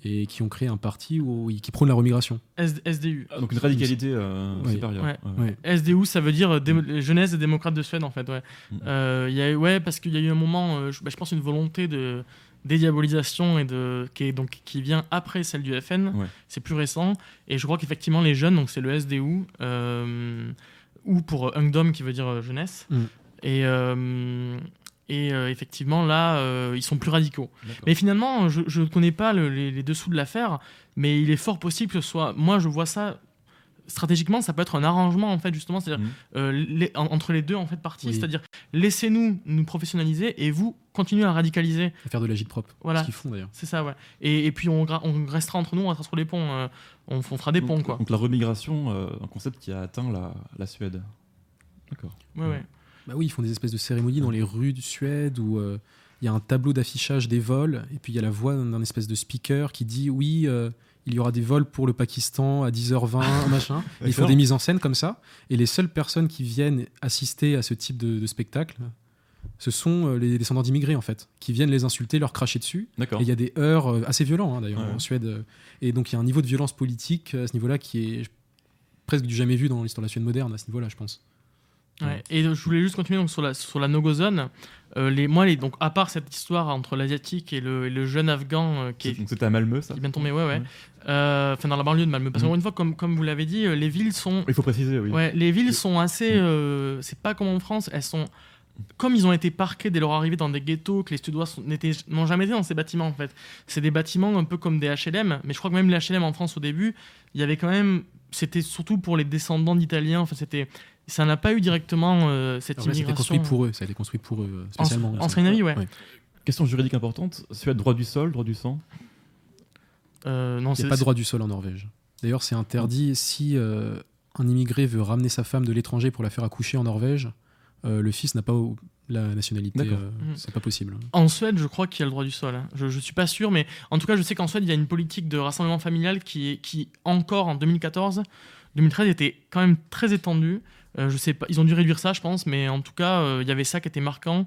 Et qui ont créé un parti où, qui prône la remigration. S- SDU. Ah, donc une radicalité euh, Ouais. supérieure. Ouais. Ouais. Ouais. SDU, ça veut dire euh, Dé- Jeunesse des démocrates de Suède, en fait. Ouais, Mhm. Euh, il y a, ouais parce qu'il y a eu un moment, euh, je, bah, je pense, une volonté de dédiabolisation et de, qui, est, donc, qui vient après celle du FN. Ouais. C'est plus récent. Et je crois qu'effectivement, les jeunes, donc c'est le SDU, euh, ou pour euh, Ungdom, qui veut dire euh, jeunesse. Mhm. Et, euh, et euh, effectivement, là, euh, ils sont plus radicaux. Mais finalement, je ne connais pas le- les, les dessous de l'affaire, mais il est fort possible que ce soit. Moi, je vois ça. Stratégiquement, ça peut être un arrangement, en fait, justement, c'est-à-dire Mhm. euh, les- en- entre les deux, en fait, parties. Oui. C'est-à-dire, laissez-nous nous professionnaliser et vous, continuez à radicaliser. À faire de l'agite propre. Voilà. Ce qu'ils font d'ailleurs. C'est ça, ouais. Et, et puis, on, restera entre nous, on restera sur les ponts. on, on fera des ponts, quoi. donc la remigration, un concept qui a atteint la, la Suède. D'accord. Ouais, ouais. Bah oui, ils font des espèces de cérémonies dans les rues de Suède où euh, il y a un tableau d'affichage des vols et puis il y a la voix d'un espèce de speaker qui dit oui, euh, il y aura des vols pour le Pakistan à 10h20, machin. Ils font des mises en scène comme ça et les seules personnes qui viennent assister à ce type de, de spectacle, ce sont euh, les descendants d'immigrés en fait, qui viennent les insulter, leur cracher dessus. Et il y a des heurts assez violents hein, d'ailleurs Ouais. en Suède. Et donc il y a un niveau de violence politique à ce niveau-là qui est presque du jamais vu dans l'histoire de la Suède moderne à ce niveau-là, je pense. Ouais. Et je voulais juste continuer donc, sur la, sur la no-go-zone. Euh, les, moi, les, donc, à part cette histoire entre l'asiatique et le, et le jeune afghan euh, qui est, Donc c'était à Malmö, ça qui vient tomber, ouais, ouais. Euh, Enfin, dans la banlieue de Malmö. Parce Mhm. qu'encore une fois, comme, comme vous l'avez dit, euh, les villes sont. Il faut préciser, oui. Ouais, les villes sont assez. euh, c'est pas comme en France, elles sont. Comme ils ont été parqués dès leur arrivée dans des ghettos, que les Suédois n'ont jamais été dans ces bâtiments en fait. C'est des bâtiments un peu comme des HLM, mais je crois que même les HLM en France au début, il y avait quand même. C'était surtout pour les descendants d'Italiens. Enfin, c'était. Ça n'a pas eu directement euh, cette Alors là, c'était immigration. construit pour eux, ça a été construit pour eux euh, En- spécialement. en Scandinavie, ouais. Question juridique importante. Suède, droit du sol, droit du sang? Euh, non, Il n'y c'est a pas de droit du sol en Norvège. D'ailleurs, c'est interdit si euh, un immigré veut ramener sa femme de l'étranger pour la faire accoucher en Norvège. euh, le fils n'a pas la nationalité. D'accord. euh, Mhm. C'est pas possible. En Suède, je crois qu'il y a le droit du sol. hein. Je, je suis pas sûr, mais en tout cas, je sais qu'en Suède, il y a une politique de rassemblement familial qui, qui encore en 2014, 2013 était quand même très étendu. Euh, je sais pas, ils ont dû réduire ça, je pense, mais en tout cas, euh, il y avait ça qui était marquant.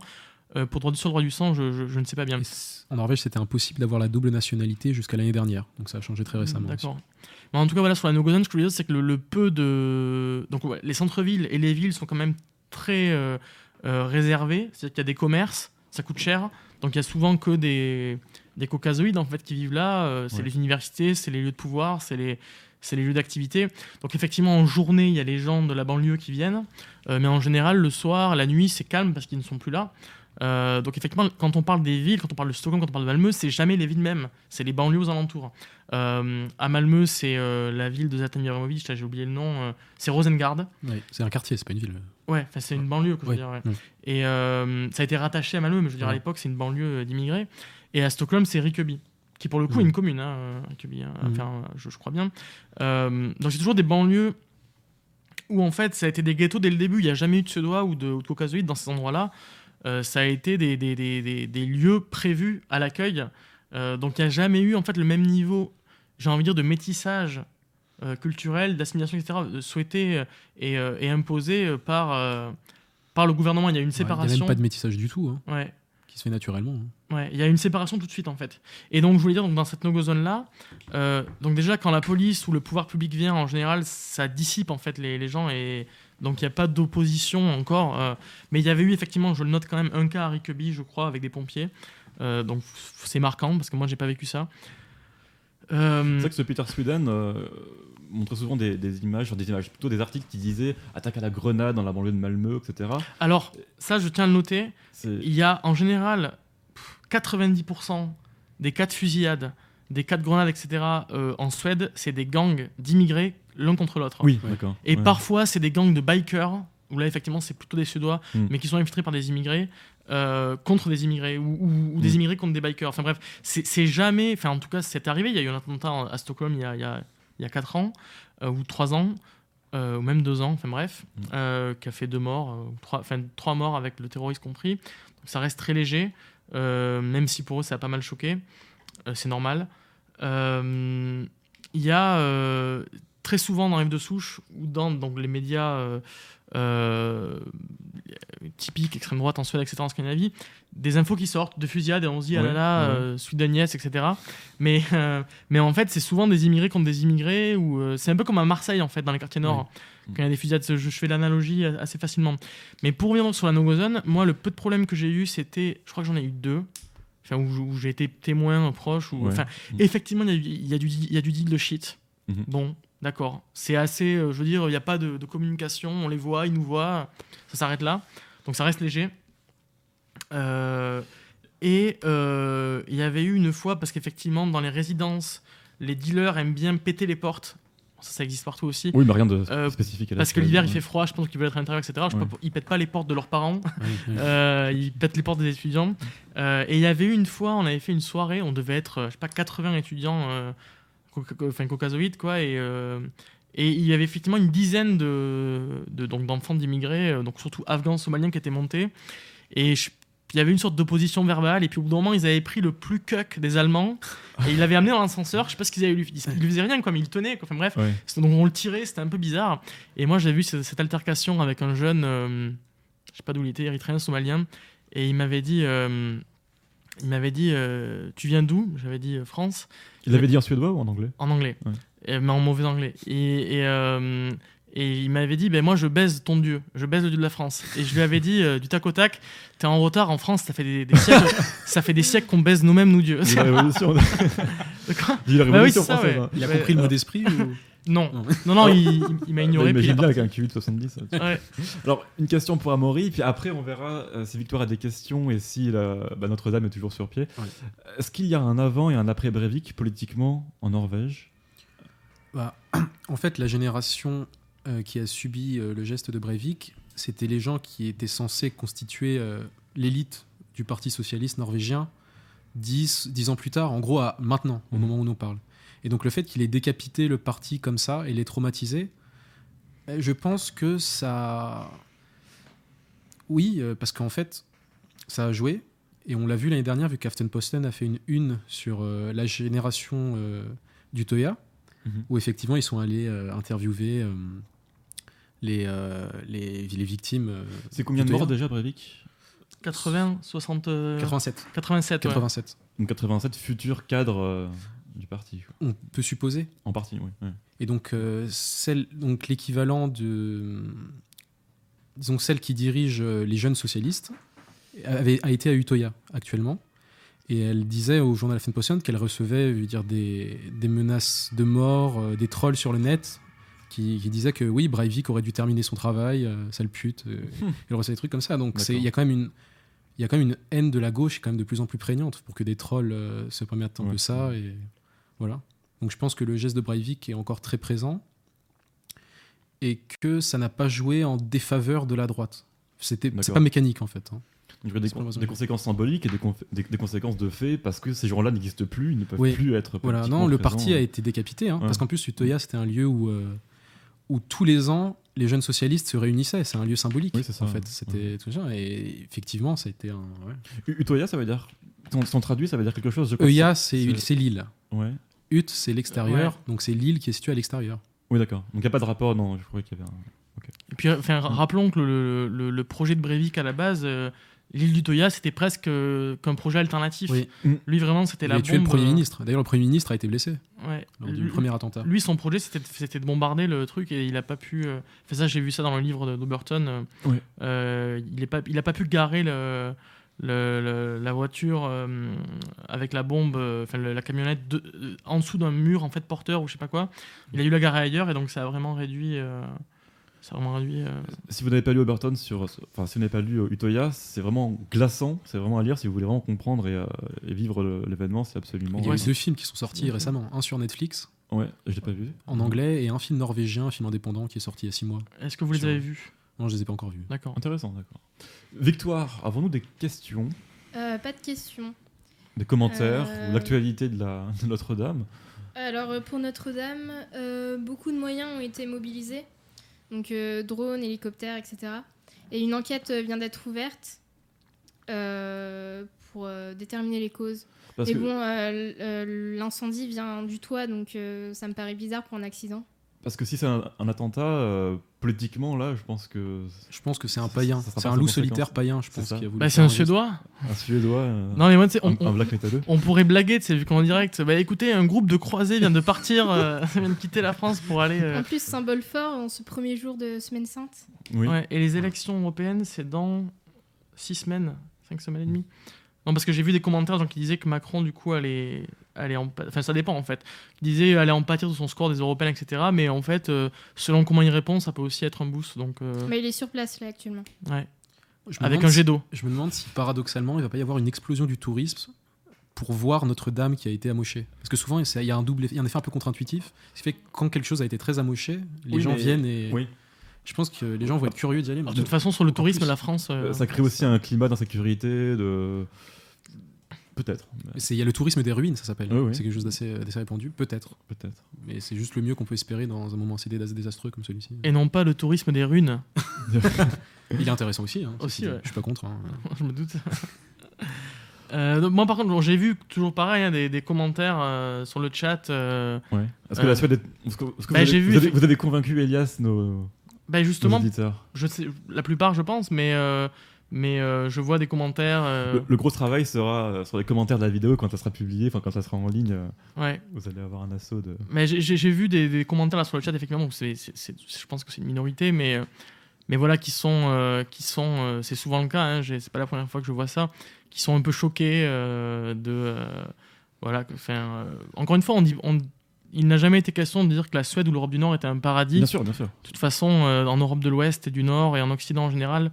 Euh, pour droit du sol, droit du sang, je, je- je ne sais pas bien. En Norvège, c'était impossible d'avoir la double nationalité jusqu'à l'année dernière. Donc ça a changé très récemment. D'accord. Mais en tout cas, voilà, sur la Zone, ce que je veux dire, c'est que le, le peu de. Donc, ouais, les centres-villes et les villes sont quand même très euh, euh, réservés. C'est-à-dire qu'il y a des commerces, ça coûte cher. Donc, il y a souvent que des, des caucasoïdes en fait, qui vivent là. Euh, c'est Ouais. les universités, c'est les lieux de pouvoir, c'est les. C'est les lieux d'activité. Donc effectivement, en journée, il y a les gens de la banlieue qui viennent. Euh, mais en général, le soir, la nuit, c'est calme parce qu'ils ne sont plus là. Euh, donc effectivement, quand on parle des villes, quand on parle de Stockholm, quand on parle de Malmö, c'est jamais les villes mêmes, c'est les banlieues aux alentours. Euh, à Malmö, c'est euh, la ville de Zlatan Ibrahimovic, j'ai oublié le nom, c'est Rosengard. C'est un quartier, c'est pas une ville. Ouais, c'est une banlieue, que je veux Ouais, dire. ouais. ouais. Et ça a été rattaché à Malmö, mais je veux dire, à l'époque, c'est une banlieue d'immigrés. Et à Stockholm, c'est Rinkeby, qui pour le coup est Mhm. une commune, hein, euh, hein, Mhm. enfin, je, je crois bien. Euh, donc c'est toujours des banlieues où en fait ça a été des ghettos dès le début. Il n'y a jamais eu de Suédois ou de, ou de Caucasoïdes dans ces endroits-là. Euh, ça a été des, des, des, des- des lieux prévus à l'accueil. Euh, donc il n'y a jamais eu en fait le même niveau, j'ai envie de dire, de métissage euh, culturel, d'assimilation, etc., euh, souhaité euh, et, euh, et imposé euh, par, euh, par le gouvernement. Il y a une Ouais, Il n'y a séparation. même pas de métissage du tout, hein, Ouais. Qui se fait naturellement. hein. Ouais, il y a une séparation tout de suite en fait. Et donc je voulais dire donc dans cette no-go zone là, euh, donc déjà quand la police ou le pouvoir public vient en général, ça dissipe en fait les, gens et donc il n'y a pas d'opposition encore. euh, mais il y avait eu effectivement, je le note quand même, un cas à Rickeby, je crois, avec des pompiers. Euh, donc c'est marquant parce que moi j'ai pas vécu ça. Euh, C'est vrai que ce Peter Sweden euh, montrait souvent des, des images, sur des images, plutôt des articles qui disaient attaque à la grenade dans la banlieue de Malmö, etc. alors ça je tiens à le noter, il y a en général pff, 90% des cas de fusillade, des cas de grenades, etc. euh, en Suède, c'est des gangs d'immigrés l'un contre l'autre. oui, Ouais. d'accord. Et Ouais. parfois, c'est des gangs de bikers, où là, effectivement, c'est plutôt des Suédois, Mm. mais qui sont infiltrés par des immigrés, euh, contre des immigrés, ou, ou- ou des Mm. immigrés contre des bikers. Enfin bref, c'est jamais. Enfin, en tout cas, c'est arrivé. Il y a eu un attentat à Stockholm il y a, il y a, il y a 4 ans, euh, ou 3 ans, euh, ou même 2 ans, enfin bref, Mm. qui a fait 2 morts, trois- enfin 3 morts avec le terroriste compris. Donc ça reste très léger, même si pour eux, ça a pas mal choqué. C'est normal. Il y a très souvent dans Rêve de souche ou dans donc, les médias euh, typiques, extrême droite en Suède, etc., en Scandinavie, des infos qui sortent de fusillades et on se dit, ah là là, ouais. euh, etc. Mais, euh, mais en fait, c'est souvent des immigrés contre des immigrés, ou euh, c'est un peu comme à Marseille, en fait, dans les quartiers nord. Quand il y a des fusillades, je, fais l'analogie assez facilement. Mais pour revenir donc sur la no-go zone, moi, le peu de problèmes que j'ai eu, c'était, je crois que j'en ai eu deux, enfin, où, j'ai été témoin proche, ou, enfin, Mm. effectivement, il y, a du, il y a du deal de shit. Mhm. Bon, d'accord. C'est assez, euh, je veux dire, il n'y a pas de, de communication, on les voit, ils nous voient, ça s'arrête là. Donc ça reste léger. Euh, et euh, il y avait eu une fois, parce qu'effectivement, dans les résidences, les dealers aiment bien péter les portes. Ça, ça existe partout aussi. Oui, mais rien de Euh, spécifique à Parce que l'hiver il fait froid, je pense qu'ils veulent être à l'intérieur, etc. Je Ouais. qu'ils pètent pas les portes de leurs parents, euh, ils pètent les portes des étudiants. Euh, et il y avait eu une fois, on avait fait une soirée, on devait être, je sais pas, 80 étudiants, euh, enfin caucasoïdes, quoi, et, euh, et il y avait effectivement une dizaine de, de- donc d'enfants d'immigrés, euh, donc surtout afghans, somaliens qui étaient montés. Et je- il y avait une sorte d'opposition verbale, et puis au bout d'un moment, ils avaient pris le plus cuck des Allemands, et ils l'avaient amené dans l'ascenseur, je sais pas ce qu'ils avaient lu, ils, lui faisaient rien, quoi, mais ils tenaient, quoi. enfin bref. Ouais. Donc on le tirait, c'était un peu bizarre. Et moi j'ai vu ce- cette altercation avec un jeune, euh, je sais pas d'où il était, érythréen, somalien, et il m'avait dit, euh, il m'avait dit, euh, tu viens d'où? J'avais dit euh, France, Il l'avait dit en suédois ou en anglais? En anglais, Ouais. Et- mais en mauvais anglais. Et, et, euh, et il m'avait dit, ben moi je baise ton dieu, je baise le dieu de la France. Et je lui avais dit euh, du tac au tac, t'es en retard en France, ça fait des, des siècles, ça fait des siècles qu'on baise nous-mêmes nous dieux. La révolution, De quoi dit la Bah oui, révolution ça, ouais. hein. Il a Ouais, compris le mot euh, d'esprit ou... Non, Non. non, non, il, m'a ignoré. Bah, puis il bien avec un QI de 70. ça. Ouais. Alors, une question pour Amaury, puis après on verra euh, si Victoire a des questions et si la- bah, Notre-Dame est toujours sur pied. Ouais. Est-ce qu'il y a un avant et un après Breivik politiquement en Norvège? Bah, en fait, la génération euh, qui a subi euh, le geste de Breivik, c'était les gens qui étaient censés constituer euh, l'élite du Parti socialiste norvégien dix, dix ans plus tard, en gros, à maintenant, au Mhm. moment où on nous parle. Et donc le fait qu'il ait décapité le parti comme ça et l'ait traumatisé, euh, je pense que ça... Oui, euh, parce qu'en fait, ça a joué. Et on l'a vu l'année dernière, vu qu'Aftenposten a fait une une sur euh, la génération euh, du Toya. Mhm. où effectivement ils sont allés euh, interviewer euh, les, euh, les, les victimes. euh, C'est combien de morts déjà, Breivik? 80, 60, euh, 87. 87, ouais. 87. Donc 87 futurs cadres euh, du parti. quoi. On peut supposer. En partie, oui. Et donc, euh, celle, donc l'équivalent de. Disons, celle qui dirige euh, les jeunes socialistes avait, a été à Utoya actuellement. Et elle disait au journal Aftenposten qu'elle recevait je veux dire, des, des menaces de mort, euh, des trolls sur le net qui, qui disaient que oui, Breivik aurait dû terminer son travail, euh, sale pute. euh, elle recevait des trucs comme ça. Donc, il y a quand même une. Il y a quand même une haine de la gauche quand même de plus en plus prégnante pour que des trolls se permettent un Ouais. peu ça et voilà. Donc je pense que le geste de Breivik est encore très présent et que ça n'a pas joué en défaveur de la droite. C'était pas mécanique en fait. hein. Donc, des, des conséquences symboliques et des, conf- des- des conséquences de fait parce que ces gens-là n'existent plus, ils ne peuvent Oui. plus être. Voilà, non, le présents. parti a été décapité hein, Ouais. parce qu'en plus Utoya c'était un lieu où euh, où tous les ans les jeunes socialistes se réunissaient. C'est un lieu symbolique Oui, c'est ça, en fait. C'était et effectivement ça a été un. Ouais. Utoya, ça veut dire. Si on, si on traduit, ça veut dire quelque chose. Je c'est c'est l'île. Ouais. Ut c'est l'extérieur, donc c'est l'île qui est située à l'extérieur. Oui, d'accord. Donc il n'y a pas de rapport, non, je croyais qu'il y avait un. Et puis, enfin, rappelons que le, le- le projet de Breivik à la base, euh, l'île du Toya, c'était presque euh, qu'un projet alternatif. Oui. Lui, vraiment, c'était Il la a bombe. tué le premier euh, ministre. D'ailleurs le premier ministre a été blessé ouais. lors du Lui- premier attentat. Lui, son projet, c'était c'était de bombarder le truc et il a pas pu. euh, Enfin, ça, j'ai vu ça dans le livre de- d'Oberton. euh, Ouais. euh, il est pas, il a pas pu garer le, le- le- la voiture euh, avec la bombe, euh, enfin la camionnette de- euh, en dessous d'un mur en fait porteur ou je sais pas quoi. Il a dû la garer ailleurs et donc ça a vraiment réduit. euh, ça a vraiment réduit. euh, Si vous n'avez pas lu Oberton sur, enfin si vous n'avez pas lu Utoya, c'est vraiment glaçant, c'est vraiment à lire si vous voulez vraiment comprendre et, euh, et vivre l'événement, c'est absolument. Il y a eu deux films qui sont sortis récemment, un sur Netflix Ouais, je l'ai pas vu. en anglais et un film norvégien, un film indépendant qui est sorti il y a six mois. Est-ce que vous les avez vus? Non, je les ai pas encore vus. D'accord. Intéressant, d'accord. Victoire, avons-nous des questions, Euh, pas de questions. des commentaires, Euh. l'actualité de, la, de Notre-Dame Alors euh, pour Notre-Dame, euh, beaucoup de moyens ont été mobilisés, donc drones, hélicoptères, etc. Et une enquête vient d'être ouverte pour déterminer les causes. Parce Mais que, bon, l'incendie vient du toit, donc ça me paraît bizarre pour un accident. Parce que si c'est un, un attentat, euh, politiquement, là, je pense que Je pense que c'est un païen. C'est un loup solitaire païen, je pense. ça. qui a voulu Bah, c'est un. Suédois. un Suédois, euh, Non, mais moi, on, un Black on pourrait blaguer, tu sais, vu qu'on direct. Bah écoutez, un groupe de croisés vient de partir, euh, vient de quitter la France pour aller. euh, En plus, symbole fort en ce premier jour de Semaine Sainte. Oui. Ouais, et les élections européennes, c'est dans 6 semaines, 5 semaines et demie. Non, parce que j'ai vu des commentaires gens qui disaient que Macron, du coup, allait, allait en... Enfin, ça dépend, en fait. Ils disaient allait en pâtir de son score des européennes, etc. Mais en fait, euh, selon comment il répond, ça peut aussi être un boost. Donc, euh, Mais il est sur place là actuellement. ouais. Avec un jet d'eau. Je me demande si paradoxalement, il va pas y avoir une explosion du tourisme pour voir Notre-Dame qui a été amochée. Parce que souvent, il y a un double, effet- il y a un effet un peu contre-intuitif. Ce qui fait que quand quelque chose a été très amoché, les Oui, gens mais- viennent et Oui. je pense que les gens vont être curieux d'y aller. De toute façon, sur le tourisme, plus. la France. euh, Euh, Ça crée aussi un climat d'insécurité, de. Peut-être. mais- Il y a le tourisme des ruines, ça s'appelle. Oui, oui. C'est quelque chose d'assez d'assez répandu, peut-être. Peut-être. Mais c'est juste le mieux qu'on peut espérer dans un moment assez dés- désastreux comme celui-ci. Et non pas le tourisme des runes. Il est intéressant aussi. hein, Aussi, ouais. Je suis pas contre. hein. je me doute. Euh, donc, moi, par contre, bon, j'ai vu toujours pareil hein, des, des commentaires euh, sur le chat. euh, Ouais. Est-ce que Euh, la Suède est- est-ce que- est-ce que bah, vous, avez, vu, vous, avez, effect- vous avez convaincu Elias, nos, bah, nos justement, auditeurs je sais, la plupart, je pense, mais, euh, mais euh, je vois des commentaires. euh, le, le gros travail sera euh, sur les commentaires de la vidéo quand ça sera publié, enfin quand ça sera en ligne. ouais. Vous allez avoir un assaut de. Mais j'ai- vu des, des commentaires là sur le chat, effectivement. donc c'est- c'est- je pense que c'est une minorité, mais, mais voilà, qui sont. euh, qui sont c'est souvent le cas, hein, c'est pas la première fois que je vois ça, qui sont un peu choqués de. voilà, enfin, encore une fois, on dit. On, il n'a jamais été question de dire que la Suède ou l'Europe du Nord était un paradis. Bien sûr, bien sûr. De toute façon, en Europe de l'Ouest et du Nord et en Occident en général,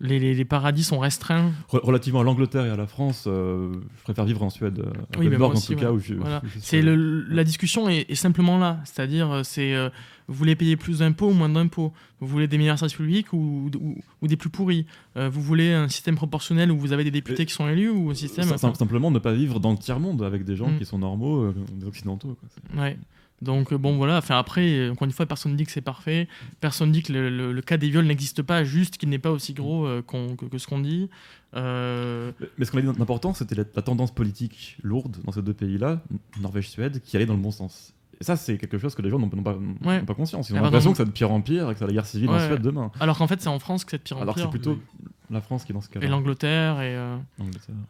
les, les- les paradis sont restreints. Re- relativement à l'Angleterre et à la France, euh, je préfère vivre en Suède. euh, en Oui, mais Danemark, moi aussi, en tout cas, ouais. où je. Voilà. où je suis C'est le- la discussion est, est simplement là, c'est-à-dire euh, c'est euh, vous voulez payer plus d'impôts ou moins d'impôts, vous voulez des meilleurs services publics ou, ou- ou des plus pourris, Euh, vous voulez un système proportionnel où vous avez des députés Et- qui sont élus ou un système. Sim- sim- simplement ne pas vivre dans le tiers-monde avec des gens Mm. qui sont normaux, des occidentaux. quoi. Ouais. Donc euh, bon voilà, enfin après, euh, encore une fois, personne ne dit que c'est parfait, personne ne dit que le, le- le cas des viols n'existe pas, juste qu'il n'est pas aussi gros euh, qu'on- que, que ce qu'on dit. Euh, Mais- ce qu'on a dit d'important, c'était la, la tendance politique lourde dans ces deux pays-là, Norvège-Suède, qui allait dans le bon sens. Et ça, c'est quelque chose que les gens n'ont n'ont pas, n'ont pas conscience. Ils Ah, ont par l'impression que c'est de pire en pire et que c'est la guerre civile en Ouais. Suède demain. Alors qu'en fait, c'est en France que c'est de pire en Alors que c'est pire. plutôt la France qui est dans ce cas Et l'Angleterre et.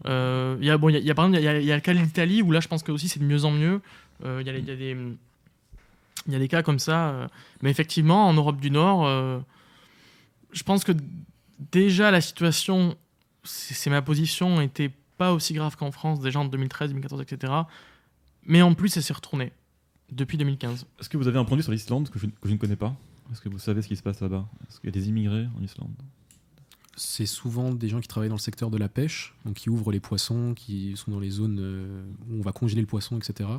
euh, il y a, bon, il y a- il y a, par exemple, il y a, il y a le cas de l'Italie où là, je pense que aussi c'est de mieux en mieux. Euh, y il y a des, il y a des cas comme ça. euh, mais effectivement, en Europe du Nord, euh, je pense que déjà la situation, c'est ma position, était pas aussi grave qu'en France, déjà en 2013, 2014, etc. Mais en plus, elle s'est retournée depuis 2015. Est-ce que vous avez un point de vue sur l'Islande que je, que je ne connais pas? Est-ce que vous savez ce qui se passe là-bas? Est-ce qu'il y a des immigrés en Islande? C'est souvent des gens qui travaillent dans le secteur de la pêche, donc qui ouvrent les poissons, qui sont dans les zones euh, où on va congeler le poisson, etc.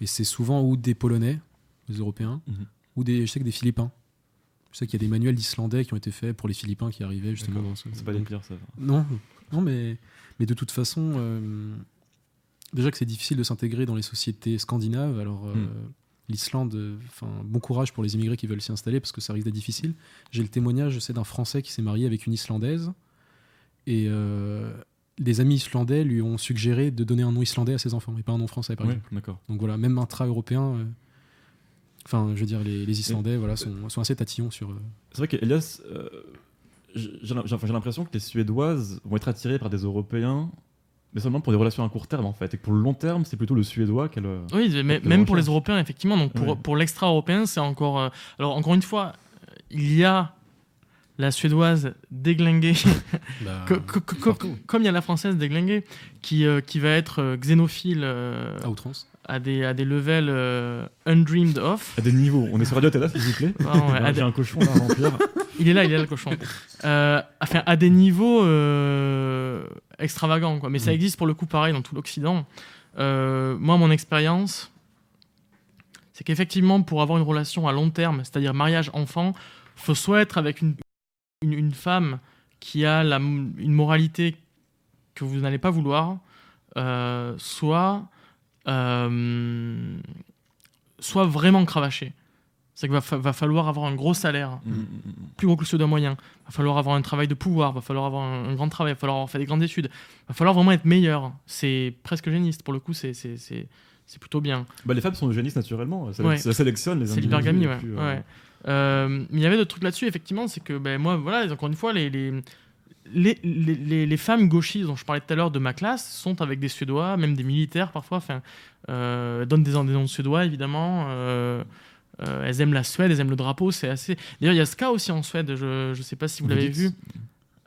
Et c'est souvent ou des Polonais, des Européens, Mhm. ou des, je sais que des Philippins. Je sais qu'il y a des manuels d'Islandais qui ont été faits pour les Philippins qui arrivaient justement dans ce. C'est pas des pires, ça. Non, non, mais, mais de toute façon, euh, déjà que c'est difficile de s'intégrer dans les sociétés scandinaves, alors euh, Hmm. l'Islande, enfin, bon courage pour les immigrés qui veulent s'y installer parce que ça risque d'être difficile. J'ai le témoignage, je sais, d'un Français qui s'est marié avec une Islandaise et euh, des amis islandais lui ont suggéré de donner un nom islandais à ses enfants et pas un nom français, par exemple. Donc voilà, même intra-européen. Enfin, je veux dire, les, les Islandais, voilà, sont, sont assez tatillons sur. euh, C'est vrai qu'Elias, euh, j'ai l'impression que les Suédoises vont être attirées par des Européens, mais seulement pour des relations à court terme en fait. Et que pour le long terme, c'est plutôt le Suédois qu'elle. euh, Oui, mais même pour les. Européens, effectivement. Donc pour, Ouais. pour l'extra-européen, c'est encore. euh, Alors, encore une fois, il y a la suédoise déglinguée, bah, co- co- co- co- partout. comme il y a la française déglinguée, qui, euh, qui va être euh, xénophile euh, à outrance. À, des, à des levels euh, undreamed of. À des niveaux. On est sur Radio Tela, s'il vous plaît. Pardon, ouais, à J'ai des- un cochon là à remplir. Il est là, il est là le cochon. Euh, enfin, à des niveaux euh, extravagants, quoi. Mais ça Mm. existe pour le coup pareil dans tout l'Occident. Euh, moi, mon expérience, c'est qu'effectivement, pour avoir une relation à long terme, c'est-à-dire mariage-enfant, faut soit être avec une, une, une femme qui a la, une moralité que vous n'allez pas vouloir, euh, soit, euh, soit vraiment cravacher. C'est qu'il va, fa- va falloir avoir un gros salaire Mm, mm, mm. plus gros que le suédois moyen. Va falloir avoir un travail de pouvoir, va falloir avoir un, un grand travail, va falloir avoir fait des grandes études, va falloir vraiment être meilleur. C'est presque géniste pour le coup, c'est plutôt bien. Bah, les femmes sont eugénistes naturellement. Ça, Ouais. ça sélectionne les C'est l'hypergamie, ouais. plus, euh, ouais. Euh, mais il y avait d'autres trucs là-dessus, effectivement, c'est que ben, moi, voilà, encore une fois, les, les, les, les- les- les femmes gauchistes dont je parlais tout à l'heure de ma classe sont avec des Suédois, même des militaires parfois, enfin, euh, donnent des, des noms de Suédois évidemment. euh, euh, elles aiment la Suède, elles aiment le drapeau, c'est assez. D'ailleurs, il y a ce cas aussi en Suède, je ne sais pas si vous l'avez vu.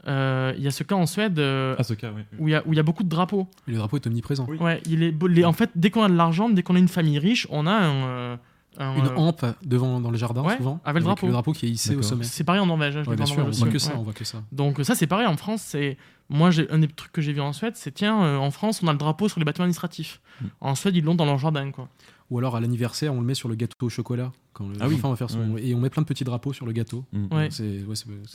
Euh, Il y a ce cas en Suède euh, Ah, ce cas, oui. où il y, a- où il y a beaucoup de drapeaux. Et le drapeau est omniprésent. Oui. Ouais, il est, les- en fait, dès qu'on a de l'argent, dès qu'on a une famille riche, on a un. Euh, un, Une euh, hampe devant dans le jardin Ouais, souvent avec le drapeau. qui est hissé au sommet. c'est pareil en Norvège, hein, je Ouais, l'ai bien sûr, on voit que ça, ouais. on voit que ça. Donc ça c'est pareil en France, c'est moi j'ai un des trucs que j'ai vu en Suède, c'est tiens euh, en France on a le drapeau sur les bâtiments administratifs. Mm. En Suède ils l'ont dans leur jardin quoi. Ou alors à l'anniversaire, on le met sur le gâteau au chocolat quand le Ah oui, va faire son et on met plein de petits drapeaux sur le gâteau. Mm. Ouais. C'est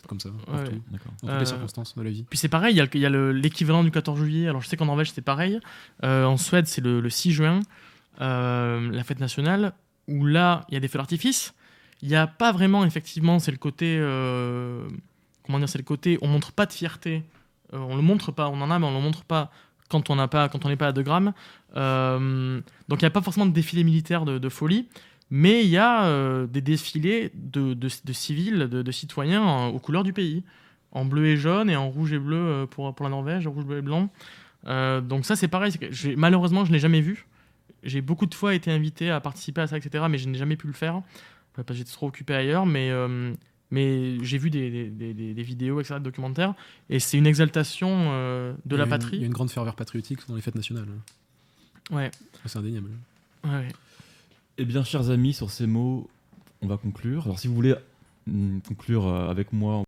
comme ça partout, dans toutes Euh, les circonstances de la vie. Puis c'est pareil, il y a le- le- l'équivalent du 14 juillet. Alors je sais qu'en Norvège c'est pareil. Euh, en Suède c'est le, le 6 juin, euh, la fête nationale, où là il y a des feux d'artifice. Il n'y a pas vraiment effectivement, c'est le côté euh, comment dire, c'est le côté on montre pas de fierté. Euh, on le montre pas, on en a mais on le montre pas quand on n'est pas à 2 grammes. Euh, donc il n'y a pas forcément de défilé militaire de, folie. Mais il y a euh, des défilés de, civils, de, citoyens aux couleurs du pays en bleu et jaune et en rouge et bleu pour, pour la Norvège, rouge, bleu et blanc. Donc ça c'est pareil, malheureusement je l'ai jamais vu. J'ai beaucoup de fois été invité à participer à ça, etc. Mais je n'ai jamais pu le faire, parce que j'étais trop occupé ailleurs. Mais, euh, mais j'ai vu des, des- des- des- des vidéos, etc., de documentaires, et c'est une exaltation euh, de la une- patrie. Il y a une grande ferveur patriotique dans les fêtes nationales. Ouais, C'est indéniable. ouais. Eh bien, chers amis, sur ces mots, on va conclure. Alors, si vous voulez mm, conclure euh, avec moi